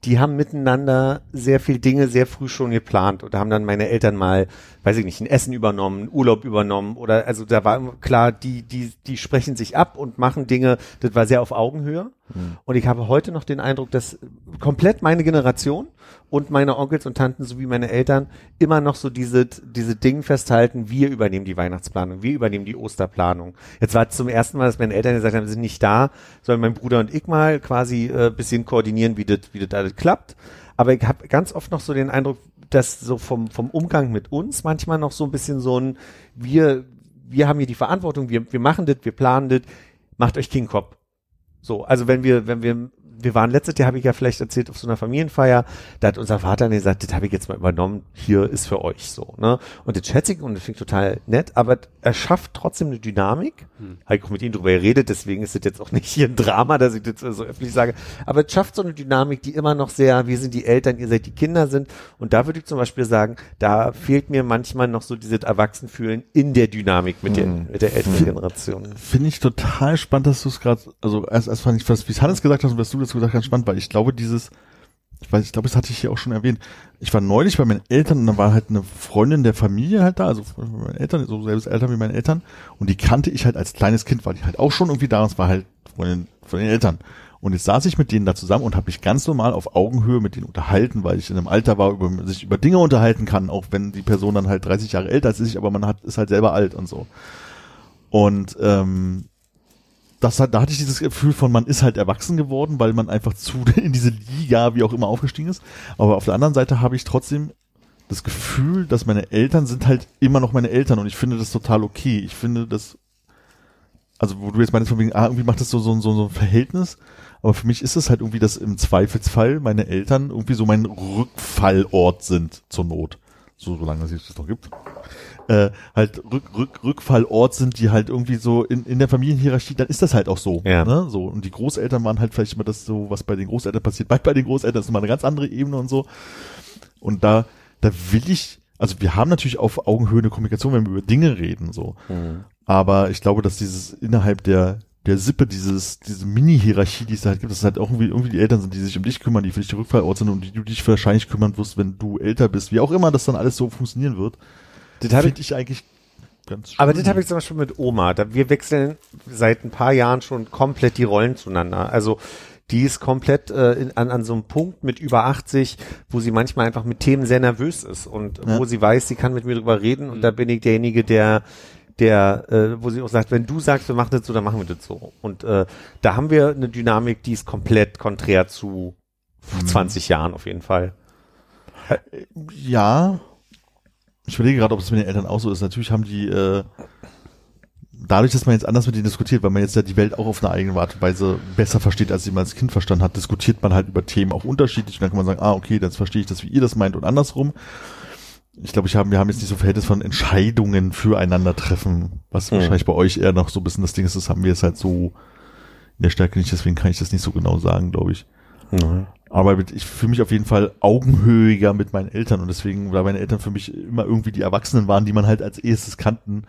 die haben miteinander sehr viel Dinge sehr früh schon geplant oder haben dann meine Eltern mal, weiß ich nicht, ein Essen übernommen, Urlaub übernommen oder also da war klar, die die die sprechen sich ab und machen Dinge, das war sehr auf Augenhöhe. Und ich habe heute noch den Eindruck, dass komplett meine Generation und meine Onkels und Tanten sowie meine Eltern immer noch so diese, diese Dinge festhalten, wir übernehmen die Weihnachtsplanung, wir übernehmen die Osterplanung. Jetzt war es zum ersten Mal, dass meine Eltern gesagt haben, wir sind nicht da, sollen mein Bruder und ich mal quasi äh, bisschen koordinieren, wie das, wie alles klappt. Aber ich habe ganz oft noch so den Eindruck, dass so vom, vom Umgang mit uns manchmal noch so ein bisschen so ein, wir, wir haben hier die Verantwortung, wir, wir machen das, wir planen das, macht euch King Kopf. So, also wenn wir, wenn wir, wir waren letztes Jahr, habe ich ja vielleicht erzählt, auf so einer Familienfeier, da hat unser Vater dann gesagt, das habe ich jetzt mal übernommen, hier ist für euch so, ne? Und das schätze ich und das finde ich total nett, aber er schafft trotzdem eine Dynamik. Hm. Habe ich auch mit ihm drüber geredet, deswegen ist das jetzt auch nicht hier ein Drama, dass ich das so öffentlich sage. Aber es schafft so eine Dynamik, die immer noch sehr, wir sind die Eltern, ihr seid die Kinder sind. Und da würde ich zum Beispiel sagen, da fehlt mir manchmal noch so dieses Erwachsenfühlen in der Dynamik mit der, mit der älteren Generation. Finde ich total spannend, dass du es gerade, also erst, erst fand ich, was, wie es Hannes gesagt hast und was du dazu gesagt hast, spannend, weil ich glaube, dieses, ich weiß, ich glaube, das hatte ich hier auch schon erwähnt. Ich war neulich bei meinen Eltern und da war halt eine Freundin der Familie halt da, also von meinen Eltern, so selbst Eltern wie meine Eltern. Und die kannte ich halt als kleines Kind, weil die halt auch schon irgendwie da und es war halt Freundin von den Eltern. Und jetzt saß ich mit denen da zusammen und habe mich ganz normal auf Augenhöhe mit denen unterhalten, weil ich in einem Alter war, über sich über Dinge unterhalten kann, auch wenn die Person dann halt 30 Jahre älter ich, aber man hat ist halt selber alt und so. Und ähm, das da hatte ich dieses Gefühl von, man ist halt erwachsen geworden, weil man einfach zu in diese Liga, wie auch immer, aufgestiegen ist. Aber auf der anderen Seite habe ich trotzdem das Gefühl, dass meine Eltern sind halt immer noch meine Eltern und ich finde das total okay. Ich finde das, also wo du jetzt meinst von wegen, ah, irgendwie macht das so, so, so, so ein Verhältnis, aber für mich ist es halt irgendwie, dass im Zweifelsfall meine Eltern irgendwie so mein Rückfallort sind zur Not. So, solange es das noch gibt äh, halt Rück, Rück, Rückfallort sind, die halt irgendwie so in, in der Familienhierarchie, dann ist das halt auch so. Ja. Ne? so. Und die Großeltern waren halt vielleicht immer das so, was bei den Großeltern passiert. Bei, bei den Großeltern ist nochmal eine ganz andere Ebene und so. Und da, da will ich, also wir haben natürlich auf Augenhöhe eine Kommunikation, wenn wir über Dinge reden, so. Aber ich glaube, dass dieses innerhalb der, der Sippe, dieses, diese Mini-Hierarchie, die es da halt gibt, dass es halt auch irgendwie, irgendwie die Eltern sind, die sich um dich kümmern, die für dich der Rückfallort sind und die du dich wahrscheinlich kümmern wirst, wenn du älter bist. Wie auch immer das dann alles so funktionieren wird. Das habe ich Finde ich eigentlich ganz Aber schön. das habe ich zum Beispiel mit Oma. Da, wir wechseln seit ein paar Jahren schon komplett die Rollen zueinander. Also die ist komplett äh, in, an, an so einem Punkt mit über 80, wo sie manchmal einfach mit Themen sehr nervös ist und Ja. wo sie weiß, sie kann mit mir drüber reden und da bin ich derjenige, der der, äh, wo sie auch sagt, wenn du sagst, wir machen das so, dann machen wir das so. Und äh, da haben wir eine Dynamik, die ist komplett konträr zu 20 Jahren auf jeden Fall. Ja. Ich überlege gerade, ob es mit den Eltern auch so ist. Natürlich haben die, äh, dadurch, dass man jetzt anders mit denen diskutiert, weil man jetzt ja die Welt auch auf eine eigene Art und Weise besser versteht, als sie man als Kind verstanden hat, diskutiert man halt über Themen auch unterschiedlich. Und dann kann man sagen, ah, okay, jetzt verstehe ich das, wie ihr das meint und andersrum. Ich glaube, ich habe, wir haben jetzt nicht so Verhältnis von Entscheidungen füreinander treffen, was Hm. wahrscheinlich bei euch eher noch so ein bisschen das Ding ist, das haben wir jetzt halt so in der Stärke nicht, deswegen kann ich das nicht so genau sagen, glaube ich. Aber mit, ich fühle mich auf jeden Fall augenhöhiger mit meinen Eltern und deswegen, weil meine Eltern für mich immer irgendwie die Erwachsenen waren, die man halt als erstes kannten,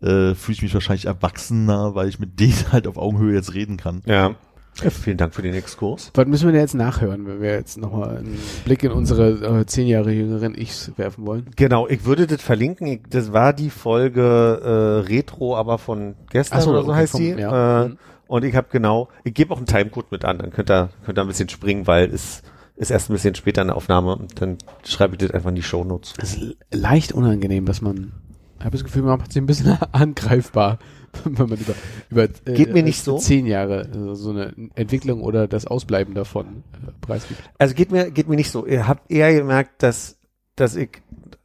äh, fühle ich mich wahrscheinlich erwachsener, weil ich mit denen halt auf Augenhöhe jetzt reden kann. Ja. ja. Vielen Dank für den Exkurs. Was müssen wir denn jetzt nachhören, wenn wir jetzt nochmal einen Blick in unsere äh, zehn Jahre jüngeren Ichs werfen wollen? Genau, ich würde das verlinken. Ich, das war die Folge äh, Retro, aber von gestern so, oder so okay, heißt vom- die. ja. Äh, Mhm. Und ich habe genau, ich gebe auch einen Timecode mit an, dann könnt ihr, könnt ihr ein bisschen springen, weil es ist erst ein bisschen später eine Aufnahme und dann schreibe ich das einfach in die Shownotes. Es ist leicht unangenehm, dass man, ich habe das Gefühl, man macht sich ein bisschen angreifbar, wenn man über, über äh, Geht mir nicht so. zehn Jahre äh, so eine Entwicklung oder das Ausbleiben davon äh, preisgibt. Also geht mir, geht mir nicht so. Ihr habt eher gemerkt, dass, dass ich äh,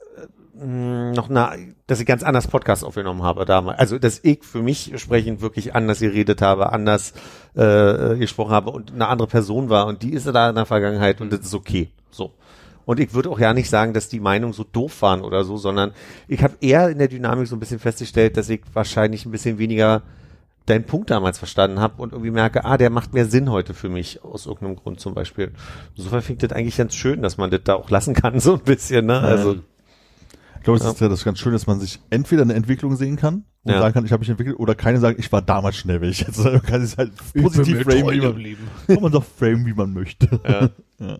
noch na, dass ich ganz anders Podcast aufgenommen habe damals. Also dass ich für mich sprechend wirklich anders geredet habe, anders äh, gesprochen habe und eine andere Person war und die ist da in der Vergangenheit und das ist okay. So. Und ich würde auch ja nicht sagen, dass die Meinungen so doof waren oder so, sondern ich habe eher in der Dynamik so ein bisschen festgestellt, dass ich wahrscheinlich ein bisschen weniger deinen Punkt damals verstanden habe und irgendwie merke, ah, der macht mehr Sinn heute für mich, aus irgendeinem Grund zum Beispiel. Insofern finde ich das eigentlich ganz schön, dass man das da auch lassen kann, so ein bisschen, ne? Also, Ich glaube, es Ja. ist ja das ganz schön, dass man sich entweder eine Entwicklung sehen kann und Ja. sagen kann, ich habe mich entwickelt, oder keine sagen, ich war damals schnell, wenn ich jetzt man kann es halt positiv framen, wie man, kann man doch framen, wie man möchte. ja. Ja.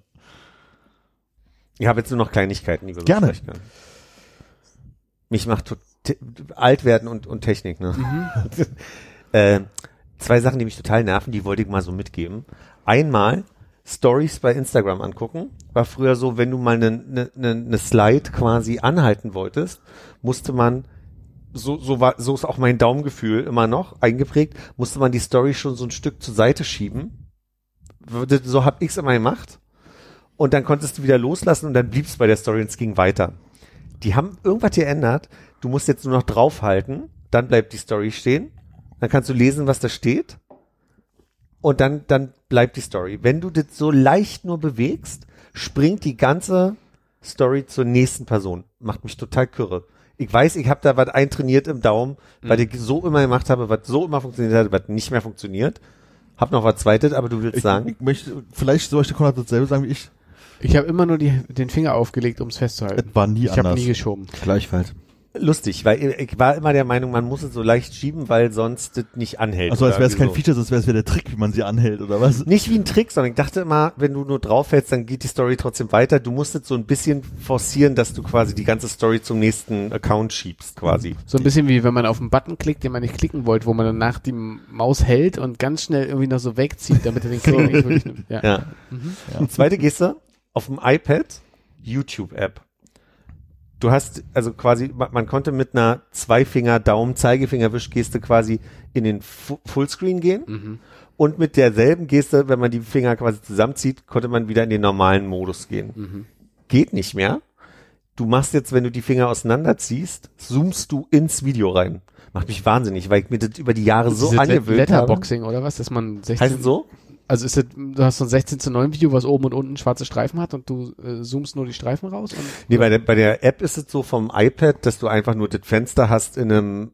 Ich habe jetzt nur noch Kleinigkeiten, die wir Gerne. besprechen können. Mich macht alt werden und, und Technik, ne? äh, zwei Sachen, die mich total nerven, die wollte ich mal so mitgeben. Einmal Stories bei Instagram angucken. War früher so, wenn du mal eine ne, ne, ne Slide quasi anhalten wolltest, musste man so, so war, so ist auch mein Daumengefühl immer noch eingeprägt, musste man die Story schon so ein Stück zur Seite schieben. So hab ich's immer gemacht. Und dann konntest du wieder loslassen und dann blieb's bei der Story und es ging weiter. Die haben irgendwas geändert. Du musst jetzt nur noch draufhalten, dann bleibt die Story stehen. Dann kannst du lesen, was da steht. Und dann, dann bleibt die Story. Wenn du das so leicht nur bewegst, springt die ganze Story zur nächsten Person. Macht mich total kürre. Ich weiß, ich habe da was eintrainiert im Daumen, weil ich so immer gemacht habe, was so immer funktioniert hat, was nicht mehr funktioniert. Hab noch was zweites, aber du willst Ich, sagen. ich möchte, vielleicht soll ich der Konrad dasselbe sagen wie ich. Ich habe immer nur die, den Finger aufgelegt, um es festzuhalten. Es war nie Ich habe anders. nie geschoben. Gleichfalls. Lustig, weil ich war immer der Meinung, man muss es so leicht schieben, weil sonst das nicht anhält. Also als wäre es kein so. Feature, sonst wäre es wieder der Trick, wie man sie anhält, oder was? Nicht wie ein Trick, sondern ich dachte immer, wenn du nur draufhältst, dann geht die Story trotzdem weiter. Du musst es so ein bisschen forcieren, dass du quasi die ganze Story zum nächsten Account schiebst, quasi. So ein bisschen wie wenn man auf einen Button klickt, den man nicht klicken wollte, wo man danach die Maus hält und ganz schnell irgendwie noch so wegzieht, damit er den Klick nicht wirklich nimmt. Ja. Ja. Ja. Zweite Geste, auf dem iPad, YouTube-App. Du hast, also quasi, man, man konnte mit einer Zweifinger, Daumen, Zeigefinger, Wischgeste quasi in den Fu Fullscreen gehen. Mhm. Und mit derselben Geste, wenn man die Finger quasi zusammenzieht, konnte man wieder in den normalen Modus gehen. Mhm. Geht nicht mehr. Du machst jetzt, wenn du die Finger auseinanderziehst, zoomst du ins Video rein. Macht mich wahnsinnig, weil ich mir das über die Jahre so Dieses angewöhnt habe. Letterboxing oder was, dass man 16, Heißt es so? Also ist das, du hast so ein 16 zu 9 Video, was oben und unten schwarze Streifen hat und du äh, zoomst nur die Streifen raus und Nee, bei der, bei der App ist es so vom iPad, dass du einfach nur das Fenster hast in einem,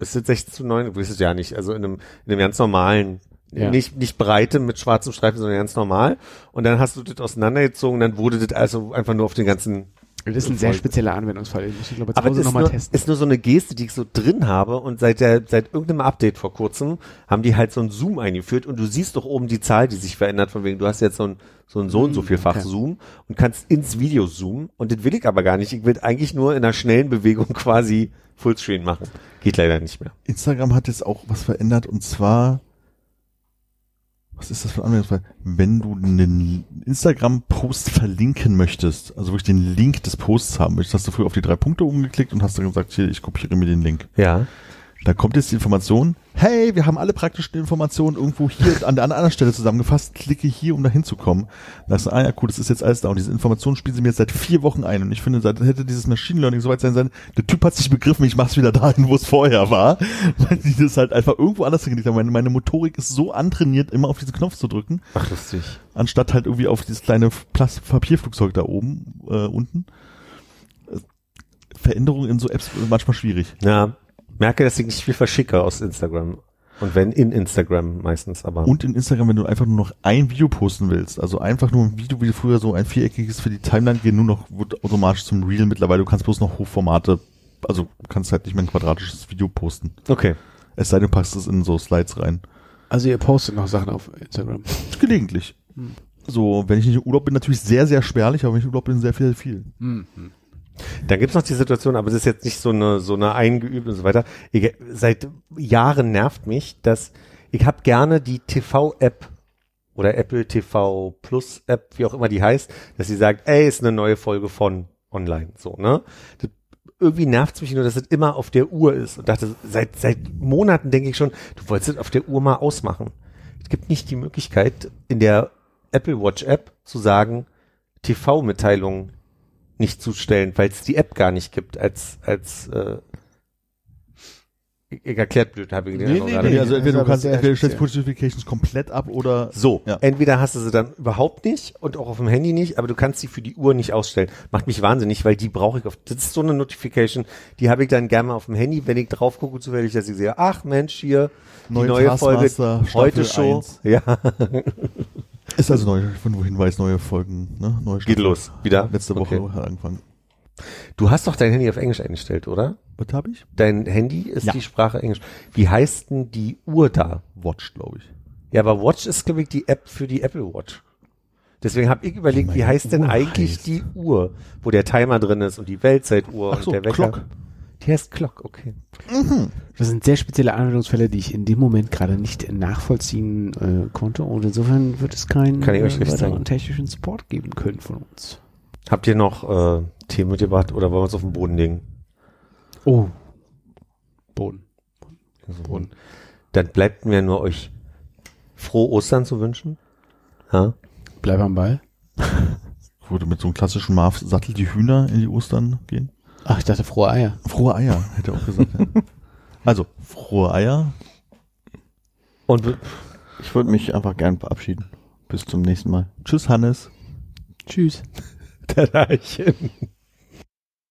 ist das 16 zu 9? Du weißt es ja nicht, also in einem, in einem ganz normalen, Ja. nicht, nicht breite mit schwarzen Streifen, sondern ganz normal. Und dann hast du das auseinandergezogen, dann wurde das also einfach nur auf den ganzen Das ist ein sehr spezieller Anwendungsfall. Ich glaube zu Aber es Hause ist nochmal nur, testen. ist nur so eine Geste, die ich so drin habe und seit der, seit irgendeinem Update vor kurzem haben die halt so ein Zoom eingeführt und du siehst doch oben die Zahl, die sich verändert, von wegen, du hast jetzt so ein, so ein so und so vielfach okay. Zoom und kannst ins Video zoomen und das will ich aber gar nicht. Ich will eigentlich nur in einer schnellen Bewegung quasi Fullscreen machen. Geht leider nicht mehr. Instagram hat jetzt auch was verändert und zwar, was ist das für ein Anwendungsfall? Wenn du einen Instagram-Post verlinken möchtest, also wirklich den Link des Posts haben möchtest, hast du früher auf die drei Punkte oben geklickt und hast dann gesagt, hier, ich kopiere mir den Link. Ja. Da kommt jetzt die Information, hey, wir haben alle praktischen Informationen irgendwo hier an der anderen Stelle zusammengefasst, klicke hier, um da hinzukommen. Da sagst du, ah ja, cool, das ist jetzt alles da und diese Informationen spielen sie mir jetzt seit vier Wochen ein und ich finde, seit hätte dieses Machine Learning soweit sein sollen, der Typ hat sich begriffen, ich mach's wieder dahin, wo es vorher war, weil die das halt einfach irgendwo anders hingelegt haben. Meine, meine Motorik ist so antrainiert, immer auf diesen Knopf zu drücken, Ach, lustig. anstatt halt irgendwie auf dieses kleine Plas Papierflugzeug da oben, äh, unten. Äh, Veränderungen in so Apps äh, manchmal schwierig. Ja. Merke, dass ich nicht viel verschicke aus Instagram. Und wenn in Instagram meistens, aber. Und in Instagram, wenn du einfach nur noch ein Video posten willst, also einfach nur ein Video, wie früher so ein viereckiges für die Timeline gehen, nur noch wird automatisch zum Reel mittlerweile. Du kannst bloß noch Hochformate, also du kannst halt nicht mehr ein quadratisches Video posten. okay. Es sei denn, du packst es in so Slides rein. Also ihr postet noch Sachen auf Instagram. Gelegentlich. So, wenn ich nicht im Urlaub bin, natürlich sehr, sehr spärlich, aber wenn ich im Urlaub bin, sehr viel, viel. Dann gibt's noch die Situation, aber das ist jetzt nicht so eine so eine eingeübt und so weiter. Ich, seit Jahren nervt mich, dass ich habe gerne die TV-App oder Apple TV Plus App, wie auch immer die heißt, dass sie sagt, ey, ist eine neue Folge von online, so ne. Das, irgendwie nervt's mich nur, dass es immer auf der Uhr ist und dachte seit seit Monaten denke ich schon, du wolltest es auf der Uhr mal ausmachen. Es gibt nicht die Möglichkeit in der Apple Watch App zu sagen TV-Mitteilungen nicht zustellen, weil es die App gar nicht gibt als als äh, ich, ich erklärt blöd, habe ich Nee, nee, gerade. nee. also entweder du kannst entweder du stellst. Push Notifications komplett ab oder So, Ja. entweder hast du sie dann überhaupt nicht und auch auf dem Handy nicht, aber du kannst sie für die Uhr nicht ausstellen. Macht mich wahnsinnig, weil die brauche ich auf. Das ist so eine Notification, die habe ich dann gerne mal auf dem Handy, wenn ich drauf gucke, zufällig, dass ich sehe, ach Mensch, hier die Neue neue, Folge, heute Show. eins. Ja, ist also neu, von wo Hinweis, neue Folgen, ne? Neue geht los. Wieder. Letzte Woche Okay. angefangen. Du hast doch dein Handy auf Englisch eingestellt, oder? Was habe ich? Dein Handy ist Ja. die Sprache Englisch. Wie heißt denn die Uhr da? Watch, glaube ich. Ja, aber Watch ist, glaube ich, die App für die Apple Watch. Deswegen habe ich überlegt, wie heißt denn Uhr eigentlich heißt. die Uhr, wo der Timer drin ist und die Weltzeituhr Ach und so, der Wecker. Clock. Die heißt Clock, okay. Das sind sehr spezielle Anwendungsfälle, die ich in dem Moment gerade nicht nachvollziehen äh, konnte. Und insofern wird es keinen Kann ich euch nicht weiteren sagen. technischen Support geben können von uns. Habt ihr noch äh, Tee mitgebracht oder wollen wir uns auf den Boden legen? Oh. Boden. Boden. Dann bleibt mir nur euch frohe Ostern zu wünschen. Ja? Bleib am Ball. Würde mit so einem klassischen Marv-Sattel die Hühner in die Ostern gehen? Ach, ich dachte frohe Eier. Frohe Eier, hätte er auch gesagt. ja. Also, frohe Eier. Und Ich würde mich einfach gern verabschieden. Bis zum nächsten Mal. Tschüss, Hannes. Tschüss. der Leichen.